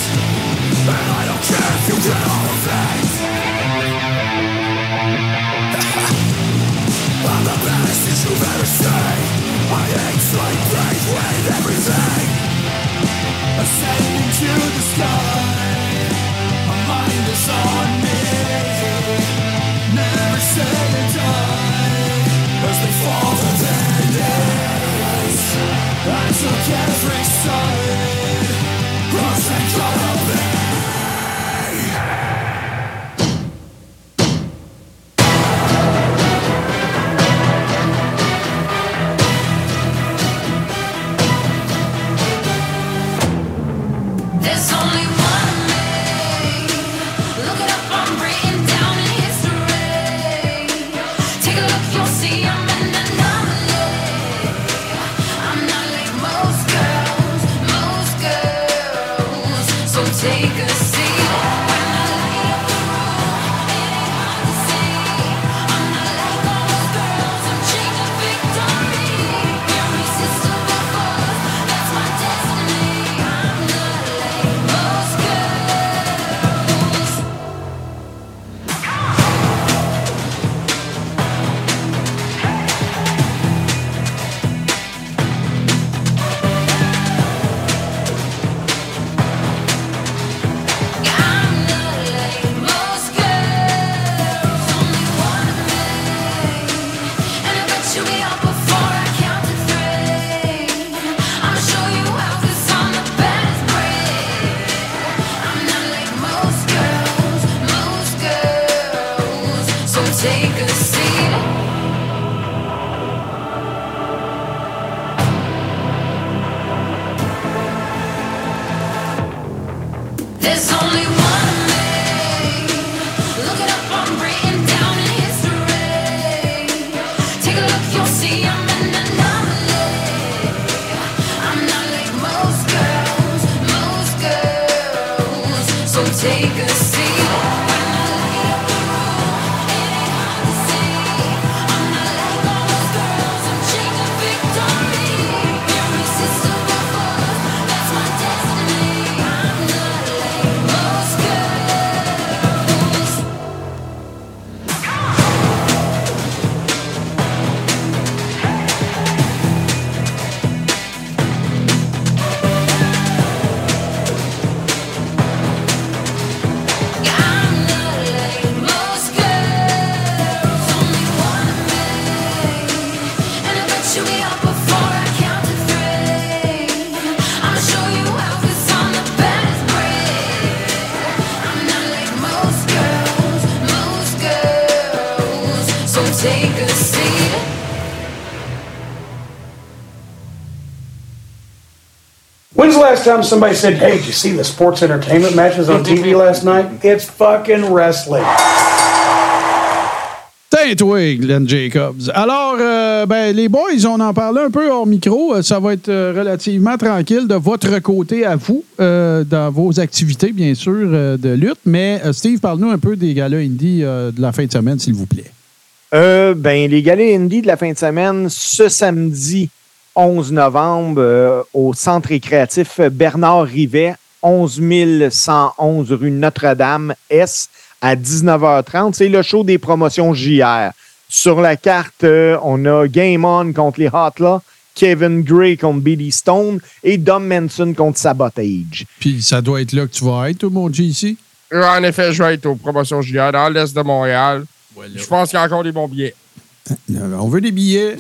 And I don't care if you get all of it like brains with everything Ascending to the sky My mind is on me Never say As they fall to I took every side. Cross and cut time somebody said, hey, did you see the sports entertainment matches on TV last night? It's fucking wrestling. Toi, Glenn Jacobs. Alors, euh, ben, les boys, on en parlait un peu hors micro. Euh, Ça va être euh, relativement tranquille de votre côté à vous, euh, dans vos activités, bien sûr, euh, de lutte. Mais euh, Steve, parle-nous un peu des galas indie euh, de la fin de semaine, s'il vous plaît. Euh, ben, les galas indie de la fin de semaine, ce samedi 11 novembre, euh, au centre récréatif Bernard Rivet, 11 111 rue Notre-Dame-Est, à 19h30. C'est le show des promotions JR. Sur la carte, euh, on a Game On contre les Hotla, Kevin Gray contre Billy Stone et Dom Manson contre Sabotage. Puis ça doit être là que tu vas être, mon JC. Euh, En effet, je vais être aux promotions JR dans l'Est de Montréal. Je pense qu'il y a encore des bons billets. On veut des billets.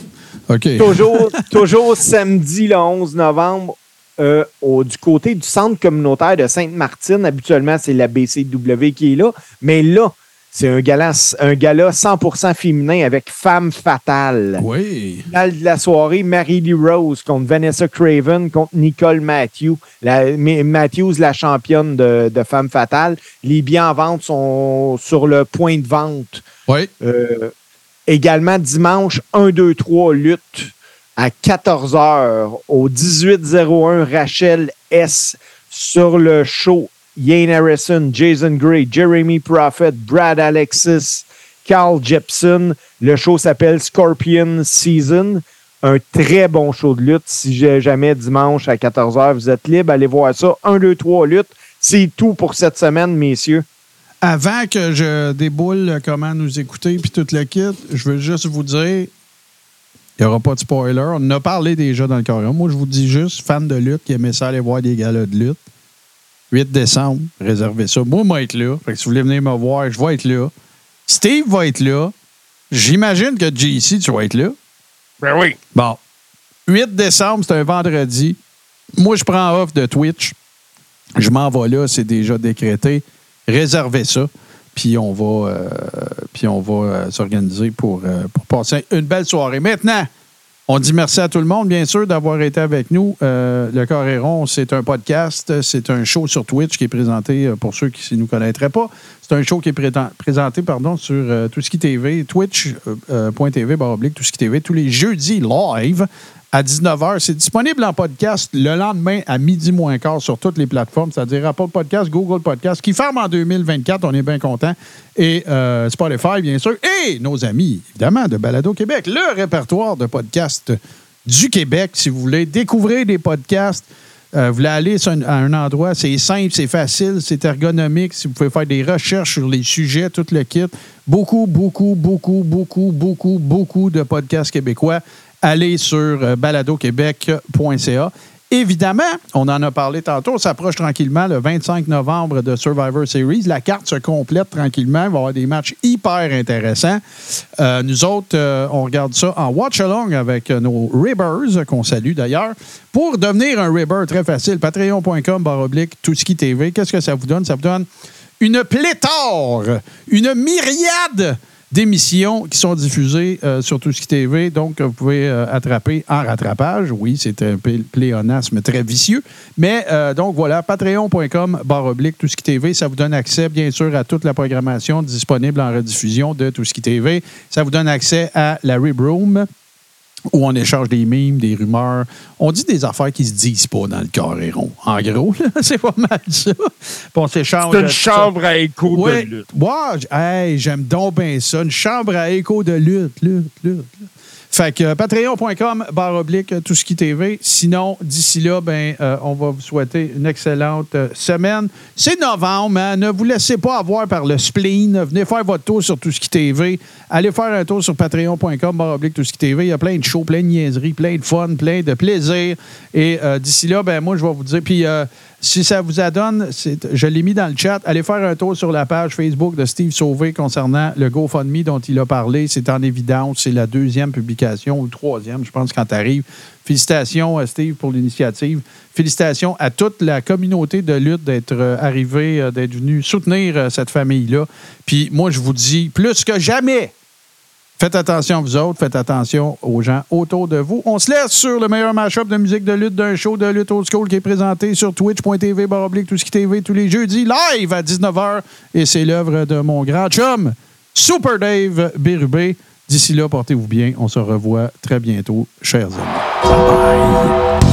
Toujours, *laughs* toujours samedi le 11 novembre, euh, au- du côté du centre communautaire de Sainte-Martine. Habituellement, c'est la BCW qui est là. Mais là, c'est un gala, un gala 100% féminin avec Femme Fatale. Oui. Finale de la soirée, Mary-Lee Rose contre Vanessa Craven contre Nicole Matthews. La- Matthews, la championne de, de Femme Fatale. Les biens en vente sont sur le point de vente. Oui. Euh, également dimanche 1, 2, 3 lutte à 14h au 1801 Rachel S sur le show Yane Harrison, Jason Gray, Jeremy Prophet, Brad Alexis, Carl Jepson. Le show s'appelle Scorpion Season. Un très bon show de lutte. Si jamais dimanche à 14h, vous êtes libre, allez voir ça. 1, 2, 3 lutte. C'est tout pour cette semaine, messieurs. Avant que je déboule comment nous écouter puis toute la kit, je veux juste vous dire, il n'y aura pas de spoiler. On en a parlé déjà dans le carré. Moi, je vous dis juste, fan de lutte qui aimait ça aller voir des galas de lutte. 8 décembre, réservez ça. Moi, moi, être là. Fait que si vous voulez venir me voir, je vais être là. Steve va être là. J'imagine que JC, tu vas être là. Ben oui. Bon. 8 décembre, c'est un vendredi. Moi, je prends off de Twitch. Je m'en vais là, c'est déjà décrété. Réservez ça. Puis on va, euh, euh, s'organiser pour, euh, pour passer une belle soirée. Maintenant, on dit merci à tout le monde, bien sûr, d'avoir été avec nous. Le Coréron, c'est un podcast, c'est un show sur Twitch qui est présenté, pour ceux qui ne nous connaîtraient pas, c'est un show qui est présenté pardon, sur euh, qui TV, twitch.tv, TV, tous les jeudis live à 19h. C'est disponible en podcast le lendemain à midi moins quart sur toutes les plateformes, c'est-à-dire Apple Podcast, Google Podcast, qui ferme en 2024. On est bien content. Et euh, Spotify, bien sûr. Et nos amis, évidemment, de Balado Québec, le répertoire de podcasts du Québec, si vous voulez découvrir des podcasts. euh, vous voulez aller à un endroit, c'est simple, c'est facile, c'est ergonomique. Si vous pouvez faire des recherches sur les sujets, tout le kit. Beaucoup, beaucoup, beaucoup, beaucoup, beaucoup, beaucoup de podcasts québécois. Allez sur euh, baladoquebec.ca. Évidemment, on en a parlé tantôt, s'approche tranquillement le 25 novembre de Survivor Series. La carte se complète tranquillement. Il va y avoir des matchs hyper intéressants. Euh, nous autres, euh, on regarde ça en watch-along avec nos Ribbers, qu'on salue d'ailleurs. Pour devenir un Ribber, très facile, patreon.com, barre oblique, tout ce qui TV. Qu'est-ce que ça vous donne? Ça vous donne une pléthore, une myriade d'émissions qui sont diffusées euh, sur tout ce qui TV. Donc, vous pouvez euh, attraper en rattrapage. Oui, c'est un plé- pléonasme très vicieux. Mais euh, donc, voilà, patreon.com, barre oblique, TV. Ça vous donne accès, bien sûr, à toute la programmation disponible en rediffusion de qui TV. Ça vous donne accès à la Rib Room où on échange des mimes, des rumeurs. On dit des affaires qui se disent pas dans le carré rond. En gros, *laughs* c'est pas mal ça. Puis on s'échange. C'est une ça. chambre à écho Ouais. de lutte. Ouais, j- hey, j'aime donc bien ça. Une chambre à écho de lutte, lutte, lutte. lutte. Fait que euh, patreon.com, barre oblique, euh, tout ce qui TV. Sinon, d'ici là, ben, euh, on va vous souhaiter une excellente semaine. C'est novembre, hein? ne vous laissez pas avoir par le spleen. Venez faire votre tour sur tout ce qui TV. Allez faire un tour sur patreon.com, barre oblique, tout ce qui TV. Il y a plein de shows, plein de niaiseries, plein de fun, plein de plaisir. Et d'ici là, ben, moi, je vais vous dire. Puis, si ça vous adonne, je l'ai mis dans le chat. Allez faire un tour sur la page Facebook de Steve Sauvé concernant le GoFundMe dont il a parlé. C'est en évidence. C'est la deuxième publication ou troisième, je pense, quand tu arrives. Félicitations, à Steve, pour l'initiative. Félicitations à toute la communauté de lutte d'être euh, arrivé, euh, d'être venu soutenir euh, cette famille-là. Puis moi, je vous dis, plus que jamais, Faites attention vous autres, faites attention aux gens autour de vous. On se laisse sur le meilleur mashup de musique de lutte d'un show de lutte old school qui est présenté sur twitch.tv baroblique tout ce qui TV tous les jeudis live à 19h et c'est l'œuvre de mon grand chum Super Dave Bérubé. D'ici là, portez-vous bien. On se revoit très bientôt, chers amis. Bye.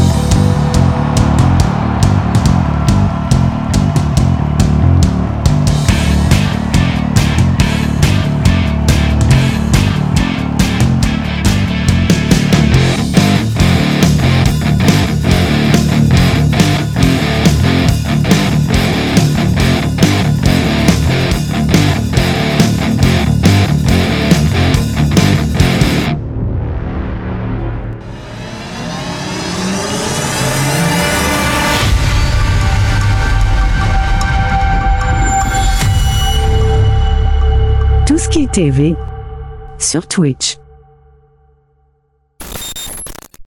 TV sur Twitch.